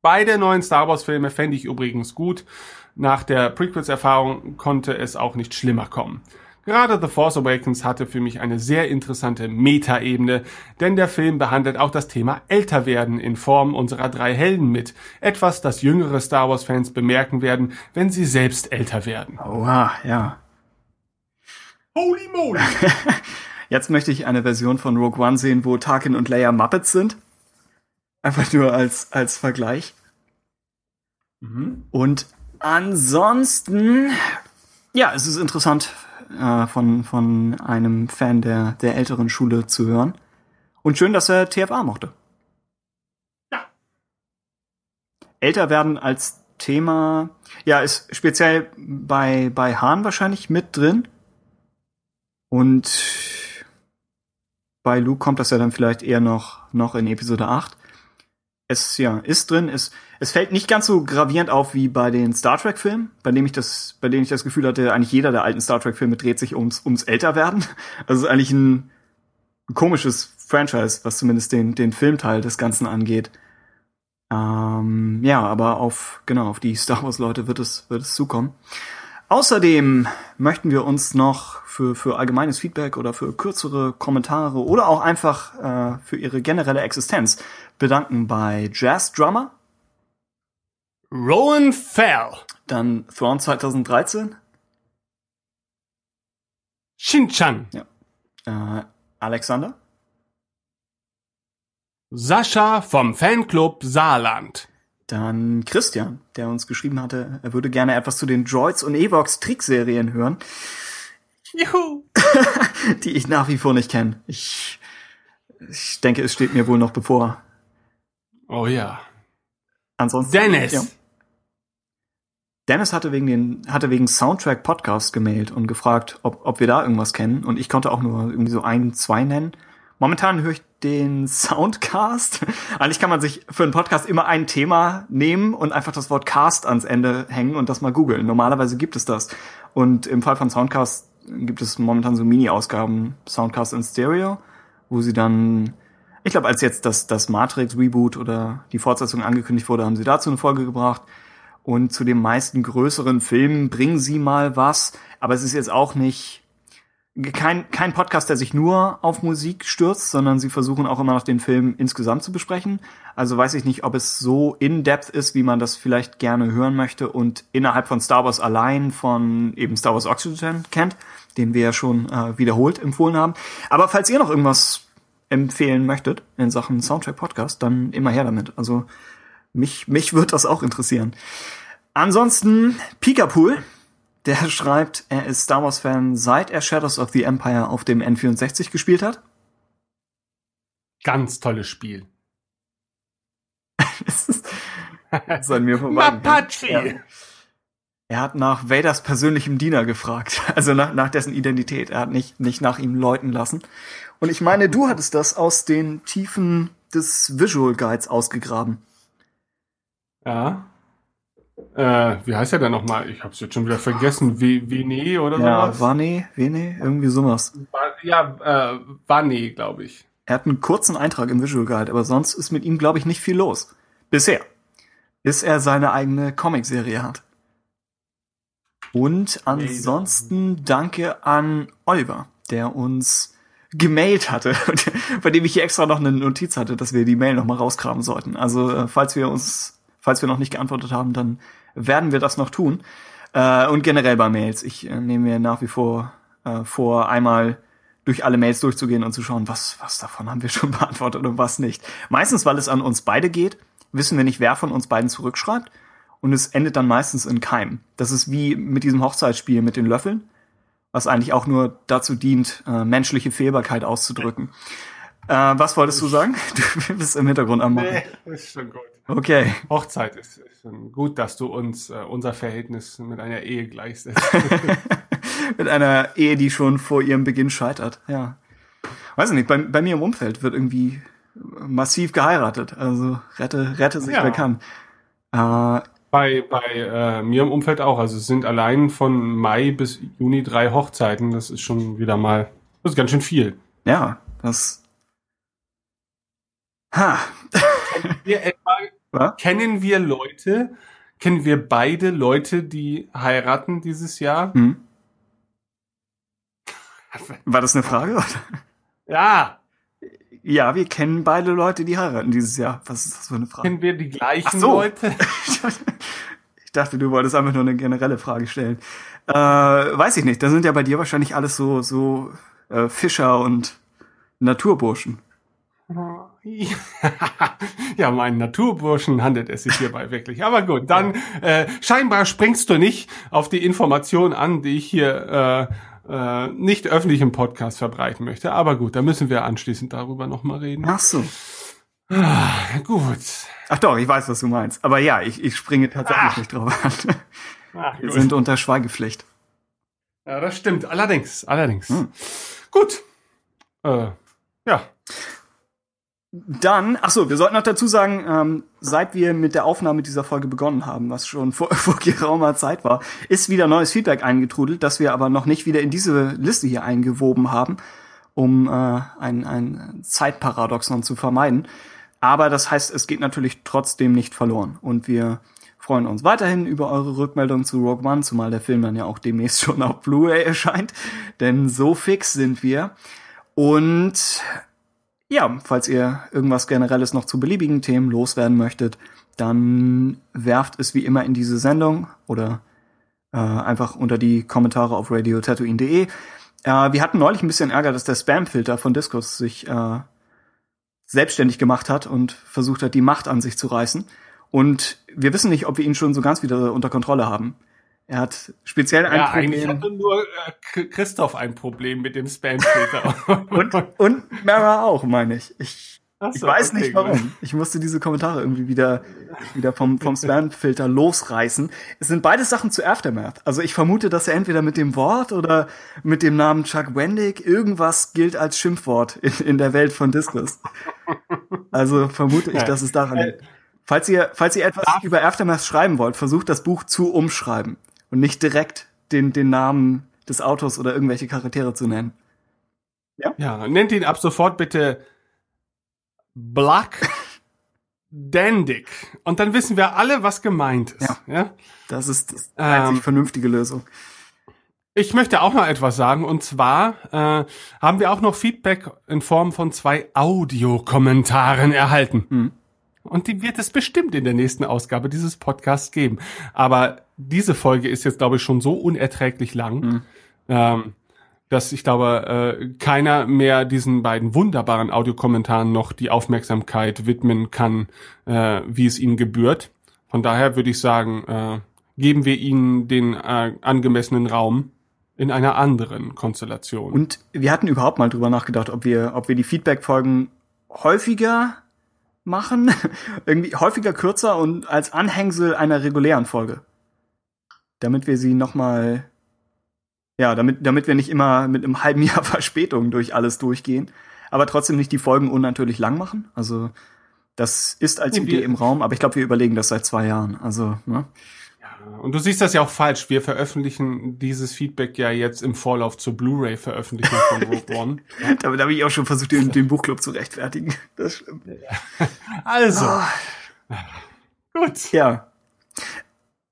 Beide neuen Star Wars-Filme fände ich übrigens gut. Nach der Prequels-Erfahrung konnte es auch nicht schlimmer kommen. Gerade The Force Awakens hatte für mich eine sehr interessante Metaebene, denn der Film behandelt auch das Thema Älterwerden in Form unserer drei Helden mit. Etwas, das jüngere Star Wars-Fans bemerken werden, wenn sie selbst älter werden. Oha, ja. Holy moly! Jetzt möchte ich eine Version von Rogue One sehen, wo Tarkin und Leia Muppets sind. Einfach nur als, als Vergleich. Und ansonsten, ja, es ist interessant, äh, von, von einem Fan der, der älteren Schule zu hören. Und schön, dass er TFA mochte. Ja. Älter werden als Thema, ja, ist speziell bei, bei Hahn wahrscheinlich mit drin. Und bei Luke kommt das ja dann vielleicht eher noch, noch in Episode 8. Es, ja, ist drin, es, es fällt nicht ganz so gravierend auf wie bei den Star Trek Filmen, bei dem ich das, bei denen ich das Gefühl hatte, eigentlich jeder der alten Star Trek Filme dreht sich ums, ums Älterwerden. Also eigentlich ein, ein komisches Franchise, was zumindest den, den Filmteil des Ganzen angeht. Ähm, ja, aber auf, genau, auf die Star Wars Leute wird es, wird es zukommen. Außerdem möchten wir uns noch für, für allgemeines Feedback oder für kürzere Kommentare oder auch einfach äh, für ihre generelle Existenz bedanken bei Jazz Drummer, Rowan Fell, dann Thrawn 2013, Shinchan, äh, Alexander, Sascha vom Fanclub Saarland, dann Christian, der uns geschrieben hatte, er würde gerne etwas zu den Droids und Evox Trickserien hören, Juhu. die ich nach wie vor nicht kenne. Ich, ich denke, es steht mir wohl noch bevor. Oh ja. Ansonsten. Dennis. Ja. Dennis hatte wegen den, hatte wegen Soundtrack Podcast gemailt und gefragt, ob, ob wir da irgendwas kennen. Und ich konnte auch nur irgendwie so ein, zwei nennen. Momentan höre ich den Soundcast. Eigentlich kann man sich für einen Podcast immer ein Thema nehmen und einfach das Wort Cast ans Ende hängen und das mal googeln. Normalerweise gibt es das. Und im Fall von Soundcast gibt es momentan so Mini-Ausgaben Soundcast in Stereo, wo sie dann, ich glaube, als jetzt das, das Matrix-Reboot oder die Fortsetzung angekündigt wurde, haben sie dazu eine Folge gebracht. Und zu den meisten größeren Filmen bringen sie mal was, aber es ist jetzt auch nicht kein, kein Podcast, der sich nur auf Musik stürzt, sondern sie versuchen auch immer noch den Film insgesamt zu besprechen. Also weiß ich nicht, ob es so in-depth ist, wie man das vielleicht gerne hören möchte und innerhalb von Star Wars allein von eben Star Wars Oxygen kennt, den wir ja schon äh, wiederholt empfohlen haben. Aber falls ihr noch irgendwas empfehlen möchtet in Sachen Soundtrack Podcast, dann immer her damit. Also mich, mich wird das auch interessieren. Ansonsten Pikapool, der schreibt, er ist Star Wars Fan, seit er Shadows of the Empire auf dem N64 gespielt hat. Ganz tolles Spiel. das ist, das ist an mir vorbei. Mapache. Ja. Er hat nach Vaders persönlichem Diener gefragt, also nach, nach dessen Identität. Er hat nicht, nicht nach ihm läuten lassen. Und ich meine, du hattest das aus den Tiefen des Visual Guides ausgegraben. Ja. Äh, wie heißt er denn nochmal? Ich hab's jetzt schon wieder vergessen. V Vene oder Ja, sowas? Vane, Vene, irgendwie sowas. Wa- Ja, äh, Vane, glaube ich. Er hat einen kurzen Eintrag im Visual Guide, aber sonst ist mit ihm, glaube ich, nicht viel los. Bisher. Bis er seine eigene Comicserie hat. Und ansonsten danke an Oliver, der uns gemailt hatte, bei dem ich hier extra noch eine Notiz hatte, dass wir die Mail noch mal rauskramen sollten. Also äh, falls wir uns, falls wir noch nicht geantwortet haben, dann werden wir das noch tun. Äh, und generell bei Mails. Ich äh, nehme mir nach wie vor äh, vor, einmal durch alle Mails durchzugehen und zu schauen, was, was davon haben wir schon beantwortet und was nicht. Meistens, weil es an uns beide geht, wissen wir nicht, wer von uns beiden zurückschreibt. Und es endet dann meistens in Keim. Das ist wie mit diesem Hochzeitsspiel mit den Löffeln, was eigentlich auch nur dazu dient, äh, menschliche Fehlbarkeit auszudrücken. Äh, was wolltest du sagen? Du bist im Hintergrund am Machen. Nee, ist schon gut. Okay. Hochzeit ist, ist gut, dass du uns äh, unser Verhältnis mit einer Ehe gleichsetzt. Mit einer Ehe, die schon vor ihrem Beginn scheitert. Ja. Weiß ich nicht, bei, bei mir im Umfeld wird irgendwie massiv geheiratet. Also rette, rette sich Ja. wer kann. Äh, bei bei äh, mir im Umfeld auch. Also es sind allein von Mai bis Juni drei Hochzeiten. Das ist schon wieder mal, das ist ganz schön viel. ja, das. Ha. Wir etwa, Was? kennen wir Leute, kennen wir beide Leute, die heiraten dieses Jahr? Hm. War das eine Frage? Oder? Ja, Ja, wir kennen beide Leute, die heiraten dieses Jahr. Was ist das für eine Frage? kennen wir die gleichen so. Leute? Ich dachte, du wolltest einfach nur eine generelle Frage stellen. Äh, weiß ich nicht. Da sind ja bei dir wahrscheinlich alles so, so äh, Fischer und Naturburschen. ja, meinen Naturburschen handelt es sich hierbei wirklich. Aber gut, dann äh, scheinbar springst du nicht auf die Information an, die ich hier äh, äh, nicht öffentlich im Podcast verbreiten möchte. Aber gut, da müssen wir anschließend darüber nochmal reden. Ach so. Ah, gut. Ach doch, ich weiß, was du meinst. Aber ja, ich, ich springe tatsächlich Ah. nicht drauf an. Ah, Wir sind unter Schweigepflicht. Ja, das stimmt. Allerdings, allerdings. Hm. Gut. Äh, ja. Dann, ach so, wir sollten noch dazu sagen, ähm, seit wir mit der Aufnahme dieser Folge begonnen haben, was schon vor, vor geraumer Zeit war, ist wieder neues Feedback eingetrudelt, das wir aber noch nicht wieder in diese Liste hier eingewoben haben, um äh, ein, ein Zeitparadoxon zu vermeiden. Aber das heißt, es geht natürlich trotzdem nicht verloren. Und wir freuen uns weiterhin über eure Rückmeldung zu Rogue One, zumal der Film dann ja auch demnächst schon auf Blu-ray erscheint. Denn so fix sind wir. Und ja, falls ihr irgendwas Generelles noch zu beliebigen Themen loswerden möchtet, dann werft es wie immer in diese Sendung oder äh, einfach unter die Kommentare auf radiotatooine.de. Äh, wir hatten neulich ein bisschen Ärger, dass der Spam-Filter von Discos sich äh, selbstständig gemacht hat und versucht hat, die Macht an sich zu reißen. Und wir wissen nicht, ob wir ihn schon so ganz wieder unter Kontrolle haben. Er hat speziell ein Ja, eigentlich Problem. hatte nur äh, Christoph ein Problem mit dem Spam-Filter. Und, und Mara auch, meine ich. Ich, Ach ich so, weiß okay, nicht gut. warum. Ich musste diese Kommentare irgendwie wieder, wieder vom, vom Spam-Filter losreißen. Es sind beide Sachen zu Aftermath. Also ich vermute, dass er entweder mit dem Wort oder mit dem Namen Chuck Wendig irgendwas gilt als Schimpfwort in, in der Welt von Discus. Also vermute ich, dass es daran liegt. Falls ihr, falls ihr etwas über Aftermath schreiben wollt, versucht das Buch zu umschreiben und nicht direkt den, den Namen des Autors oder irgendwelche Charaktere zu nennen. Ja, nennt ihn ab sofort bitte Black Dandic. Und dann wissen wir alle, was gemeint ist. Ja. Ja? Das ist das Ähm, einzig vernünftige Lösung. Ich möchte auch noch etwas sagen. Und zwar äh, haben wir auch noch Feedback in Form von zwei Audiokommentaren erhalten. Hm. Und die wird es bestimmt in der nächsten Ausgabe dieses Podcasts geben. Aber diese Folge ist jetzt, glaube ich, schon so unerträglich lang, Hm. ähm, dass ich glaube, äh, keiner mehr diesen beiden wunderbaren Audiokommentaren noch die Aufmerksamkeit widmen kann, äh, wie es ihnen gebührt. Von daher würde ich sagen, äh, geben wir ihnen den äh, angemessenen Raum in einer anderen Konstellation. Und wir hatten überhaupt mal drüber nachgedacht, ob wir, ob wir die Feedback-Folgen häufiger machen, irgendwie häufiger kürzer und als Anhängsel einer regulären Folge. Damit wir sie nochmal, ja, damit, damit wir nicht immer mit einem halben Jahr Verspätung durch alles durchgehen, aber trotzdem nicht die Folgen unnatürlich lang machen. Also, das ist als Idee im Raum, aber ich glaube, wir überlegen das seit zwei Jaern. Also, ne? Und du siehst das ja auch falsch. Wir veröffentlichen dieses Feedback ja jetzt im Vorlauf zur Blu-ray-Veröffentlichung von Rogue One. Damit habe ich auch schon versucht, den, den Buchclub zu rechtfertigen. Das stimmt. Also, Ah. gut. Ja.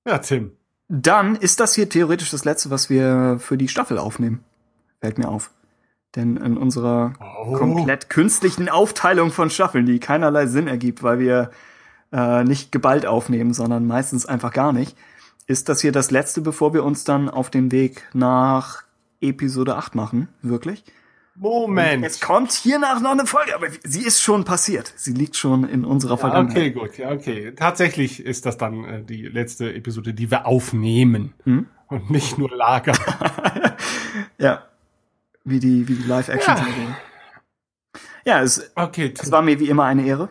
Ja, Tim. Dann ist das hier theoretisch das letzte, was wir für die Staffel aufnehmen. Fällt mir auf. Denn in unserer Oh. komplett künstlichen Aufteilung von Staffeln, die keinerlei Sinn ergibt, weil wir äh, nicht geballt aufnehmen, sondern meistens einfach gar nicht, ist das hier das letzte, bevor wir uns dann auf den Weg nach Episode 8 machen. Wirklich. Moment. Es kommt hiernach noch eine Folge, aber sie ist schon passiert. Sie liegt schon in unserer Ja, Vergangenheit. okay, gut. Ja, okay. Tatsächlich ist das dann äh, die letzte Episode, die wir aufnehmen Hm? und nicht nur lagern. Ja. Wie die, wie die Live-Action-Serie. Ja, es, Okay, es war mir wie immer eine Ehre.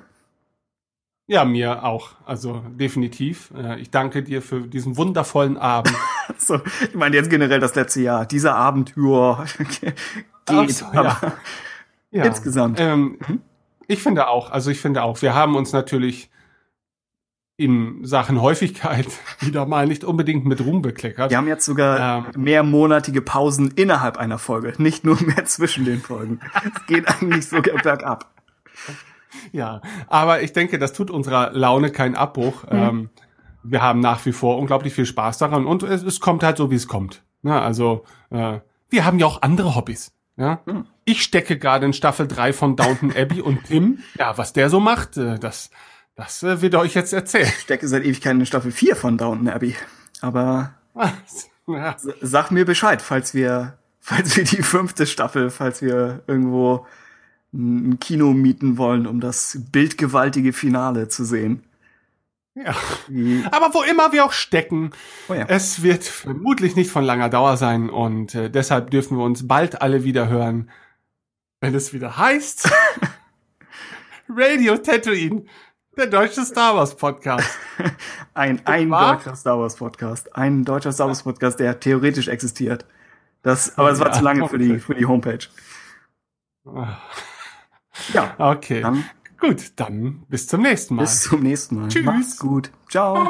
Ja, mir auch. Also definitiv. Äh, Ich danke dir für diesen wundervollen Abend. So, ich meine jetzt generell das letzte Jahr. Dieser Abend, ja, geht. So, ja. aber Ja. Insgesamt. Ähm, ich finde auch, also ich finde auch, wir haben uns natürlich in Sachen Häufigkeit wieder mal nicht unbedingt mit Ruhm bekleckert. wir haben jetzt sogar Ähm. mehrmonatige Pausen innerhalb einer Folge, nicht nur mehr zwischen den Folgen. Es geht eigentlich sogar bergab. Ja, aber ich denke, das tut unserer Laune keinen Abbruch. Ähm, wir haben nach wie vor unglaublich viel Spaß daran und es, es kommt halt so, wie es kommt. Na, also äh, wir haben ja auch andere Hobbys. Ja? Ich stecke gerade in Staffel 3 von Downton Abbey und Tim, ja, was der so macht, äh, das, das äh, wird er euch jetzt erzählen. Ich stecke seit Ewigkeiten in Staffel 4 von Downton Abbey. Aber ja. sag mir Bescheid, falls wir, falls wir die fünfte Staffel, falls wir irgendwo ein Kino mieten wollen, um das bildgewaltige Finale zu sehen. Ja. Wie, Aber wo immer wir auch stecken, oh ja. es wird vermutlich nicht von langer Dauer sein und äh, deshalb dürfen wir uns bald alle wieder hören, wenn es wieder heißt Radio Tatooine, der deutsche Star Wars Podcast. Ein, ein deutscher Star Wars Podcast. Ein deutscher Star Wars Podcast, der theoretisch existiert. Das, aber es war Ja, zu lange für die, für die Homepage. Ja, Okay, dann gut, dann bis zum nächsten Mal. bis zum nächsten Mal. Tschüss. Macht's gut. Ciao.